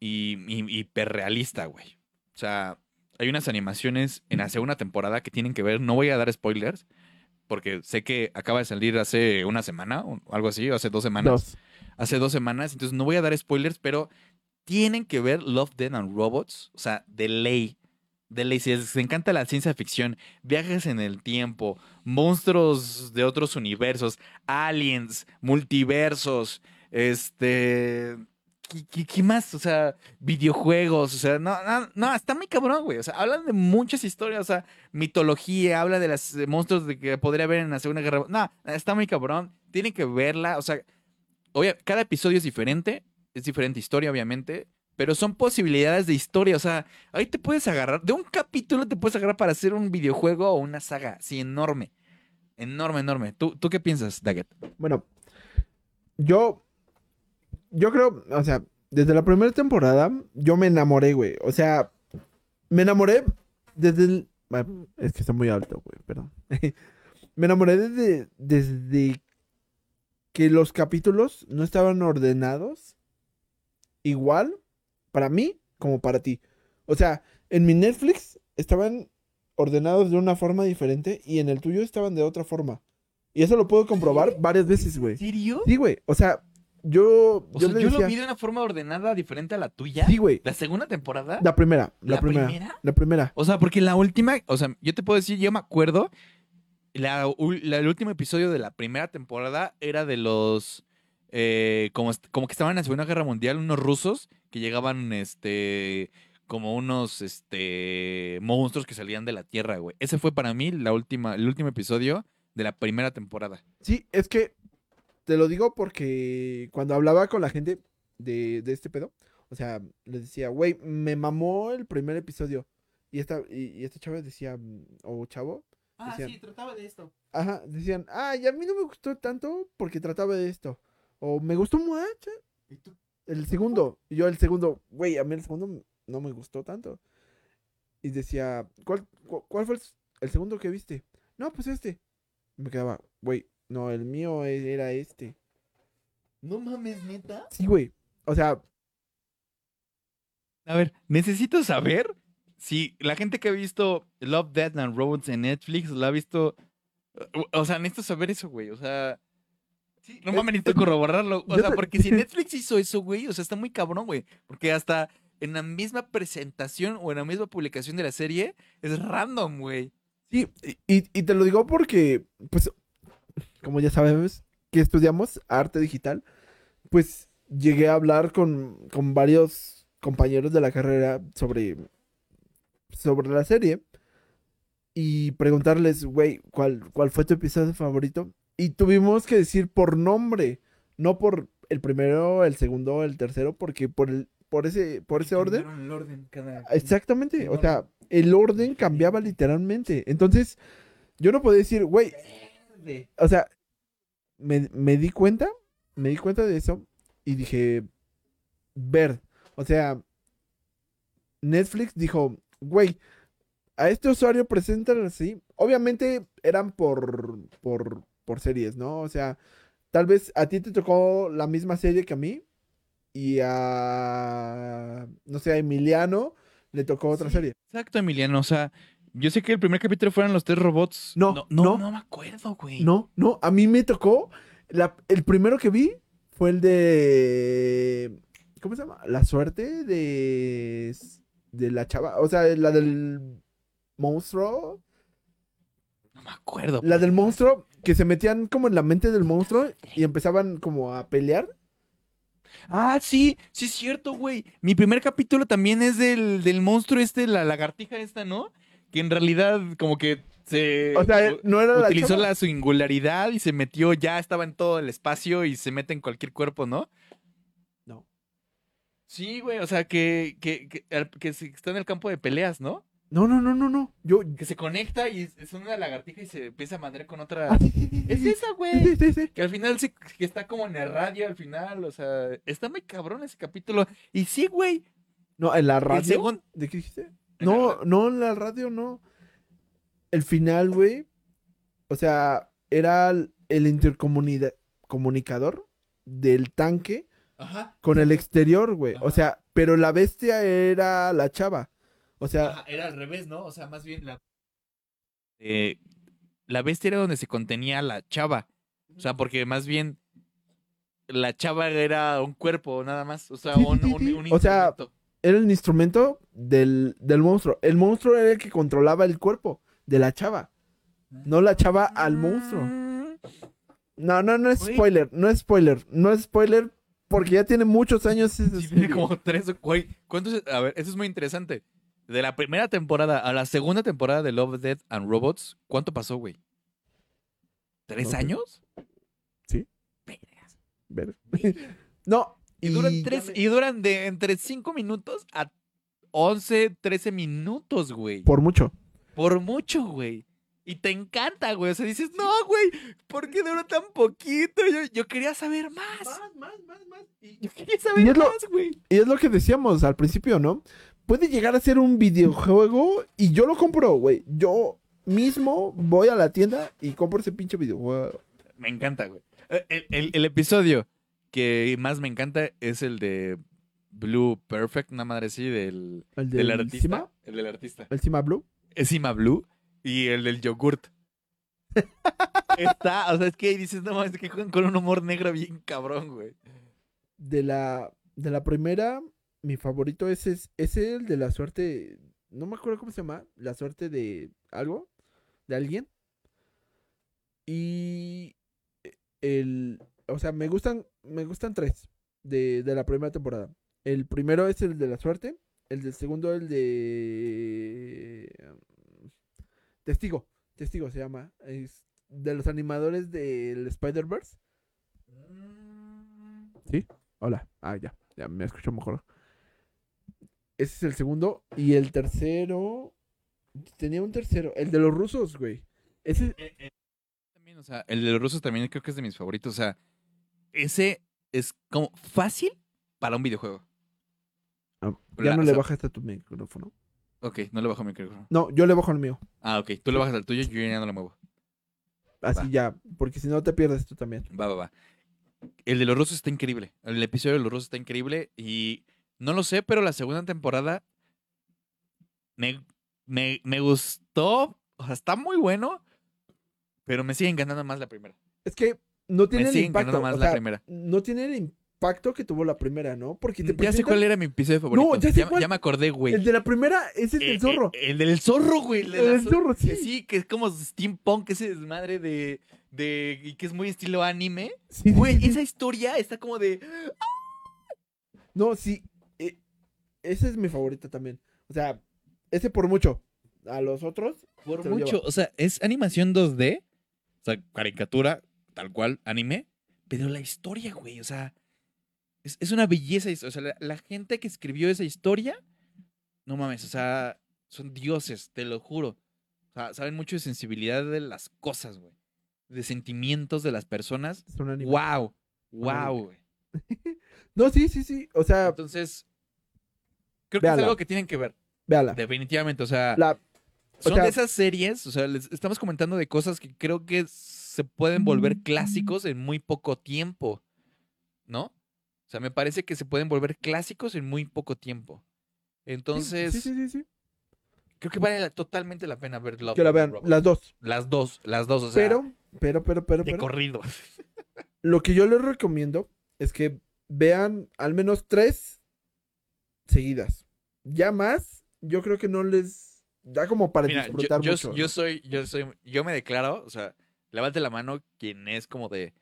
Speaker 1: y, hiperrealista, güey. O sea, hay unas animaciones en la segunda temporada que tienen que ver, no voy a dar spoilers, porque sé que acaba de salir hace una semana o algo así, o hace dos semanas.
Speaker 2: Dos.
Speaker 1: Hace dos semanas, entonces no voy a dar spoilers, pero tienen que ver Love, Dead and Robots, o sea, de ley. De ley, si les encanta la ciencia ficción, viajes en el tiempo, monstruos de otros universos, aliens, multiversos, este, ¿qué, más? O sea, videojuegos, o sea, no, no, no, está muy cabrón, güey. O sea, hablan de muchas historias, o sea, mitología, habla de los monstruos de que podría haber en la Segunda Guerra. No, está muy cabrón. Tienen que verla, o sea, obvia- cada episodio es diferente, es diferente historia, obviamente, pero son posibilidades de historia, o sea, ahí te puedes agarrar, de un capítulo te puedes agarrar para hacer un videojuego o una saga, sí, enorme. Enorme, enorme. ¿Tú, ¿tú qué piensas, Daggett?
Speaker 2: Bueno, yo, yo creo, o sea, desde la primera temporada, yo me enamoré, güey. O sea, me enamoré desde el... bueno, Es que está muy alto, güey, perdón. me enamoré desde, desde que los capítulos no estaban ordenados igual para mí como para ti. O sea, en mi Netflix estaban ordenados de una forma diferente y en el tuyo estaban de otra forma. Y eso lo puedo comprobar varias veces, güey.
Speaker 1: serio?
Speaker 2: Sí, güey. O sea, yo.
Speaker 1: O
Speaker 2: yo
Speaker 1: sea,
Speaker 2: le
Speaker 1: yo
Speaker 2: decía-
Speaker 1: lo vi de una forma ordenada diferente a la tuya.
Speaker 2: Sí, güey.
Speaker 1: ¿La segunda temporada?
Speaker 2: La primera. La,
Speaker 1: ¿La
Speaker 2: primera,
Speaker 1: primera?
Speaker 2: La primera.
Speaker 1: O sea, porque la última, o sea, yo te puedo decir, yo me acuerdo, la, el último episodio de la primera temporada era de los, eh, como, como que estaban en la Segunda Guerra Mundial, unos rusos que llegaban, este, como unos, este, monstruos que salían de la Tierra, güey. Ese fue para mí la última, el último episodio de la primera temporada.
Speaker 2: Sí, es que. Te lo digo porque cuando hablaba con la gente de, de este pedo, o sea, les decía, güey, me mamó el primer episodio. Y esta, y, y esta chava decía, o chavo,
Speaker 1: Ah,
Speaker 2: Decían-
Speaker 1: sí, trataba de esto.
Speaker 2: Ajá, decían, ay, a mí no me gustó tanto porque trataba de esto. O me gustó mucho
Speaker 1: ¿Y tú?
Speaker 2: el segundo. Y yo el segundo, güey, a mí el segundo no me gustó tanto. Y decía, ¿cuál, cu- cuál fue el, el segundo que viste? No, pues este. Me quedaba, güey, no, el mío e- era este.
Speaker 1: No mames, neta.
Speaker 2: Sí, güey. O sea,
Speaker 1: A ver, necesito saber si la gente que ha visto Love, Death and Robots en Netflix lo ha visto. O sea, necesito saber eso, güey. O sea. No
Speaker 2: es-
Speaker 1: mames, necesito
Speaker 2: es-
Speaker 1: corroborarlo. O sea, porque si Netflix hizo eso, güey, o sea, está muy cabrón, güey. Porque hasta en la misma presentación o en la misma publicación de la serie es random, güey.
Speaker 2: sí, y, y- y te lo digo porque, pues, como ya sabes, que estudiamos arte digital, pues llegué a hablar con, con varios compañeros de la carrera sobre, sobre la serie y preguntarles, güey, ¿cuál, ¿cuál fue tu episodio favorito? Y tuvimos que decir por nombre, no por el primero, el segundo, el tercero, porque por el por ese por ese orden
Speaker 1: El orden cada-
Speaker 2: Exactamente, o
Speaker 1: El
Speaker 2: sea, el orden cambiaba literalmente. Entonces, yo no podía decir, güey, o sea, me, me di cuenta, me di cuenta de eso y dije, ver, o sea, Netflix dijo, güey, a este usuario presentan así. Obviamente eran por, por, por series, ¿no? O sea, tal vez a ti te tocó la misma serie que a mí y a, no sé, a Emiliano le tocó otra
Speaker 1: Sí.
Speaker 2: serie.
Speaker 1: Exacto, Emiliano. O sea, yo sé que el primer capítulo fueron los tres robots.
Speaker 2: No,
Speaker 1: no,
Speaker 2: no.
Speaker 1: no me acuerdo, güey.
Speaker 2: No, no, a mí me tocó, la- el primero que vi fue el de, ¿cómo se llama? La suerte de, de la chava, o sea, la del monstruo,
Speaker 1: No me acuerdo.
Speaker 2: la del monstruo, que se metían como en la mente del monstruo y empezaban como a pelear.
Speaker 1: Ah, sí, sí es cierto, güey. Mi primer capítulo también es del, del monstruo este, la lagartija esta, ¿no? Que en realidad como que se
Speaker 2: O sea, no era la
Speaker 1: utilizó la singularidad y se metió, ya estaba en todo el espacio y se mete en cualquier cuerpo, ¿no?
Speaker 2: No.
Speaker 1: Sí, güey, o sea, que, que, que, que está en el campo de peleas, ¿no?
Speaker 2: No, no, no, no, no. Yo.
Speaker 1: Que se conecta y es una lagartija y se empieza a madrear con otra...
Speaker 2: Ah, sí, sí, sí,
Speaker 1: Es esa, güey.
Speaker 2: sí, sí.
Speaker 1: Que al final se, que está como en el radio al final, o sea, está muy cabrón ese capítulo. Y sí, güey.
Speaker 2: No, en la radio. ¿De qué dijiste?
Speaker 1: La
Speaker 2: No, no, en la radio no. El final, güey. O sea, era el intercomunicador del tanque
Speaker 1: Ajá.
Speaker 2: con el exterior, güey. O sea, pero la bestia era la chava. O sea,
Speaker 1: Ajá, era al revés, ¿no? O sea, más bien la... Eh, la bestia era donde se contenía la chava. O sea, porque más bien la chava era un cuerpo, nada más. O sea, un, un-
Speaker 2: sí.
Speaker 1: un
Speaker 2: O sea,
Speaker 1: instrumento.
Speaker 2: Era el instrumento del, del monstruo. El monstruo era el que controlaba el cuerpo de la chava. No la chava al monstruo.
Speaker 1: Mm,
Speaker 2: No, no, no es spoiler. No es spoiler. No es spoiler Porque ya tiene muchos años
Speaker 1: Sí, tiene como tres o. A ver, eso es muy interesante. De la primera temporada a la segunda temporada de Love, Death and Robots, ¿cuánto pasó, güey? ¿Tres años?
Speaker 2: Sí.
Speaker 1: Vergas.
Speaker 2: Ver. No.
Speaker 1: Y duran, tres,
Speaker 2: me-
Speaker 1: y duran de entre 5 minutos a 11, 13 minutos, güey.
Speaker 2: Por mucho.
Speaker 1: Por mucho, güey. Y te encanta, güey. O sea, dices, no, güey, ¿por qué duró tan poquito? Yo, yo quería saber más.
Speaker 2: más, más, más.
Speaker 1: Yo quería saber
Speaker 2: Y
Speaker 1: más, güey.
Speaker 2: Y es lo que decíamos al principio, ¿no? Puede llegar a ser un videojuego y yo lo compro, güey. Yo mismo voy a la tienda y compro ese pinche videojuego.
Speaker 1: Me encanta, güey. Eh, El, el- el episodio que más me encanta es el de Blue Perfect, una madre así, del,
Speaker 2: El
Speaker 1: del
Speaker 2: del
Speaker 1: artista.
Speaker 2: Cima,
Speaker 1: El del artista.
Speaker 2: el Cima Blue.
Speaker 1: Es Cima Blue y el del yogurt. Está, o sea, es que dices, no mames, que juegan con un humor negro bien cabrón, güey.
Speaker 2: De la, de la primera, mi favorito es, es, es el de la suerte. No me acuerdo cómo se llama. La suerte de algo. De alguien. Y el. O sea, me gustan. Me gustan tres. De, de la primera temporada. El primero es el de la suerte. El del segundo, el de. um, Testigo. Testigo se llama. Es de los animadores del Spider-Verse. Hola. Ah, ya. Ya me escucho mejor. Ese es el segundo. Y el tercero. Tenía un tercero. El de los rusos, güey. Ese.
Speaker 1: También, o sea, el de los rusos también creo que es de mis favoritos. O sea, ese es como fácil para un videojuego.
Speaker 2: ah,
Speaker 1: La-
Speaker 2: ya no
Speaker 1: o
Speaker 2: le
Speaker 1: sea-
Speaker 2: bajas a tu micrófono.
Speaker 1: Ok, no le bajo mi micrófono.
Speaker 2: No, yo le bajo al mío.
Speaker 1: Ah, ok. Tú le bajas al tuyo, yo ya no lo muevo.
Speaker 2: Así
Speaker 1: Va.
Speaker 2: ya. Porque si no te pierdes tú también.
Speaker 1: Va, va, va. El de los rusos está increíble. El episodio de los rusos está increíble. Y no lo sé, pero la segunda temporada me, me, me gustó. O sea, está muy bueno. Pero me sigue encantando más la primera.
Speaker 2: Es que no tiene el impacto.
Speaker 1: encantando más
Speaker 2: o
Speaker 1: la primera.
Speaker 2: no tiene el impacto que tuvo la primera, ¿no? Porque te
Speaker 1: Ya sé cuál era mi episodio favorito.
Speaker 2: ya sé
Speaker 1: ya,
Speaker 2: cuál.
Speaker 1: ya me acordé, güey.
Speaker 2: El de la primera es el
Speaker 1: Eh,
Speaker 2: del zorro.
Speaker 1: eh, el del zorro, güey. El, de
Speaker 2: El
Speaker 1: la
Speaker 2: del
Speaker 1: zo-
Speaker 2: zorro, sí.
Speaker 1: que Sí, que es como steampunk, ese desmadre de, de. y que es muy estilo anime.
Speaker 2: Sí,
Speaker 1: Güey,
Speaker 2: sí.
Speaker 1: esa historia está como de.
Speaker 2: No, sí. eh, ese es mi favorito también. O sea, ese por mucho. A los otros.
Speaker 1: Por mucho. O sea, es animación 2D. O sea, caricatura, tal cual, anime. Pero la historia, güey. O sea, es, es una belleza. O sea, la, la gente que escribió esa historia. No mames, o sea, son dioses, te lo juro. O sea, saben mucho de sensibilidad de las cosas, güey. De sentimientos de las personas.
Speaker 2: Son anime.
Speaker 1: Wow. Wow, güey.
Speaker 2: No, sí, sí, sí. O sea,
Speaker 1: Entonces, creo que es algo que tienen que ver.
Speaker 2: véala.
Speaker 1: Definitivamente. O sea,
Speaker 2: La, o
Speaker 1: son
Speaker 2: sea-
Speaker 1: de esas series. O sea, les estamos comentando de cosas que creo que se pueden volver clásicos en muy poco tiempo. ¿No? O sea, me parece que se pueden volver clásicos en muy poco tiempo. Entonces,
Speaker 2: sí, sí, sí, sí.
Speaker 1: creo que vale la- totalmente la pena ver Love,
Speaker 2: Que la vean, las dos.
Speaker 1: Las dos, las dos. O sea,
Speaker 2: Pero, pero, pero, pero,
Speaker 1: de
Speaker 2: pero.
Speaker 1: corrido.
Speaker 2: Lo que yo les recomiendo es que vean al menos tres seguidas. Ya más, yo creo que no les da como para
Speaker 1: Mira,
Speaker 2: disfrutar
Speaker 1: yo-
Speaker 2: mucho.
Speaker 1: yo soy, yo soy, yo me declaro, o sea, levante la mano quien es como de,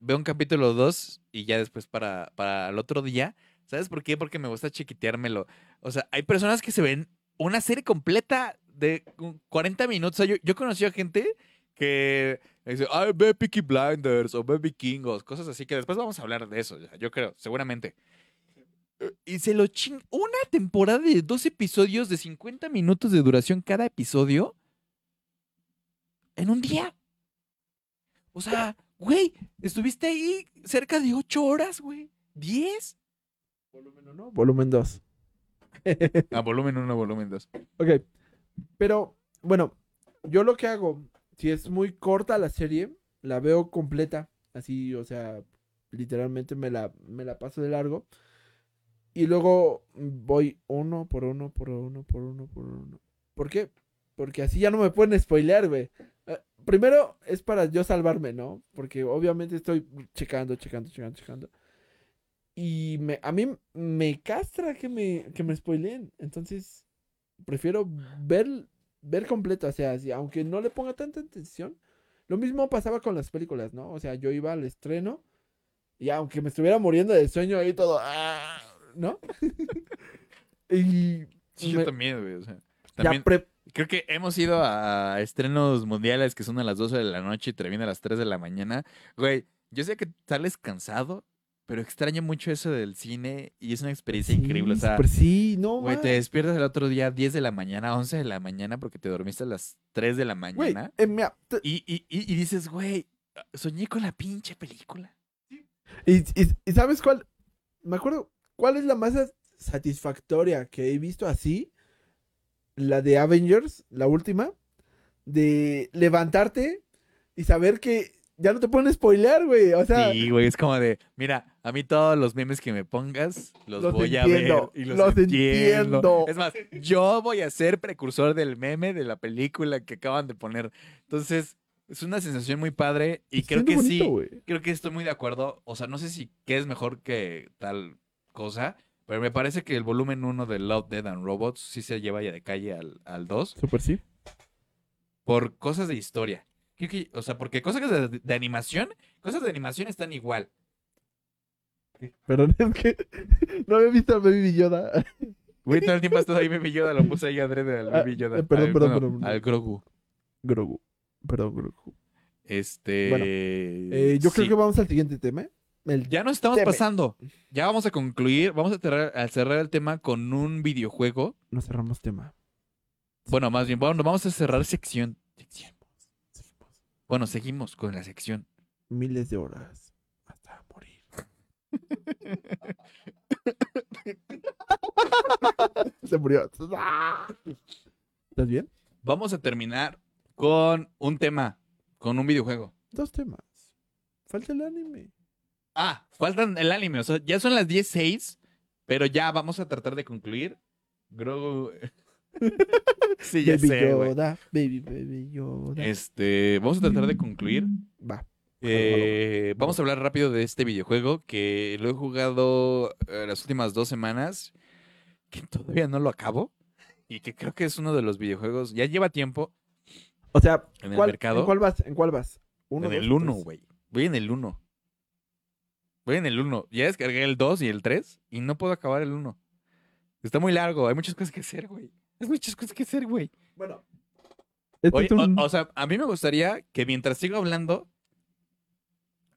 Speaker 1: veo un capítulo dos y ya después para, para el otro día. ¿Sabes por qué? Porque me gusta chiquiteármelo. O sea, hay personas que se ven una serie completa de cu- 40 minutos. Yo, yo conocí a gente que dice, ay, ve Peaky Blinders o ve Vikingos, cosas así, que después vamos a hablar de eso, yo creo, seguramente. Y se lo ching... Una temporada de dos episodios de 50 minutos de duración cada episodio en un día. O sea, güey, estuviste ahí cerca de 8 horas, güey. ¿10?
Speaker 2: Volumen 1, volumen 2.
Speaker 1: Ah, volumen 1, volumen 2.
Speaker 2: Ok. Pero, bueno, yo lo que hago, si es muy corta la serie, la veo completa. Así, o sea, literalmente me la, me la paso de largo. Y luego voy uno por uno, por uno, por uno, por uno. ¿Por qué? Porque así ya no me pueden spoilear, güey. Eh, primero es para yo salvarme, ¿no? Porque obviamente estoy checando, checando, checando, checando. Y me, a mí me castra que me, que me spoileen. Entonces, prefiero ver, ver completo. O sea, si- aunque no le ponga tanta atención. Lo mismo pasaba con las películas, ¿no? O sea, yo iba al estreno Y aunque me estuviera muriendo de sueño ahí todo, ah, ¿no? y
Speaker 1: Sí,
Speaker 2: me-
Speaker 1: yo también, güey. O sea,
Speaker 2: pre-
Speaker 1: creo que hemos ido a estrenos mundiales que son a las 12 de la noche y termina a las 3 de la mañana. Güey, yo sé que sales cansado, pero extraño mucho eso del cine y es una experiencia
Speaker 2: Sí,
Speaker 1: increíble. O sea,
Speaker 2: sí, no,
Speaker 1: güey, te despiertas el otro día 10 de la mañana, 11 de la mañana porque te dormiste a las 3 de la
Speaker 2: Güey,
Speaker 1: mañana.
Speaker 2: eh, mira, te-
Speaker 1: Y, y, y, y dices, güey, soñé con la pinche película.
Speaker 2: y, y- y ¿sabes cuál? Me acuerdo, ¿cuál es la más sa- satisfactoria que he visto así? La de Avengers, la última, de levantarte y saber que ya no te pueden spoilear, güey. O sea,
Speaker 1: Sí, güey, es como de, mira, a mí todos los memes que me pongas los,
Speaker 2: Los
Speaker 1: voy
Speaker 2: entiendo,
Speaker 1: a ver y los,
Speaker 2: los
Speaker 1: entiendo.
Speaker 2: entiendo.
Speaker 1: Es más, yo voy a ser precursor del meme de la película que acaban de poner. Entonces, es una sensación muy padre y creo que
Speaker 2: bonito,
Speaker 1: sí, creo que estoy muy de acuerdo. O sea, no sé si qué es mejor que tal cosa, pero me parece que el volumen 1 de Love, Dead and Robots sí se lleva ya de calle al, al 2
Speaker 2: Súper sí.
Speaker 1: por cosas de historia. O sea, porque cosas de, de animación, cosas de animación están igual.
Speaker 2: Perdón, es que no había visto a Baby Yoda.
Speaker 1: Güey, todo el tiempo estás ahí Baby Yoda, lo puse ahí adrede al
Speaker 2: Ah,
Speaker 1: Baby Yoda.
Speaker 2: eh, perdón,
Speaker 1: Al-
Speaker 2: perdón, perdón.
Speaker 1: Al Grogu.
Speaker 2: Grogu. Perdón, Grogu.
Speaker 1: Este.
Speaker 2: Bueno, Eh, yo creo que vamos al siguiente tema. El-
Speaker 1: Ya nos estamos
Speaker 2: Teme.
Speaker 1: pasando. Ya vamos a concluir. Vamos a cerrar, a cerrar el tema con un videojuego.
Speaker 2: No cerramos tema.
Speaker 1: Bueno, más bien, bueno, vamos a cerrar sección. Sección. Bueno, seguimos con la sección.
Speaker 2: Miles de horas hasta morir. Se murió. ¿Estás bien?
Speaker 1: Vamos a terminar con un tema, con un videojuego.
Speaker 2: Dos temas. Falta el anime.
Speaker 1: Ah, faltan el anime. O sea, ya son las 10.06, pero ya vamos a tratar de concluir. Grogu. sí, ya
Speaker 2: baby
Speaker 1: sé.
Speaker 2: Yoda, baby, baby Yoda.
Speaker 1: Este, vamos a tratar de concluir.
Speaker 2: Va.
Speaker 1: Eh, vamos a hablar rápido de este videojuego que lo he jugado eh, las últimas dos semanas, que todavía no lo acabo y que creo que es uno de los videojuegos, ya lleva tiempo
Speaker 2: O sea,
Speaker 1: en el
Speaker 2: ¿cuál,
Speaker 1: mercado.
Speaker 2: ¿en cuál vas? ¿En cuál vas? Uno,
Speaker 1: en
Speaker 2: dos,
Speaker 1: el 1,
Speaker 2: tres.
Speaker 1: güey. Voy en el 1. Voy en el 1. Ya descargué el 2 y el 3 y no puedo acabar el 1. Está muy largo, hay muchas cosas que hacer, güey. Hay muchas cosas que hacer, güey.
Speaker 2: Bueno.
Speaker 1: Oye,
Speaker 2: es un-
Speaker 1: o, o sea, a mí me gustaría que mientras sigo hablando,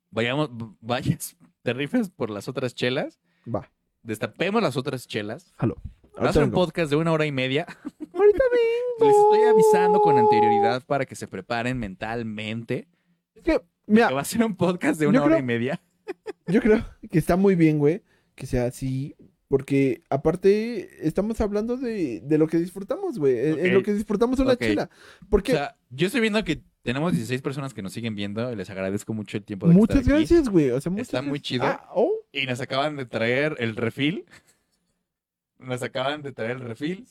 Speaker 1: vayamos, vayas, te rifes por las otras chelas,
Speaker 2: Va.
Speaker 1: destapemos las otras chelas. Va a
Speaker 2: Ahorita
Speaker 1: ser un podcast de una hora y media.
Speaker 2: Ahorita vengo.
Speaker 1: Les estoy avisando con anterioridad para que se preparen mentalmente.
Speaker 2: Es que, mira,
Speaker 1: Que va a ser un podcast de una hora
Speaker 2: creo-
Speaker 1: y media.
Speaker 2: Yo creo que está muy bien, güey, que sea así, porque aparte estamos hablando de, de lo que disfrutamos, güey, en- en
Speaker 1: Ok.
Speaker 2: lo que disfrutamos una
Speaker 1: Ok.
Speaker 2: chela.
Speaker 1: O
Speaker 2: Porque
Speaker 1: sea, yo estoy viendo que tenemos 16 personas que nos siguen viendo y les agradezco mucho el tiempo de
Speaker 2: muchas
Speaker 1: estar aquí.
Speaker 2: gracias, güey, o sea, muchas
Speaker 1: Está muy chido.
Speaker 2: Ah, oh,
Speaker 1: Y nos acaban de traer el refil. Nos acaban de traer el refil.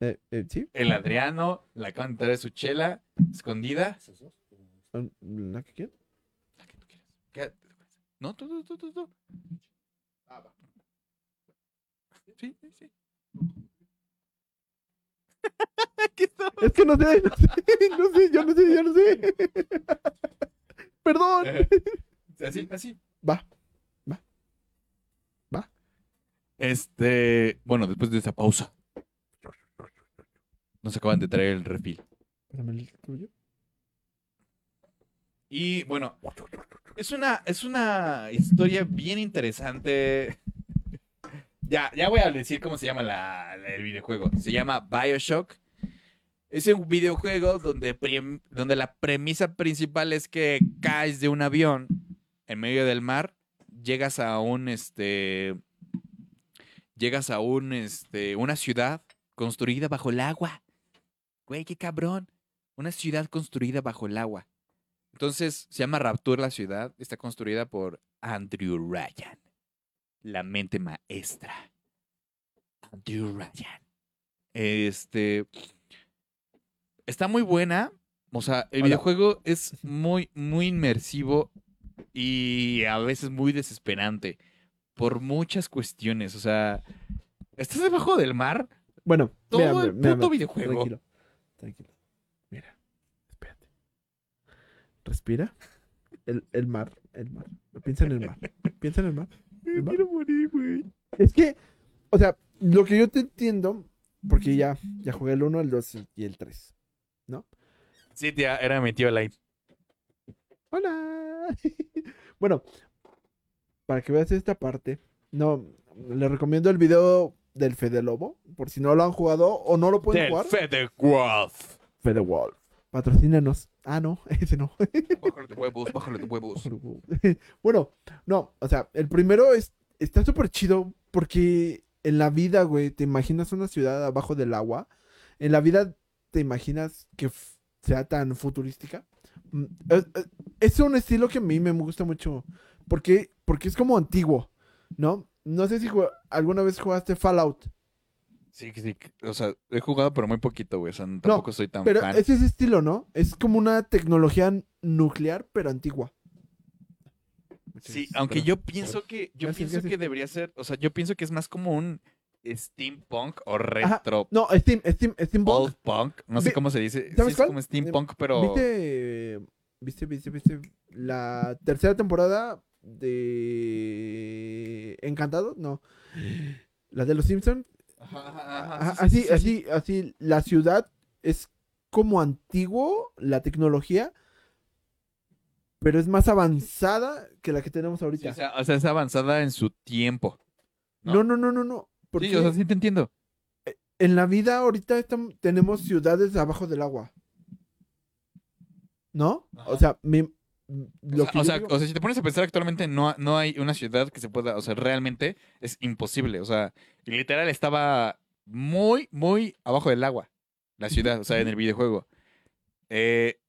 Speaker 2: eh, eh, sí,
Speaker 1: El Adriano le acaban de traer su chela escondida.
Speaker 2: la que quieras.
Speaker 1: La que tú quieras. No, tú, tú, tú, tú, tú. Sí, sí, sí. Aquí está.
Speaker 2: Es que no sé, no sé, no sé, yo no sé, yo no sé. Perdón.
Speaker 1: Así, así.
Speaker 2: Va, va, va.
Speaker 1: Este, bueno, después de esa pausa, nos acaban de traer el refil.
Speaker 2: Pásame el tuyo.
Speaker 1: Y bueno, es una, es una historia bien interesante. Ya, ya voy a decir cómo se llama la- el videojuego. Se llama Bioshock. Es un videojuego donde, donde la premisa principal es que caes de un avión en medio del mar, llegas a un este. Llegas a un este. una ciudad construida bajo el agua. Güey, qué cabrón. Una ciudad construida bajo el agua. Entonces, se llama Rapture la ciudad. Está construida por Andrew Ryan. La mente maestra. Andrew Ryan. Este. Está muy buena. O sea, el
Speaker 2: Hola.
Speaker 1: videojuego es muy, muy inmersivo y a veces muy desesperante. Por muchas cuestiones. O sea, estás debajo del mar.
Speaker 2: Bueno,
Speaker 1: Todo el puto videojuego.
Speaker 2: Tranquilo, tranquilo. Mira, espérate. Respira. El, el mar, el mar. Piensa en el mar. Piensa en el mar.
Speaker 1: Me quiero morir, güey.
Speaker 2: Es que, o sea, lo que yo te entiendo, porque ya, ya jugué el 1, el 2 y el 3.
Speaker 1: Sí, tía, era mi tío Light.
Speaker 2: Hola. bueno, para que veas esta parte, no, le recomiendo el video del Fede Lobo, por si no lo han jugado o no lo pueden
Speaker 1: Del
Speaker 2: jugar.
Speaker 1: Fede Wolf.
Speaker 2: Fede Wolf. Patrocínanos. Ah, no, ese no.
Speaker 1: Bájale de huevos, bájale de huevos.
Speaker 2: bueno, no, o sea, el primero es, está súper chido porque en la vida, güey, te imaginas una ciudad abajo del agua. En la vida te imaginas que sea tan futurística. Mm, Es, es- es un estilo que a mí me gusta mucho porque, porque es como antiguo, ¿no? No sé si alguna vez jugaste Fallout,
Speaker 1: Sí, sí, sí. O sea, he jugado, pero muy poquito, güey. O sea, tampoco soy tan
Speaker 2: pero
Speaker 1: fan.
Speaker 2: es ese estilo, ¿no? Es como una tecnología nuclear, pero antigua.
Speaker 1: Sí, aunque yo pienso que yo
Speaker 2: Gracias,
Speaker 1: pienso
Speaker 2: gracias.
Speaker 1: que debería ser, o sea, yo pienso que es más como un steampunk o retro
Speaker 2: No, Steam, Steam, Steampunk.
Speaker 1: old punk, no sé
Speaker 2: Vi-
Speaker 1: cómo se dice, sí
Speaker 2: ¿sabes
Speaker 1: es como steampunk, pero
Speaker 2: ¿Viste, viste, viste, viste la tercera temporada de Encantado? No. La de los Simpsons.
Speaker 1: Ajá, sí,
Speaker 2: así,
Speaker 1: sí, sí.
Speaker 2: así, así. La ciudad es como antiguo, la tecnología, pero es más avanzada que la que tenemos
Speaker 1: Sí,
Speaker 2: ahorita.
Speaker 1: o, sea, o sea, es avanzada en su tiempo.
Speaker 2: no, no, no, no, no. Porque
Speaker 1: Sí, o sea, sí te entiendo.
Speaker 2: en la vida ahorita estam- tenemos ciudades abajo del agua. ¿No? O sea, mi-
Speaker 1: O sea, o sea,
Speaker 2: digo-
Speaker 1: o sea, si te pones a pensar actualmente no, no hay una ciudad que se pueda, o sea, realmente es imposible, o sea, literal estaba muy, muy abajo del agua, la ciudad, o sea, en el videojuego. Eh,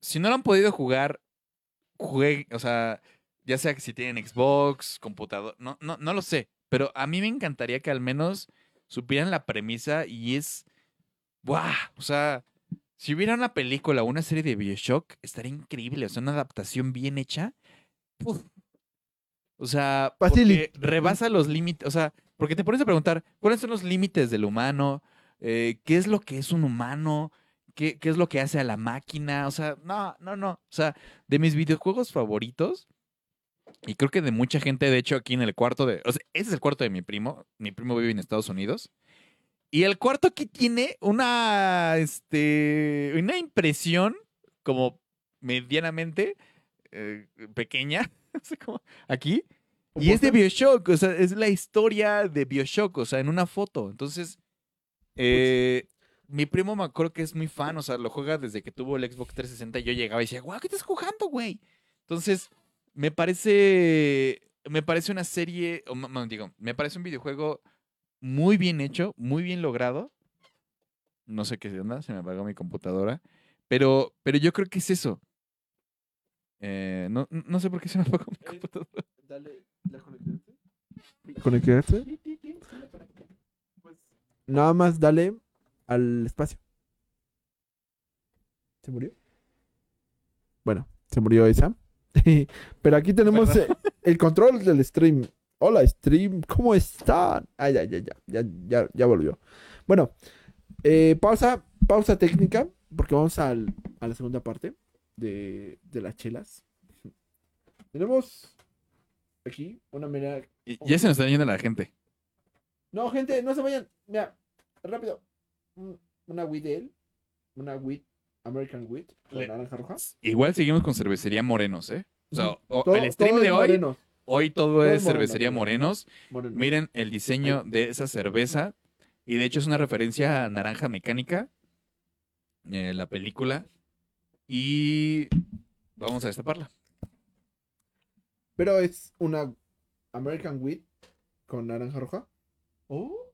Speaker 1: si no lo han podido jugar, jueguen, o sea, ya sea que si tienen Xbox, computador, no, no, no lo sé, pero a mí me encantaría que al menos supieran la premisa y es, ¡buah! O sea, si hubiera una película o una serie de Bioshock, estaría increíble. O sea, una adaptación bien hecha. O sea, porque rebasa los límites. O sea, porque te pones a preguntar, ¿cuáles son los límites del humano? Eh, ¿Qué es lo que es un humano? ¿Qué, ¿Qué es lo que hace a la máquina? O sea, no, no, no. O sea, de mis videojuegos favoritos, y creo que de mucha gente, de hecho, aquí en el cuarto de. O sea, ese es el cuarto de mi primo. Mi primo vive en Estados Unidos. Y el cuarto aquí tiene una. Este. Una impresión como medianamente eh, pequeña. como aquí. Y es de Bioshock. O sea, es la historia de Bioshock. O sea, en una foto. Entonces. eh, mi primo me acuerdo que es muy fan. O sea, lo juega desde que tuvo el Xbox 360. Y yo llegaba y decía, guau, ¿qué estás jugando, güey? Entonces, me parece. Me parece una serie. O, digo, me parece un videojuego muy bien hecho, muy bien logrado. No sé qué onda, se me apagó mi computadora. Pero, pero yo creo que es eso. Eh, no, no sé por qué se me apagó mi computadora.
Speaker 2: Dale, ¿la conectaste? ¿Conectaste? Pues, nada más dale al espacio. ¿Se murió? Bueno, se murió esa. Pero aquí tenemos eh, el control del stream. Hola, stream, ¿cómo están? Ah, ya, ya, ya, ya, ya, ya volvió. Bueno, eh, pausa, pausa técnica, porque vamos al- a la segunda parte de, de las chelas. Tenemos aquí una mera
Speaker 1: Y ya se nos está yendo la gente.
Speaker 2: no, gente, no se vayan. Mira, rápido. Un- Una wheat ale. Una wheat, American wheat, con
Speaker 1: Le-
Speaker 2: naranja roja.
Speaker 1: Igual seguimos con cervecería Morenos, ¿eh? O sea, o-
Speaker 2: Todo-
Speaker 1: el stream de hoy,
Speaker 2: morenos,
Speaker 1: hoy todo es cervecería. Morenos. Miren el diseño de esa cerveza. Y de hecho es una referencia a Naranja Mecánica, eh, la película. Y vamos a destaparla.
Speaker 2: Pero es una American wheat con naranja roja. Oh.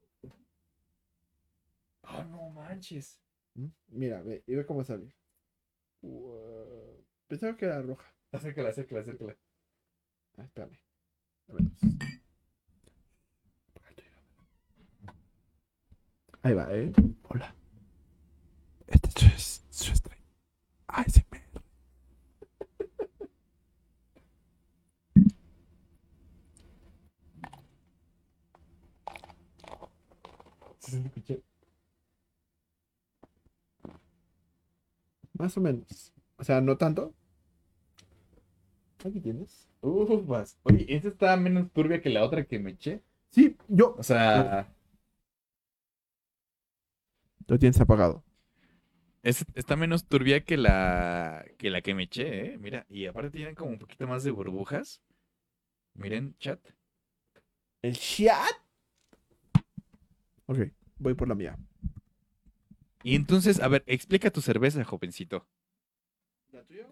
Speaker 1: Oh, no manches.
Speaker 2: Mm, Mira, ve, y ve cómo sale. Pensaba que era roja.
Speaker 1: Acércala, acércala, acércala.
Speaker 2: Ah, espérame. A ver. Ahí va, ¿eh? Hola. Este es su stream. ASMR. Más o menos. O sea, no tanto. Aquí tienes.
Speaker 1: Ufas. Oye, esta está menos turbia que la otra que me eché.
Speaker 2: Sí, yo.
Speaker 1: O sea,
Speaker 2: Lo tienes apagado.
Speaker 1: es- está menos turbia que la que la que me eché, ¿eh? Mira, y aparte tienen como un poquito más de burbujas. Miren, chat.
Speaker 2: El chat. Ok, voy por la mía.
Speaker 1: Y entonces, a ver, explica tu cerveza, jovencito.
Speaker 2: ¿La tuya?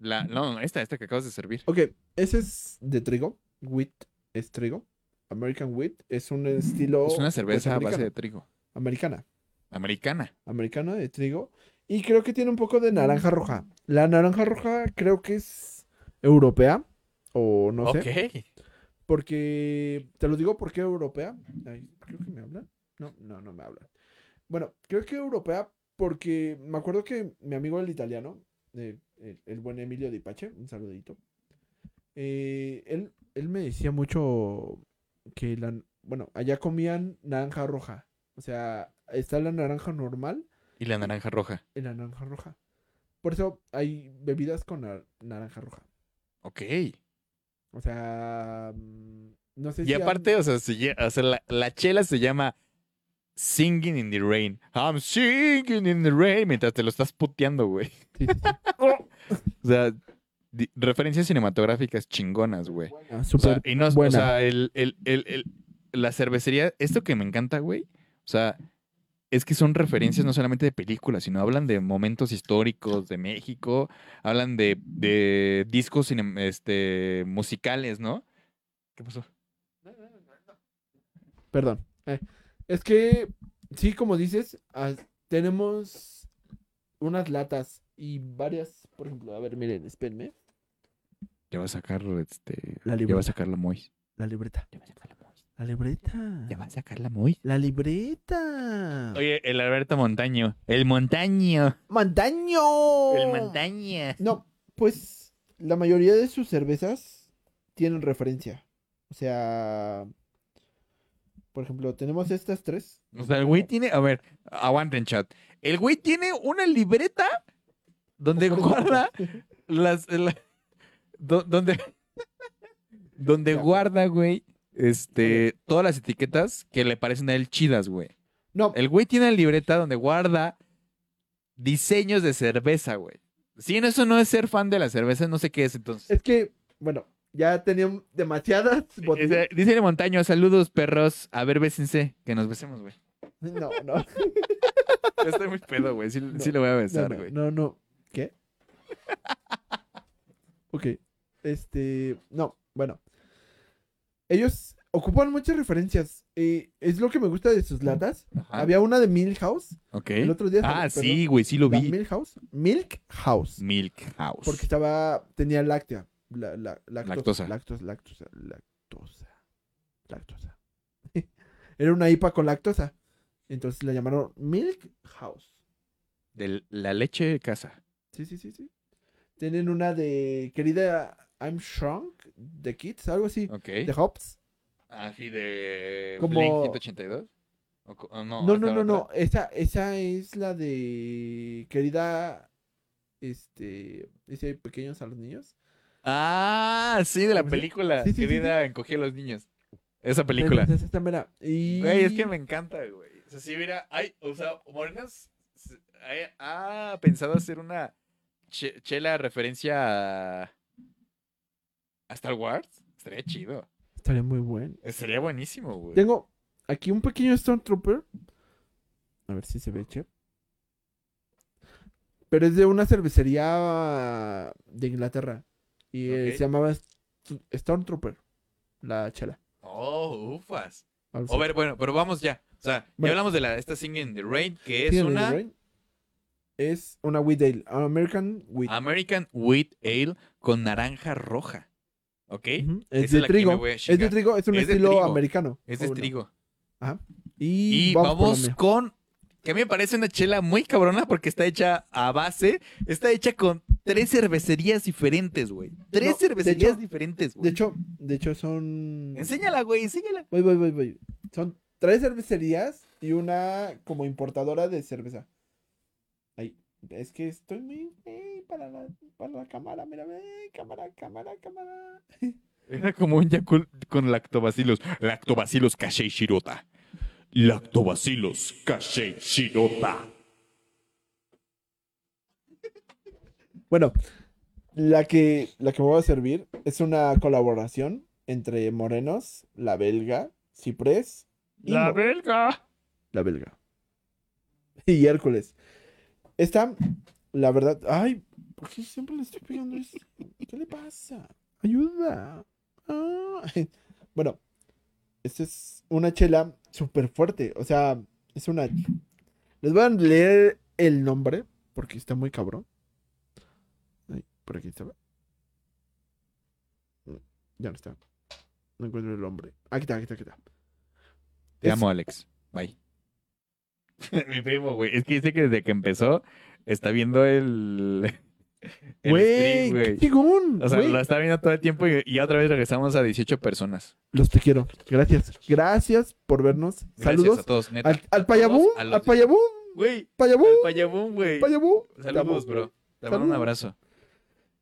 Speaker 1: La, no, esta, esta que acabas de servir.
Speaker 2: Ok, ese es de trigo. Wheat es trigo. American Wheat es un estilo.
Speaker 1: Es una cerveza a base de trigo.
Speaker 2: Americana.
Speaker 1: Americana.
Speaker 2: Americana de trigo. Y creo que tiene un poco de naranja roja. La naranja roja creo que es europea. O no sé.
Speaker 1: ok.
Speaker 2: Porque. Te lo digo porque europea. Ay, creo que me hablan. No, no, no me hablan. Bueno, creo que europea porque me acuerdo que mi amigo el italiano, eh, el, el buen Emilio Di Pace, un saludito. eh, él, él me decía mucho que la, bueno, allá comían naranja roja. O sea, está la naranja normal
Speaker 1: Y la naranja roja.
Speaker 2: y la naranja roja. Por eso hay bebidas con nar- naranja roja.
Speaker 1: Ok.
Speaker 2: O sea, mm, no sé
Speaker 1: Y
Speaker 2: si han-
Speaker 1: aparte, o sea, se lle- o sea, la, la chela se llama Singing in the Rain. I'm singing in the rain. Mientras te lo estás puteando, güey.
Speaker 2: Sí, sí, sí.
Speaker 1: O sea, referencias cinematográficas chingonas, güey.
Speaker 2: Buena,
Speaker 1: O sea,
Speaker 2: súper
Speaker 1: y no, o sea, el, el- el- el- la cervecería, esto que me encanta, güey. O sea, es que son referencias no solamente de películas, sino hablan de momentos históricos de México, hablan de, de discos este, musicales, ¿no? ¿Qué pasó?
Speaker 2: Perdón. Eh, es que, sí, como dices, tenemos unas latas y varias, por ejemplo, a ver, miren, espérenme.
Speaker 1: Ya va a sacar, este,
Speaker 2: La
Speaker 1: ya va
Speaker 2: libreta.
Speaker 1: a sacar la Mois.
Speaker 2: La libreta.
Speaker 1: Ya va a sacar la Mois.
Speaker 2: La libreta.
Speaker 1: Ya va a sacar la Mois.
Speaker 2: La libreta.
Speaker 1: Oye, el Alberto Montaño. El Montaño.
Speaker 2: ¡Montaño!
Speaker 1: El Montaña.
Speaker 2: No, pues la mayoría de sus cervezas tienen referencia. O sea, por ejemplo, tenemos estas tres.
Speaker 1: O sea, el güey tiene, a ver, aguanten chat. El güey tiene una libreta donde guarda las, la- do- donde, donde guarda, güey, este, todas las etiquetas que le parecen a él chidas, güey.
Speaker 2: No,
Speaker 1: El güey tiene una libreta donde guarda diseños de cerveza, güey. Si eso no es ser fan de la cerveza, no sé qué es entonces.
Speaker 2: es que, bueno, ya tenían demasiadas botellas.
Speaker 1: Dice, el montaño, saludos perros, a ver, bésense, que nos besemos, güey.
Speaker 2: No, no.
Speaker 1: Estoy muy pedo, güey, sí,
Speaker 2: No,
Speaker 1: sí lo voy a besar,
Speaker 2: no,
Speaker 1: güey.
Speaker 2: no, no. ¿Qué? ok. Este. No, bueno. Ellos ocupan muchas referencias. eh, es lo que me gusta de sus latas.
Speaker 1: Ajá,
Speaker 2: Había una de Milhouse.
Speaker 1: ok.
Speaker 2: el otro día
Speaker 1: Ah, sí, güey, sí lo vi.
Speaker 2: Milhouse. Milk House.
Speaker 1: Milk House.
Speaker 2: Porque estaba. Tenía láctea. La, la- lactosa.
Speaker 1: Lactosa.
Speaker 2: Lactosa. Lactosa. Lactosa. Era una IPA con lactosa. Entonces la llamaron Milk House.
Speaker 1: De la leche de casa.
Speaker 2: Sí, sí, sí, sí. Tienen una de querida I'm Shrunk de Kids, algo así.
Speaker 1: Ok.
Speaker 2: De Hops.
Speaker 1: Ah, sí, de
Speaker 2: Como-
Speaker 1: Blink 182. O co- o no,
Speaker 2: No, no, no. Esa, esa es la de querida. Este. Dice pequeños a los niños.
Speaker 1: Ah, sí, de la
Speaker 2: ¿Cómo se-
Speaker 1: película.
Speaker 2: Sí, sí,
Speaker 1: Querida encogí a los niños. Esa película.
Speaker 2: Entonces, esta mera. Y...
Speaker 1: Güey, es que me encanta, güey. O sea, sí, mira, hay, o sea, Morenas ha pensado hacer una che- chela referencia a, a Star Wars. Estaría chido.
Speaker 2: Estaría muy bueno.
Speaker 1: Sería buenísimo, güey.
Speaker 2: Tengo aquí un pequeño Stormtrooper. A ver si se ve, che. Pero es de una cervecería de Inglaterra. Y eh, se llamaba St- Stormtrooper. La chela.
Speaker 1: Oh, ufas.
Speaker 2: algo
Speaker 1: A ver, bueno, pero vamos ya. O sea, ya
Speaker 2: Bueno.
Speaker 1: hablamos de la esta Singing in the Rain, que es
Speaker 2: el
Speaker 1: una
Speaker 2: Rain. Es una Wheat Ale. American Wheat.
Speaker 1: American Wheat Ale con naranja roja. ¿Ok?
Speaker 2: Ujú,
Speaker 1: esa es
Speaker 2: de trigo. Es de trigo. Es un
Speaker 1: Es
Speaker 2: estilo
Speaker 1: trigo.
Speaker 2: americano.
Speaker 1: Es de trigo.
Speaker 2: Y,
Speaker 1: Y
Speaker 2: vamos,
Speaker 1: vamos con. Que a mí me parece una chela muy cabrona porque está hecha a base. Está hecha con tres cervecerías diferentes, güey. Tres
Speaker 2: No, de
Speaker 1: cervecerías
Speaker 2: hecho-
Speaker 1: diferentes,
Speaker 2: De
Speaker 1: güey.
Speaker 2: hecho, de hecho son.
Speaker 1: Enséñala, güey, enséñala.
Speaker 2: Voy, voy, voy, voy. Son tres cervecerías y una como importadora de cerveza. Ahí. Es que estoy muy güey, para la, para la cámara, mira, ve, cámara, cámara, cámara.
Speaker 1: Era como un Yakult con lactobacilos. Lactobacilos Kashei Shirota. Lactobacilos Kashei Shirota.
Speaker 2: Bueno, la que, la que me voy a servir es una colaboración entre Morenos, la belga, Ciprés y
Speaker 1: La
Speaker 2: Mo-
Speaker 1: belga.
Speaker 2: la belga. Y Hércules. Esta, la verdad, ay, ¿por qué siempre le estoy pegando esto? ¿Qué le pasa? Ayuda. Ah. Bueno, esta es una chela súper fuerte. O sea, es una. Les voy a leer el nombre porque está muy cabrón. Ay, por aquí estaba. Mm, Ya no está. No encuentro el nombre. Aquí está, aquí está, aquí está.
Speaker 1: Te
Speaker 2: Es-
Speaker 1: amo, Alex. Bye. Mi primo, güey. Es que dice que desde que empezó está viendo el.
Speaker 2: Güey, qué
Speaker 1: güey.
Speaker 2: chingón.
Speaker 1: O sea,
Speaker 2: güey.
Speaker 1: lo está viendo todo el tiempo y, y otra vez regresamos a 18 personas.
Speaker 2: Los te quiero. Gracias. Gracias por vernos.
Speaker 1: Gracias
Speaker 2: Saludos
Speaker 1: a todos, neta.
Speaker 2: al, al Payabú. Al Payabú.
Speaker 1: Güey,
Speaker 2: Payabú.
Speaker 1: güey.
Speaker 2: Payabú. Te
Speaker 1: Saludos, bro. Te mando un abrazo.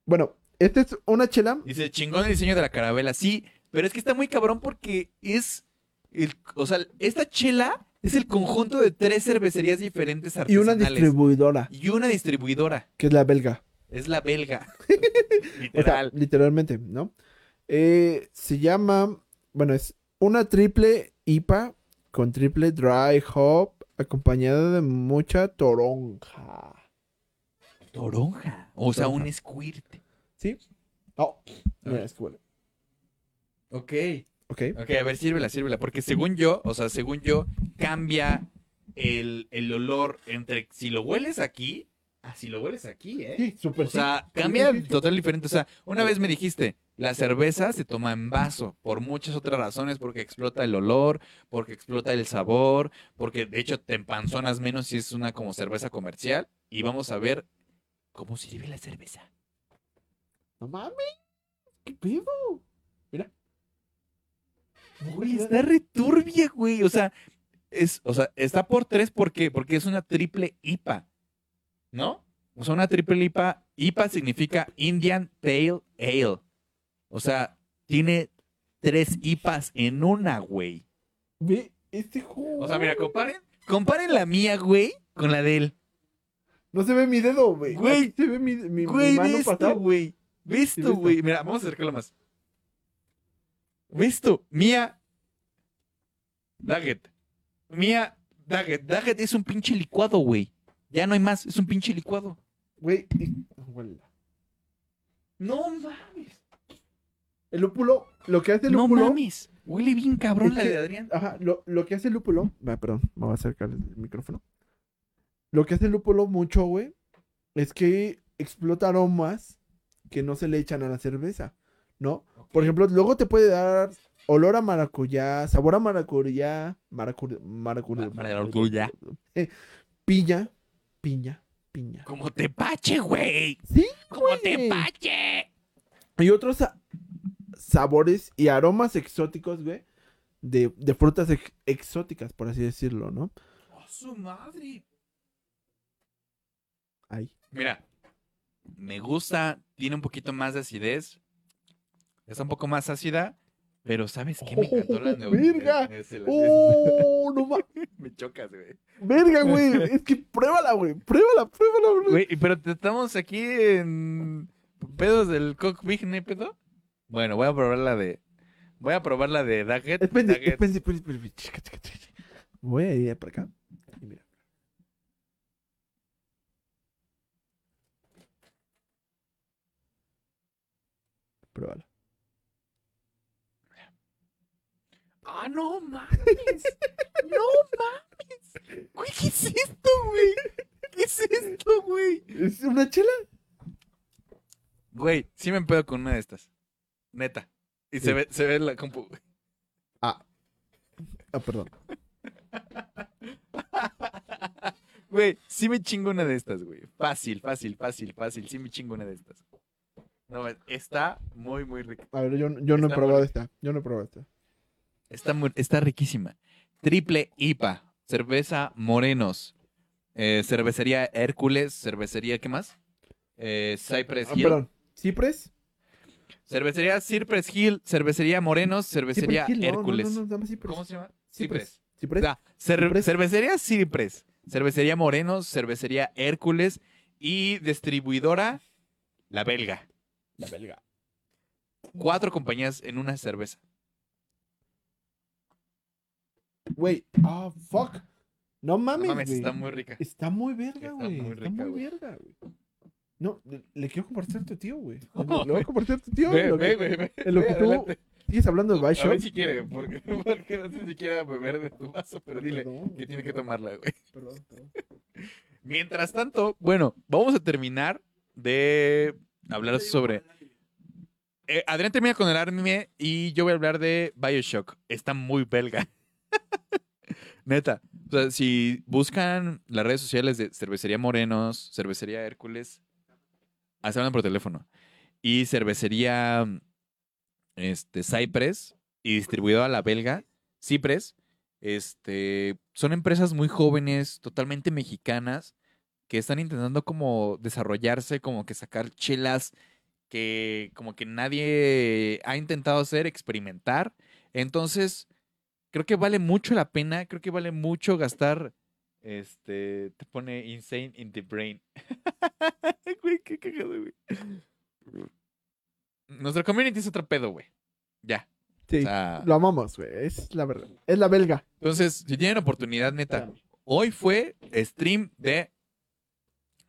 Speaker 2: Bueno, esta es una chela.
Speaker 1: Dice, chingón el diseño de la carabela. Sí, pero es que está muy cabrón porque es. El, o sea, esta chela es el conjunto de tres cervecerías diferentes
Speaker 2: Y una
Speaker 1: artesanales.
Speaker 2: distribuidora,
Speaker 1: Y una distribuidora.
Speaker 2: que es la belga.
Speaker 1: Es la belga.
Speaker 2: O sea,
Speaker 1: Literal.
Speaker 2: literalmente, ¿no? Eh, se llama, bueno, es una triple IPA con triple dry hop acompañada de mucha toronja.
Speaker 1: Toronja. O sea,
Speaker 2: Toronja.
Speaker 1: un squirt.
Speaker 2: ¿Sí? Oh, mira, es que huele.
Speaker 1: Ok.
Speaker 2: Ok.
Speaker 1: Ok, a ver, sírvela, sírvela. Porque según yo, o sea, según yo, cambia el, el olor entre si lo hueles aquí, si lo hueles aquí, ¿eh?
Speaker 2: Sí, súper
Speaker 1: O sea,
Speaker 2: sí.
Speaker 1: cambia
Speaker 2: Sí, sí, sí.
Speaker 1: total diferente. O sea, una vez me dijiste, la cerveza se toma en vaso por muchas otras razones, porque explota el olor, porque explota el sabor, porque de hecho te empanzonas menos si es una como cerveza comercial. Y vamos a ver cómo sirve la cerveza.
Speaker 2: No mames. ¿Qué pedo? Mira.
Speaker 1: Güey, está returbia, güey. O sea, es, o sea, está por tres, ¿por qué? Porque es una triple IPA. ¿No? O sea, una triple IPA. IPA significa Indian Pale Ale. O sea, tiene tres IPAs en una, güey.
Speaker 2: Ve este jugo.
Speaker 1: O sea, mira, comparen, comparen la mía, güey, con la de él.
Speaker 2: No se ve mi dedo, güey.
Speaker 1: Güey.
Speaker 2: Se ve mi, mi, mi
Speaker 1: Güey,
Speaker 2: mano
Speaker 1: ve esto, güey. Ve esto. güey. Mira, vamos a acercarlo más. Ve esto. Mía. Daggett. Mía. Daggett. Daggett es un pinche licuado, güey. Ya no hay más. Es un pinche licuado.
Speaker 2: Güey.
Speaker 1: No mames.
Speaker 2: El lúpulo, lo que hace el
Speaker 1: No
Speaker 2: lúpulo.
Speaker 1: mames. Huele bien cabrón la de Adrián.
Speaker 2: Ajá, lo, lo que hace el lúpulo. Ah, perdón, me voy a acercar el micrófono. Lo que hace el lúpulo mucho, güey, es que explota aromas que no se le echan a la cerveza, ¿no? Por ejemplo, luego te puede dar olor a maracuyá, sabor a maracuyá, maracuyá, maracuyá,
Speaker 1: Ma- maracuyá.
Speaker 2: eh, piña, piña, piña.
Speaker 1: Como tepache, güey.
Speaker 2: Sí,
Speaker 1: Como
Speaker 2: güey.
Speaker 1: tepache.
Speaker 2: Y otros sa- sabores y aromas exóticos, güey, de, de frutas ex- exóticas, por así decirlo, ¿no?
Speaker 1: ¡Oh, su madre!
Speaker 2: Ahí.
Speaker 1: Mira, me gusta, tiene un poquito más de acidez. Está un poco más ácida, pero ¿sabes qué? Me encantó la
Speaker 2: ¡Oh, verga! ¡Oh, no mames!
Speaker 1: Me chocas, güey.
Speaker 2: ¡Verga, güey! Es que pruébala, güey. Pruébala, pruébala, güey.
Speaker 1: Güey, pero estamos aquí en pedos del cockpit, ¿no pedo? Bueno, voy a probar la de... Voy a probar la de Daggett.
Speaker 2: Chica, chica, chica. Voy a ir para acá. Y mira. Pruébala.
Speaker 1: ¡Ah, no mames! ¡No mames! Güey, ¿qué es esto, güey? ¿Qué es esto, güey?
Speaker 2: ¿Es una chela?
Speaker 1: Güey, sí me pedo con una de estas. Neta. Y se ve, se ve la compu. güey.
Speaker 2: Ah. Ah, perdón.
Speaker 1: Güey, sí me chingo una de estas, güey. Fácil, fácil, fácil, fácil. Sí me chingo una de estas. No, está muy, muy rica.
Speaker 2: A ver, yo, yo no he probado esta. Yo no he probado esta.
Speaker 1: Está, muy- está riquísima. Triple IPA. Cerveza Morenos. eh, cervecería Hércules, cervecería, ¿qué más? Eh, Cypress
Speaker 2: Ah,
Speaker 1: Hill.
Speaker 2: perdón. ¿Cipres?
Speaker 1: Cervecería Cypress Hill, cervecería Morenos, cervecería
Speaker 2: Hill, no,
Speaker 1: Hércules.
Speaker 2: No, no.
Speaker 1: ¿Cómo se llama? Cypress.
Speaker 2: Cypress.
Speaker 1: cervecería Cypress, cervecería Morenos, cervecería Hércules y distribuidora La Belga.
Speaker 2: La belga.
Speaker 1: Cuatro compañías en una cerveza.
Speaker 2: Güey, ah, fuck. No
Speaker 1: No
Speaker 2: mames,
Speaker 1: mames,
Speaker 2: güey.
Speaker 1: está muy rica.
Speaker 2: Está muy verga,
Speaker 1: Está
Speaker 2: güey.
Speaker 1: muy
Speaker 2: Está
Speaker 1: rica,
Speaker 2: muy verga, güey. No, le, le quiero compartir a tu tío, güey. Le,
Speaker 1: No,
Speaker 2: le voy a compartir a tu tío.
Speaker 1: Ve,
Speaker 2: lo
Speaker 1: ve,
Speaker 2: que-
Speaker 1: ve, ve.
Speaker 2: en lo que tú
Speaker 1: adelante.
Speaker 2: sigues hablando de
Speaker 1: A
Speaker 2: Bioshock.
Speaker 1: ver si quiere, porque, porque no sé si quiere beber de tu vaso, pero dile
Speaker 2: Perdón,
Speaker 1: que tiene que tomarla, güey.
Speaker 2: perdón, perdón.
Speaker 1: Mientras tanto, bueno, vamos a terminar de hablar sobre... Eh, Adrián termina con el anime y yo voy a hablar de Bioshock. Está muy belga. Neta. O sea, si buscan las redes sociales de Cervecería Morenos, Cervecería Hércules, hasta hablan por teléfono. Y Cervecería este, Cypress y distribuidora la belga, Cypress, este, son empresas muy jóvenes, totalmente mexicanas, que están intentando como desarrollarse, como que sacar chelas que como que nadie ha intentado hacer, experimentar. Entonces, creo que vale mucho la pena, creo que vale mucho gastar, este, te pone insane in the brain. Güey, qué cagado, güey. Nuestra community es otro pedo, güey. Ya.
Speaker 2: Sí,
Speaker 1: O sea,
Speaker 2: lo amamos, güey. Es la verdad. Es la belga.
Speaker 1: entonces, si tienen oportunidad, neta, hoy fue stream de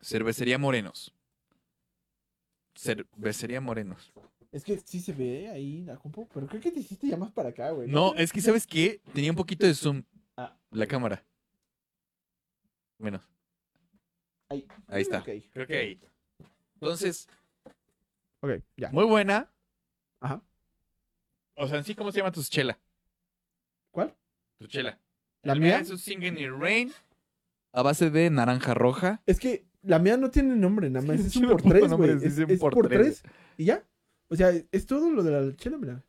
Speaker 1: Cervecería Morenos. Cervecería Morenos.
Speaker 2: Es que sí se ve ahí la compu, pero creo que te hiciste ya más para acá, güey.
Speaker 1: No, es que, ¿sabes qué? Tenía un poquito de zoom.
Speaker 2: Ah.
Speaker 1: La cámara. Menos.
Speaker 2: Ahí.
Speaker 1: Ahí está.
Speaker 2: Ok.
Speaker 1: Creo que ahí. Entonces,
Speaker 2: Ok, ya.
Speaker 1: muy buena.
Speaker 2: Ajá.
Speaker 1: O sea, en sí, ¿cómo se llama tu chela?
Speaker 2: ¿Cuál?
Speaker 1: Tu chela.
Speaker 2: ¿La mía?
Speaker 1: Es un Singing in Rain a base de naranja roja.
Speaker 2: Es que la mía no tiene nombre, nada más. Es un por tres, güey. Es, es
Speaker 1: por
Speaker 2: por,
Speaker 1: tres.
Speaker 2: tres. Y ya. O sea, es todo lo de la chela, mira.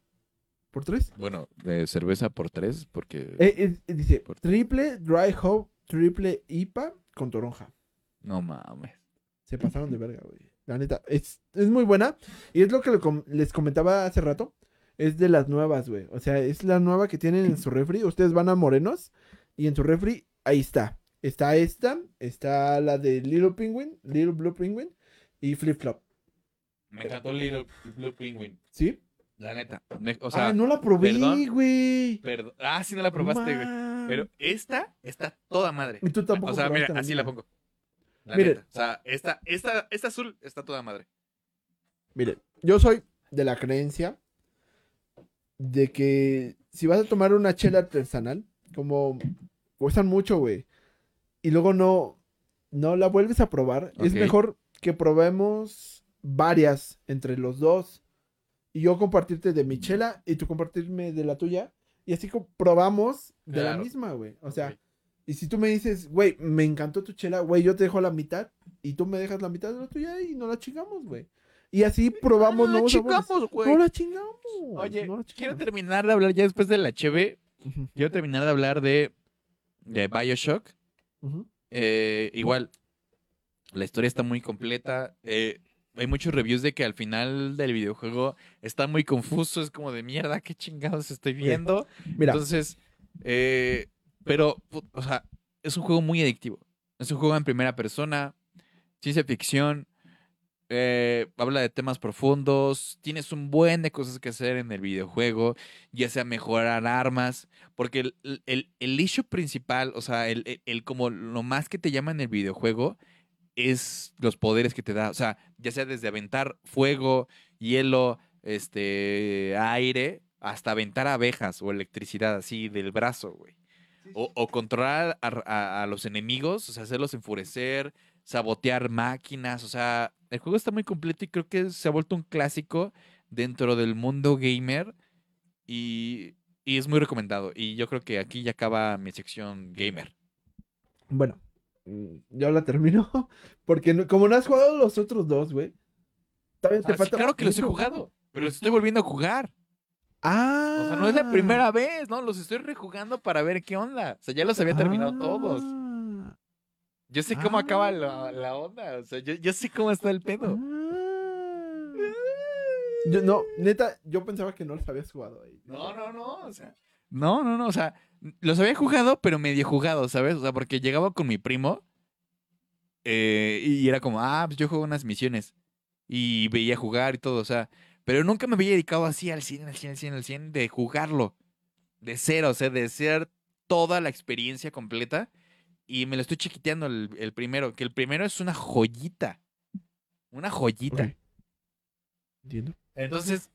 Speaker 2: Por tres.
Speaker 1: Bueno, de cerveza por tres, porque.
Speaker 2: Eh, eh, eh, dice
Speaker 1: Por-
Speaker 2: triple dry hop, triple IPA con toronja.
Speaker 1: No mames.
Speaker 2: Se pasaron de verga, güey. La neta, es, es muy buena. Y es lo que com- les comentaba hace rato. Es de las nuevas, güey. O sea, es la nueva que tienen en su refri. Ustedes van a Morenos y en su refri, ahí está. Está esta, está la de Little Penguin, Little Blue Penguin y Flip Flop.
Speaker 1: Me encantó Little Blue Penguin.
Speaker 2: ¿Sí?
Speaker 1: La neta. Me- o sea,
Speaker 2: ah, no la probé,
Speaker 1: perdón.
Speaker 2: güey.
Speaker 1: perdón. Ah, sí, no la probaste, güey.
Speaker 2: Man.
Speaker 1: Pero esta está toda madre.
Speaker 2: Y tú tampoco
Speaker 1: O sea, mira,
Speaker 2: probaste
Speaker 1: así la
Speaker 2: mía.
Speaker 1: pongo. La
Speaker 2: Miren.
Speaker 1: neta. O sea, esta, esta, esta azul está toda madre.
Speaker 2: Miren, yo soy de la creencia de que si vas a tomar una chela artesanal, como cuestan mucho, güey, y luego no, no la vuelves a probar, es
Speaker 1: Ok.
Speaker 2: mejor que probemos varias entre los dos. Y yo compartirte de mi chela y tú compartirme de la tuya. Y así probamos de la
Speaker 1: Claro.
Speaker 2: misma, güey. O sea,
Speaker 1: Ok.
Speaker 2: y si tú me dices, güey, me encantó tu chela, güey, yo te dejo la mitad y tú me dejas la mitad de la tuya y no la chingamos, güey. Y así probamos nuevos sabores.
Speaker 1: chingamos, güey.
Speaker 2: No la chingamos.
Speaker 1: Oye,
Speaker 2: no la
Speaker 1: quiero
Speaker 2: chingamos.
Speaker 1: terminar de hablar ya después de la cheve.
Speaker 2: Ujú,
Speaker 1: Quiero terminar de hablar de, de Bioshock.
Speaker 2: ujú.
Speaker 1: Eh, igual, la historia está muy completa. Eh, hay muchos reviews de que al final del videojuego está muy confuso. Es como de mierda, qué chingados estoy viendo.
Speaker 2: Mira,
Speaker 1: Entonces, eh, pero, o sea, es un juego muy adictivo. Es un juego en primera persona, ciencia ficción, eh, habla de temas profundos, tienes un buen de cosas que hacer en el videojuego, ya sea mejorar armas, porque el, el, el- issue principal, o sea, el- el como lo más que te llama en el videojuego es los poderes que te da, o sea, ya sea desde aventar fuego, hielo, este, aire, hasta aventar abejas o electricidad así del brazo, güey. O, o controlar a, a- a los enemigos, o sea, hacerlos enfurecer, sabotear máquinas, o sea, el juego está muy completo y creo que se ha vuelto un clásico dentro del mundo gamer y, y es muy recomendado. Y yo creo que aquí ya acaba mi sección gamer.
Speaker 2: bueno, yo la termino. Porque no- como no has jugado los otros dos, güey. Todavía te
Speaker 1: Ah, sí, claro que los he jugado, pero los estoy volviendo a jugar.
Speaker 2: Ah.
Speaker 1: O sea, no es la primera vez, ¿no? Los estoy rejugando para ver qué onda. O sea, ya los había terminado todos.
Speaker 2: Ah.
Speaker 1: Yo sé cómo
Speaker 2: Ah.
Speaker 1: acaba la, la onda. O sea, yo, yo sé cómo está el pedo.
Speaker 2: Ah. Yo, no, neta, yo pensaba que no los habías jugado ahí.
Speaker 1: No, no, no. O sea. No, no, no. O sea, los había jugado, pero medio jugado, ¿sabes? O sea, porque llegaba con mi primo. eh, y era como, ah, pues yo juego unas misiones. Y veía jugar y todo, o sea. Pero nunca me había dedicado así al 100, al 100, al 100, al 100 de jugarlo. De cero, o sea, de ser toda la experiencia completa. Y me lo estoy chiquiteando el, el primero, que el primero es una joyita. Una joyita.
Speaker 2: Entiendo.
Speaker 1: Entonces,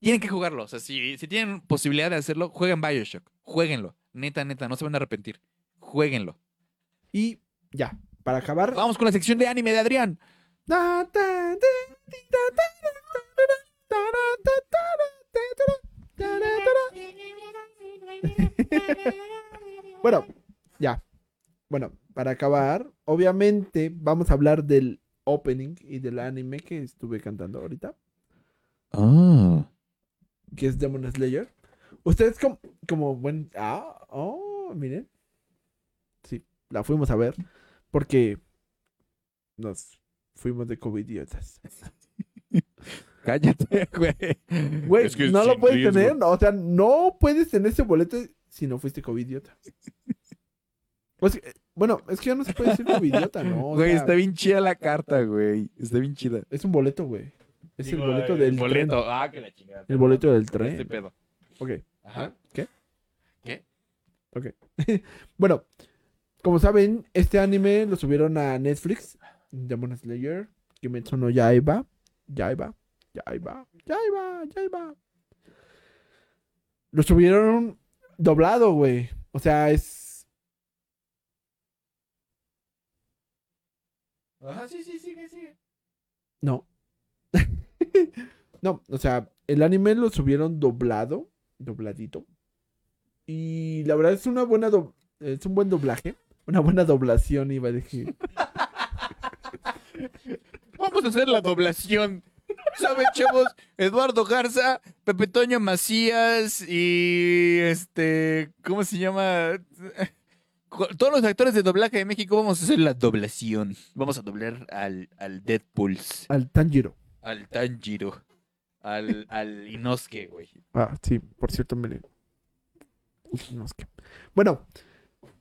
Speaker 1: tienen que jugarlo. O sea, si, si tienen posibilidad de hacerlo, jueguen Bioshock. Jueguenlo. Neta, neta, no se van a arrepentir. Jueguenlo.
Speaker 2: Y ya, para acabar.
Speaker 1: Vamos con la sección de anime de Adrián.
Speaker 2: bueno, ya. Bueno, para acabar, obviamente vamos a hablar del opening y del anime que estuve cantando ahorita.
Speaker 1: Ah.
Speaker 2: Que es Demon Slayer. Ustedes como, como buen... Ah, oh, miren. Sí, la fuimos a ver porque nos fuimos de covidiotas.
Speaker 1: Cállate, güey.
Speaker 2: Güey,
Speaker 1: Es que
Speaker 2: no lo puedes
Speaker 1: riesgo.
Speaker 2: tener. O sea, no puedes tener ese boleto si no fuiste covidiota. O sea, bueno, es que ya no se puede decir covidiota, ¿no? O
Speaker 1: Güey,
Speaker 2: sea,
Speaker 1: está bien chida la carta, güey. Está bien chida.
Speaker 2: Es un boleto, güey. Es
Speaker 1: Digo,
Speaker 2: el boleto del
Speaker 1: boleto.
Speaker 2: tren.
Speaker 1: Ah, que la chingada.
Speaker 2: El boleto del
Speaker 1: Este
Speaker 2: tren.
Speaker 1: pedo.
Speaker 2: Ok.
Speaker 1: Ajá.
Speaker 2: ¿Qué?
Speaker 1: ¿Qué?
Speaker 2: Ok. bueno, como saben, este anime lo subieron a Netflix. Demon Slayer. Kimetsu no Yaiba. Yaiba. Yaiba. Yaiba. Yaiba. Lo subieron doblado, güey. O sea, es.
Speaker 1: Ajá, sí, sí, sigue, sigue.
Speaker 2: No. no, o sea, el anime lo subieron doblado. Dobladito. Y la verdad es una buena. do- Es un buen doblaje. Una buena doblación, iba a decir.
Speaker 1: Vamos a hacer la doblación. ¿Saben, chavos? Eduardo Garza, Pepe Toño Macías y este. ¿Cómo se llama? Todos los actores de doblaje de México vamos a hacer la doblación. Vamos a doblar al, al Deadpool,
Speaker 2: Al Tanjiro.
Speaker 1: al Tanjiro, al, al Inosuke, güey.
Speaker 2: Ah, sí, por cierto, me que- Bueno,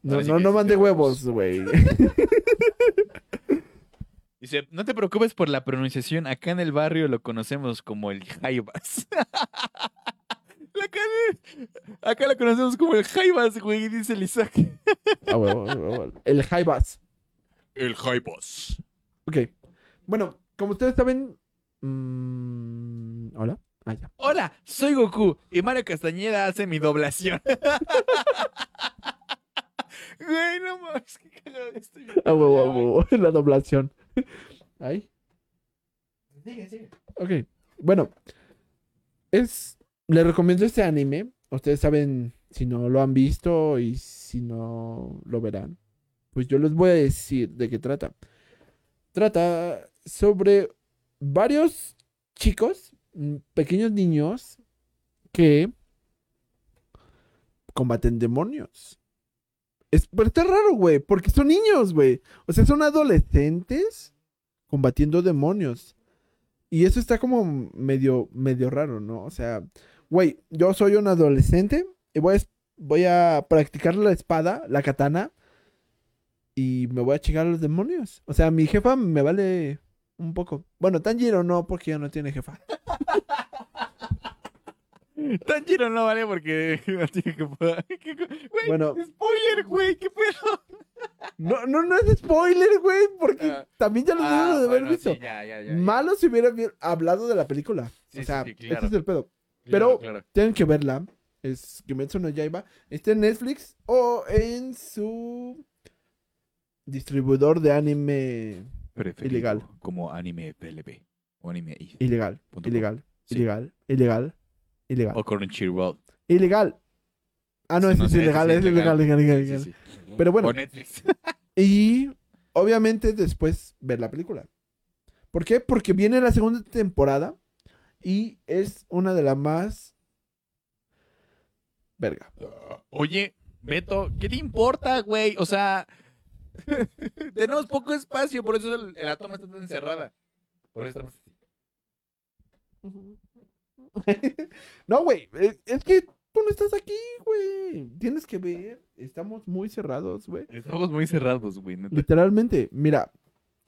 Speaker 2: no,
Speaker 1: Ahora sí
Speaker 2: no,
Speaker 1: que
Speaker 2: no
Speaker 1: sí
Speaker 2: mande
Speaker 1: te
Speaker 2: huevos, güey.
Speaker 1: Dice, no te preocupes por la pronunciación, acá en el barrio lo conocemos como el. La cara- Acá lo conocemos como el Jaivas, güey, dice el Isaac.
Speaker 2: Ah, huevo, huevo. El Jaivas.
Speaker 1: El Jaivas.
Speaker 2: Ok. Bueno, como ustedes saben. Mm, Hola. Ah, ya.
Speaker 1: Hola, soy Goku y Mario Castañeda hace mi doblación. Güey, no mames, qué cagado estoy.
Speaker 2: Ah, huevo, ah, huevo. La doblación. Ahí.
Speaker 4: Sigue, sigue.
Speaker 2: Ok. Bueno. Es. Les recomiendo este anime. Ustedes saben si no lo han visto y si no lo verán. Pues yo les voy a decir de qué trata. Trata sobre varios chicos, mm, pequeños niños, que combaten demonios. Es, pero está raro, güey, porque son niños, güey. O sea, son adolescentes combatiendo demonios. Y eso está como medio, medio raro, ¿no? O sea, güey, yo soy un adolescente y voy a, voy a practicar la espada, la katana, y me voy a chingar a los demonios. O sea, mi jefa me vale un poco. Bueno, Tanjiro no, porque ya no tiene jefa.
Speaker 1: Tanjiro no vale porque no tiene. Güey,
Speaker 2: Bueno.
Speaker 1: spoiler, güey, qué pedo.
Speaker 2: No, no, no es spoiler, güey, porque
Speaker 1: Ah.
Speaker 2: también ya lo debo de haber visto.
Speaker 1: ya, ya, ya.
Speaker 2: Malo si hubiera hablado de la película.
Speaker 1: Sí,
Speaker 2: o sea,
Speaker 1: sí,
Speaker 2: ese
Speaker 1: claro.
Speaker 2: es el pedo.
Speaker 1: Claro,
Speaker 2: pero-
Speaker 1: claro.
Speaker 2: Tienen que verla. Es Kimetsu no Yaiba. Está en Netflix o en su distribuidor de anime
Speaker 1: Preferido
Speaker 2: Ilegal.
Speaker 1: Como anime PLB. O anime I.
Speaker 2: ilegal.
Speaker 1: Punto com.
Speaker 2: Ilegal.
Speaker 1: Sí.
Speaker 2: Ilegal. Ilegal. Ilegal.
Speaker 1: O Crunchyroll.
Speaker 2: Ilegal. Ah, no, es ilegal, es ilegal, ilegal, ilegal,
Speaker 1: Sí,
Speaker 2: ilegal.
Speaker 1: sí.
Speaker 2: Pero bueno.
Speaker 1: O Netflix.
Speaker 2: Y obviamente después ver la película. ¿Por qué? Porque viene la segunda temporada y es una de las más verga.
Speaker 1: Oye, Beto, ¿qué te importa, güey? O sea, Tenemos poco espacio, por eso el- la toma está tan encerrada. Por eso estamos
Speaker 2: no, güey, es, es que tú no estás aquí, güey. Tienes que ver, estamos muy cerrados, güey.
Speaker 1: Estamos muy cerrados, güey.
Speaker 2: Literalmente, mira,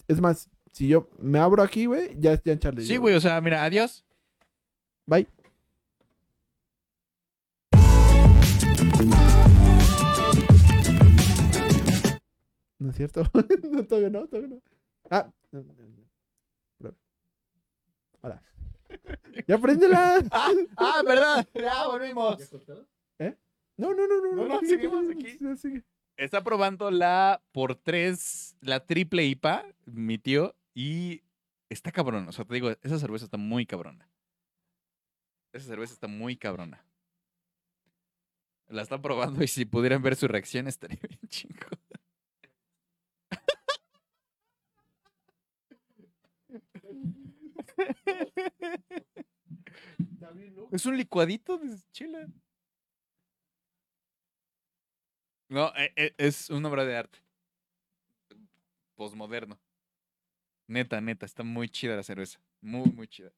Speaker 2: es más, si yo me abro aquí, güey, ya ya en Charlie.
Speaker 1: Sí, güey, o sea, mira, adiós.
Speaker 2: Bye. No es cierto. no, todavía no, todavía no. Ah, no, no, no. Hola. Ya préndela.
Speaker 1: Ah, ah, verdad. Ya volvimos.
Speaker 2: No, no, no, no.
Speaker 1: No, no,
Speaker 2: sigue,
Speaker 1: seguimos aquí. Está probando la por tres, la triple IPA, mi tío, y está cabrón. O sea, te digo, esa cerveza está muy cabrona. Esa cerveza está muy cabrona. La están probando y si pudieran ver su reacción estaría bien chingo. Es un licuadito de chela. No, e- e- es una obra de arte. Posmoderno. Neta, neta, está muy chida la cerveza. Muy, muy chida.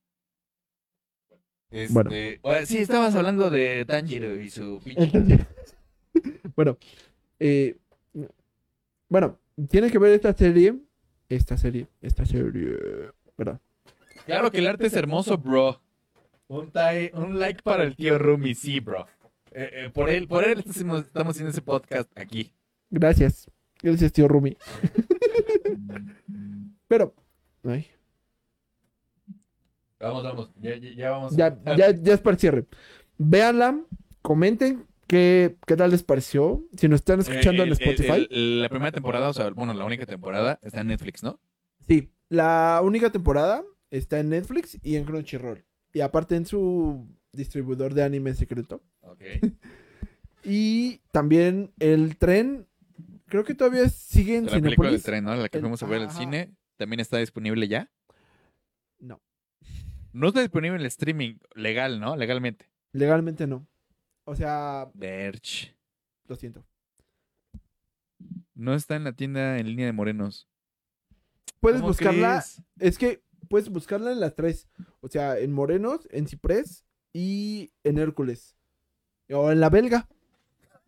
Speaker 2: Bueno.
Speaker 1: Este, sí, estabas hablando de Tanjiro y su pinche.
Speaker 2: Bueno, eh, bueno, tiene que ver esta serie, esta serie, esta serie, ¿verdad?
Speaker 1: Claro que el arte es hermoso, bro. Un, like para el tío Rumi, sí, bro. Eh, eh, por él, por él estamos estamos haciendo ese podcast aquí.
Speaker 2: Gracias, gracias tío Rumi. Pero, ay,
Speaker 1: Vamos, vamos. Ya, ya, ya vamos.
Speaker 2: ya, ya, ya es para el cierre. Véanla, comenten qué, qué tal les pareció. Si nos están escuchando en
Speaker 1: Eh, el- el-
Speaker 2: Spotify.
Speaker 1: el- la primera temporada, o sea, bueno, la única temporada está en Netflix, ¿no?
Speaker 2: Sí, la única temporada está en Netflix y en Crunchyroll. Y aparte en su distribuidor de anime secreto.
Speaker 1: Ok.
Speaker 2: Y también el tren, creo que todavía sigue en
Speaker 1: La película del tren, ¿no? La que
Speaker 2: El-
Speaker 1: fuimos a ver al cine, también está disponible ya.
Speaker 2: No,
Speaker 1: No está disponible en el streaming legal, ¿no? Legalmente.
Speaker 2: legalmente no. O sea,
Speaker 1: Verge.
Speaker 2: lo siento.
Speaker 1: No está en la tienda en línea de Morenos.
Speaker 2: Puedes
Speaker 1: ¿Cómo
Speaker 2: buscarla, es que puedes buscarla en las tres. O sea, en Morenos, en Ciprés y en Hércules. O en la belga.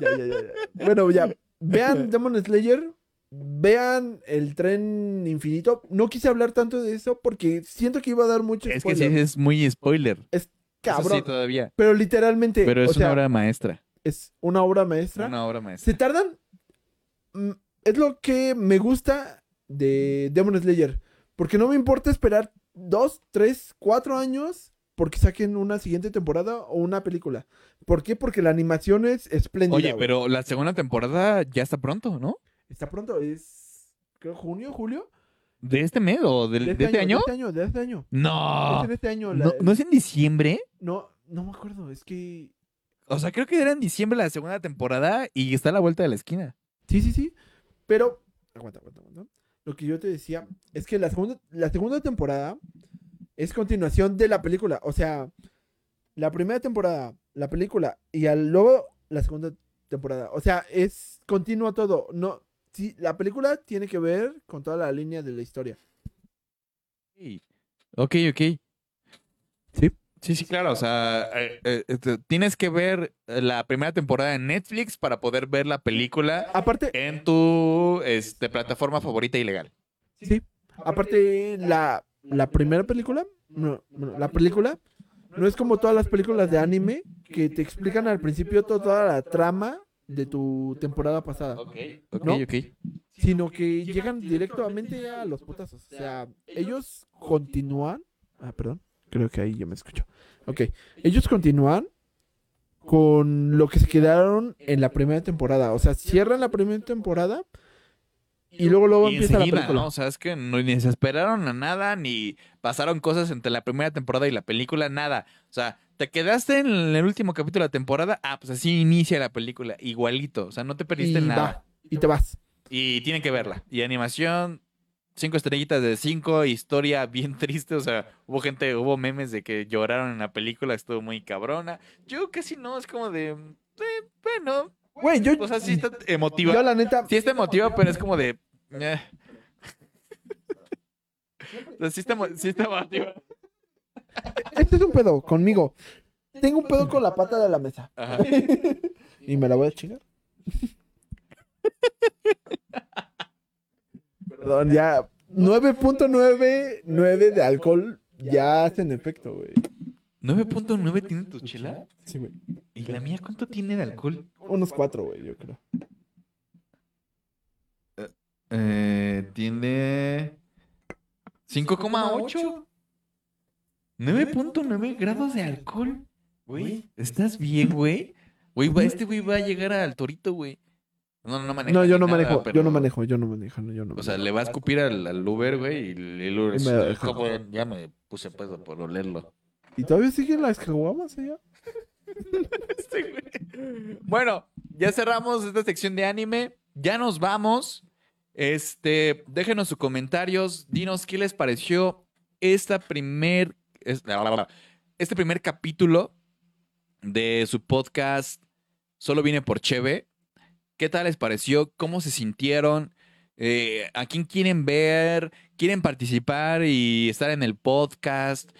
Speaker 2: ya, ya, ya, ya. Bueno, ya. Vean Demon Slayer. Vean el tren infinito. No quise hablar tanto de eso porque siento que iba a dar mucho
Speaker 1: Es que sí,
Speaker 2: spoiler.
Speaker 1: es muy spoiler. Eso
Speaker 2: Cabrón.
Speaker 1: sí, todavía.
Speaker 2: Pero literalmente.
Speaker 1: Pero es
Speaker 2: o sea,
Speaker 1: una obra maestra.
Speaker 2: es una obra maestra.
Speaker 1: Una obra maestra.
Speaker 2: Se tardan. mm, Es lo que me gusta de Demon Slayer. Porque no me importa esperar dos, tres, cuatro años porque saquen una siguiente temporada o una película. ¿Por qué? Porque la animación es espléndida.
Speaker 1: Oye,
Speaker 2: güey.
Speaker 1: pero la segunda temporada ya está pronto, ¿no?
Speaker 2: Está pronto, es. Creo junio, julio.
Speaker 1: ¿De este mes o del- de, este año?
Speaker 2: De este año, de este año.
Speaker 1: No.
Speaker 2: Es en este año. la-
Speaker 1: no. ¿No es en diciembre?
Speaker 2: no, no me acuerdo. Es que.
Speaker 1: O sea, creo que era en diciembre la segunda temporada y está a la vuelta de la esquina.
Speaker 2: Sí, sí, sí. Pero. Aguanta, aguanta, aguanta. Lo que yo te decía es que la segunda, la segunda temporada es continuación de la película. O sea, la primera temporada, la película, y al, luego la segunda temporada. O sea, es continuo todo. No, sí, la película tiene que ver con toda la línea de la historia.
Speaker 1: Ok, ok.
Speaker 2: Sí.
Speaker 1: Sí, sí, claro. O sea, eh, eh, este, tienes que ver la primera temporada en Netflix para poder ver la película
Speaker 2: Aparte,
Speaker 1: en tu este, plataforma favorita ilegal.
Speaker 2: sí, aparte la, la primera película, no, la película no es como todas las películas de anime que te explican al principio to- toda la trama de tu temporada pasada.
Speaker 1: Ok, ok,
Speaker 2: ¿No?
Speaker 1: ok.
Speaker 2: sino que llegan directamente a los putazos. O sea, ellos continúan. Ah, perdón. Creo que ahí ya me escucho. Ok. Ellos continúan con lo que se quedaron en la primera temporada. O sea, cierran la primera temporada y luego luego
Speaker 1: Y
Speaker 2: empieza la película.
Speaker 1: ¿no? O sea, es que no, ni se esperaron a nada, ni pasaron cosas entre la primera temporada y la película, nada. O sea, te quedaste en el último capítulo de la temporada, ah, pues así inicia la película, igualito. O sea, no te perdiste
Speaker 2: y
Speaker 1: nada.
Speaker 2: va, y te vas.
Speaker 1: Y tienen que verla. Y animación, cinco estrellitas de cinco, historia bien triste. O sea, hubo gente, hubo memes de que lloraron en la película, estuvo muy cabrona. Yo casi no, es como de, eh, bueno,
Speaker 2: Güey, yo,
Speaker 1: O sea, sí está emotiva.
Speaker 2: yo la neta,
Speaker 1: Sí está emotiva, pero es como de... eh. O sea, sí está, sí está emotiva.
Speaker 2: este es un pedo conmigo. Tengo un pedo con la pata de la mesa.
Speaker 1: Ajá.
Speaker 2: Y me la voy a chingar. Perdón, ya. 9.99 de alcohol ya hacen efecto, güey.
Speaker 1: ¿9.9 tiene tu chela?
Speaker 2: Sí, güey.
Speaker 1: ¿Y la mía cuánto tiene de alcohol?
Speaker 2: Unos cuatro, güey, yo creo.
Speaker 1: Eh, tiene 5,8. 9.9 grados de alcohol. Güey, ¿estás bien, güey? Güey, va- este güey va a llegar al torito, güey. No, no maneja.
Speaker 2: No, yo no
Speaker 1: nada,
Speaker 2: manejo, yo no manejo, yo no manejo, yo no
Speaker 1: O sea,
Speaker 2: manejo.
Speaker 1: le va a escupir al, al Uber, güey, y el Uber
Speaker 2: me.
Speaker 1: "Güey, ya me puse pedo por olerlo.
Speaker 2: ¿Y todavía siguen las caguamas allá?
Speaker 1: Güey. Bueno, ya cerramos esta sección de anime. Ya nos vamos. Este, déjenos sus comentarios. Dinos qué les pareció esta primer, es- este primer capítulo de su podcast Solo vine por Cheve. ¿Qué tal les pareció? ¿Cómo se sintieron? Eh, ¿A quién quieren ver? ¿Quieren participar y estar en el podcast?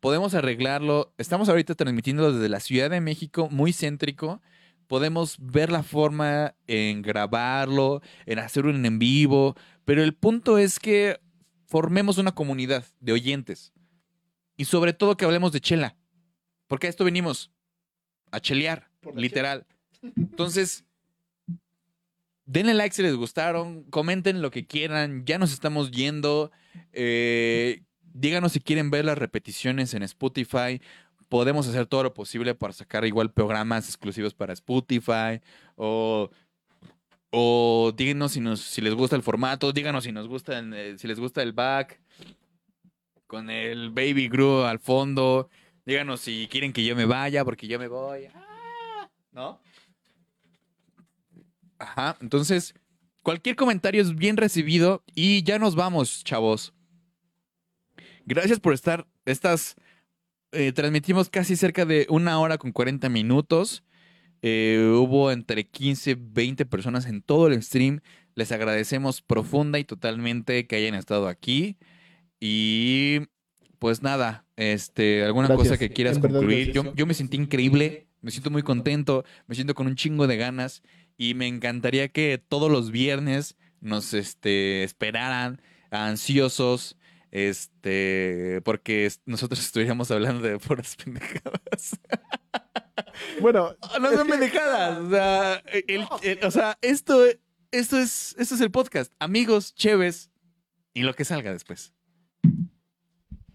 Speaker 1: Podemos arreglarlo. Estamos ahorita transmitiendo desde la Ciudad de México, muy céntrico. Podemos ver la forma en grabarlo, en hacer un en vivo, pero el punto es que formemos una comunidad de oyentes. Y sobre todo que hablemos de chela. Porque a esto venimos, a chelear, literal. Entonces, denle like si les gustaron, comenten lo que quieran, ya nos estamos yendo. Eh, díganos si quieren ver las repeticiones en Spotify. Podemos hacer todo lo posible para sacar igual programas exclusivos para Spotify. O, o díganos si, nos, si les gusta el formato. Díganos si nos gusta el- eh, si les gusta el back. Con el Baby Gru al fondo. Díganos si quieren que yo me vaya porque yo me voy. Ah, ¿No? Ajá. Entonces, cualquier comentario es bien recibido. Y ya nos vamos, chavos. Gracias por estar. Estas. eh, transmitimos casi cerca de una hora con 40 minutos. Eh, hubo entre 15 20 personas en todo el stream. Les agradecemos profunda y totalmente que hayan estado aquí. Y pues nada, este, alguna
Speaker 2: Gracias.
Speaker 1: cosa que quieras
Speaker 2: verdad,
Speaker 1: concluir. Yo, yo me sentí increíble, me siento muy contento, me siento con un chingo de ganas y me encantaría que todos los viernes nos este, esperaran ansiosos, este, porque nosotros estuviéramos hablando de puras pendejadas.
Speaker 2: Bueno,
Speaker 1: No son pendejadas, o sea, el- el- o sea, esto, esto es, esto es el podcast, amigos, chéves y lo que salga después.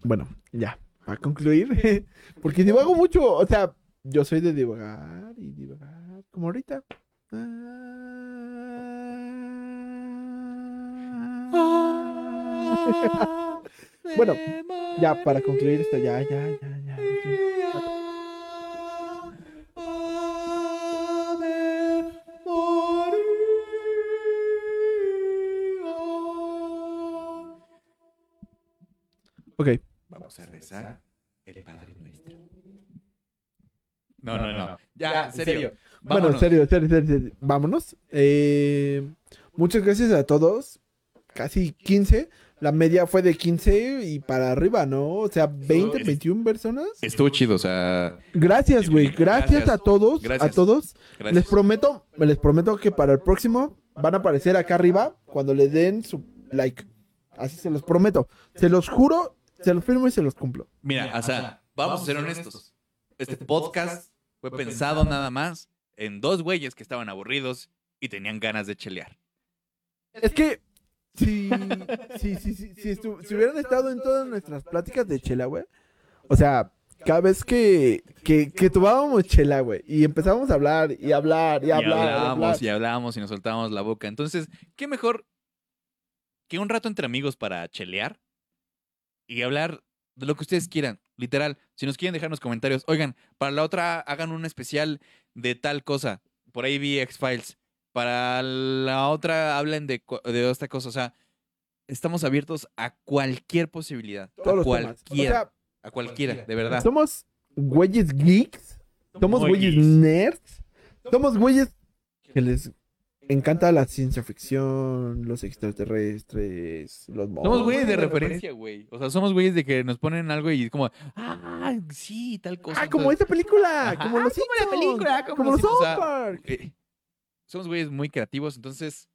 Speaker 2: bueno, ya. Para concluir, porque divago mucho, o sea, yo soy de divagar y divagar, como ahorita. Bueno, ya para concluir esto, ya, ya, ya, ya. Ok,
Speaker 1: Vamos a rezar el Padre Nuestro. No, no, no. Ya, en serio. Vámonos.
Speaker 2: serio, en serio, en serio, en serio. Vámonos. Eh, muchas gracias a todos. Casi 15. La media fue de 15 y para arriba, ¿no? O sea, 20,
Speaker 1: es-
Speaker 2: 21 personas.
Speaker 1: Estuvo chido, o sea,
Speaker 2: Gracias, güey. Gracias,
Speaker 1: Gracias.
Speaker 2: a todos.
Speaker 1: Gracias.
Speaker 2: A todos.
Speaker 1: gracias.
Speaker 2: Les prometo, les prometo que para el próximo van a aparecer acá arriba cuando le den su like. Así se los prometo. Se los juro, se los firmo y se los cumplo.
Speaker 1: Mira, o sea, vamos a ser honestos. Este podcast fue pensado nada más en dos güeyes que estaban aburridos y tenían ganas de chelear.
Speaker 2: Es que si, si, si, si, si, si hubieran estado en todas nuestras pláticas de chela, güey. O sea, cada vez que, que, que tomábamos chela, güey, y empezábamos a hablar y hablar y
Speaker 1: Y
Speaker 2: hablar. y hablar.
Speaker 1: hablábamos y hablábamos y nos soltábamos la boca. Entonces, ¿qué mejor que un rato entre amigos para chelear y hablar de lo que ustedes quieran? Literal, si nos quieren dejar en los comentarios, oigan, para la otra hagan un especial de tal cosa. Por ahí vi X-Files. Para la otra hablen de, de esta cosa. O sea, estamos abiertos a cualquier posibilidad.
Speaker 2: Todos
Speaker 1: a
Speaker 2: los temas. O
Speaker 1: cualquiera.
Speaker 2: sea,
Speaker 1: a cualquiera, de verdad.
Speaker 2: somos güeyes geeks, somos güeyes nerds, somos güeyes que les encanta la ciencia ficción, los extraterrestres, los
Speaker 1: Somos
Speaker 2: monstruos.
Speaker 1: güeyes de referencia, güey. O sea, somos güeyes de que nos ponen algo y es como, ah, sí, tal cosa.
Speaker 2: Ah, como esta película,
Speaker 1: Ajá,
Speaker 2: como los
Speaker 1: como la película, como
Speaker 2: como
Speaker 1: los
Speaker 2: South
Speaker 1: o sea,
Speaker 2: Park.
Speaker 1: eh, somos güeyes muy creativos, entonces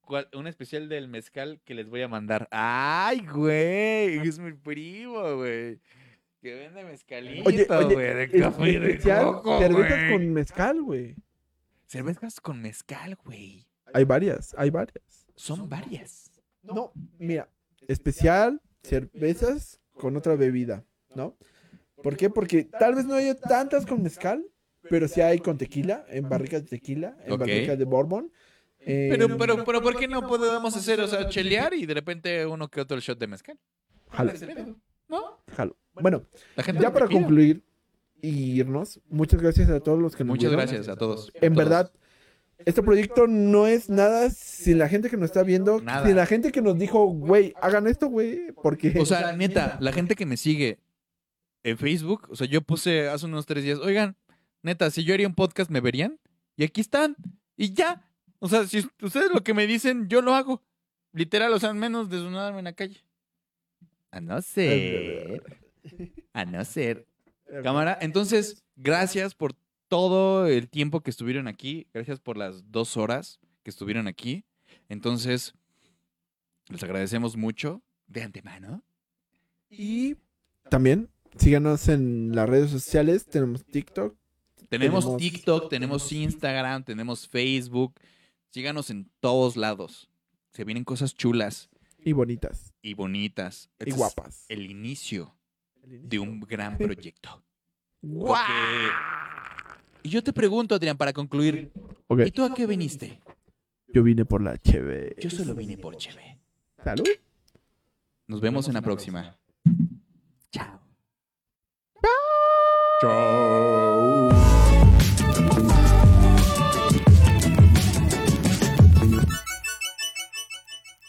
Speaker 1: ¿cuál- un especial del mezcal que les voy a mandar. Ay, güey, es mi primo, güey. Que vende mezcalito, güey, de café de coco, güey.
Speaker 2: con mezcal, güey.
Speaker 1: Cervezas con mezcal, güey.
Speaker 2: Hay varias, hay varias.
Speaker 1: Son varias.
Speaker 2: No, mira, especial, cervezas con otra bebida, ¿no? ¿Por qué? Porque tal vez no haya tantas con mezcal, pero sí hay con tequila, en barricas de tequila, en
Speaker 1: Ok.
Speaker 2: barricas de bourbon.
Speaker 1: Pero,
Speaker 2: en-
Speaker 1: pero, pero, ¿por qué no podemos hacer, o sea, chelear y de repente uno que otro shot de mezcal?
Speaker 2: Jalo,
Speaker 1: ¿No?
Speaker 2: jalo. Bueno,
Speaker 1: La gente
Speaker 2: ya para
Speaker 1: pide.
Speaker 2: concluir y irnos, muchas gracias a todos los que nos
Speaker 1: Muchas
Speaker 2: vieron.
Speaker 1: gracias a todos.
Speaker 2: En
Speaker 1: Todos.
Speaker 2: verdad, este proyecto no es nada sin la gente que nos está viendo,
Speaker 1: Nada.
Speaker 2: sin la gente que nos dijo, güey, hagan esto, güey, porque...
Speaker 1: O sea, neta, la gente que me sigue en Facebook, o sea, yo puse hace unos tres días, oigan, neta, si yo haría un podcast, ¿me verían? Y aquí están. Y ya. O sea, si ustedes lo que me dicen, yo lo hago. Literal, o sea, menos desnudarme en la calle. A no ser. A no ser. Cámara. Entonces, gracias por todo el tiempo que estuvieron aquí. Gracias por las dos horas que estuvieron aquí. Entonces, les agradecemos mucho de antemano.
Speaker 2: Y también síganos en las redes sociales. Tenemos TikTok.
Speaker 1: Tenemos
Speaker 2: Tenemos-
Speaker 1: TikTok, tenemos Instagram, tenemos Facebook. Síganos en todos lados. Se vienen cosas chulas
Speaker 2: Y bonitas.
Speaker 1: y bonitas.
Speaker 2: Y
Speaker 1: Este es
Speaker 2: guapas.
Speaker 1: El inicio de un gran proyecto.
Speaker 2: Guau.
Speaker 1: Porque- Y yo te pregunto, Adrián, para concluir, ¿y tú a qué viniste?
Speaker 2: yo vine por la cheve.
Speaker 1: Yo solo vine por Cheve.
Speaker 2: Salud.
Speaker 1: Nos vemos en la próxima. Chao.
Speaker 2: Chao.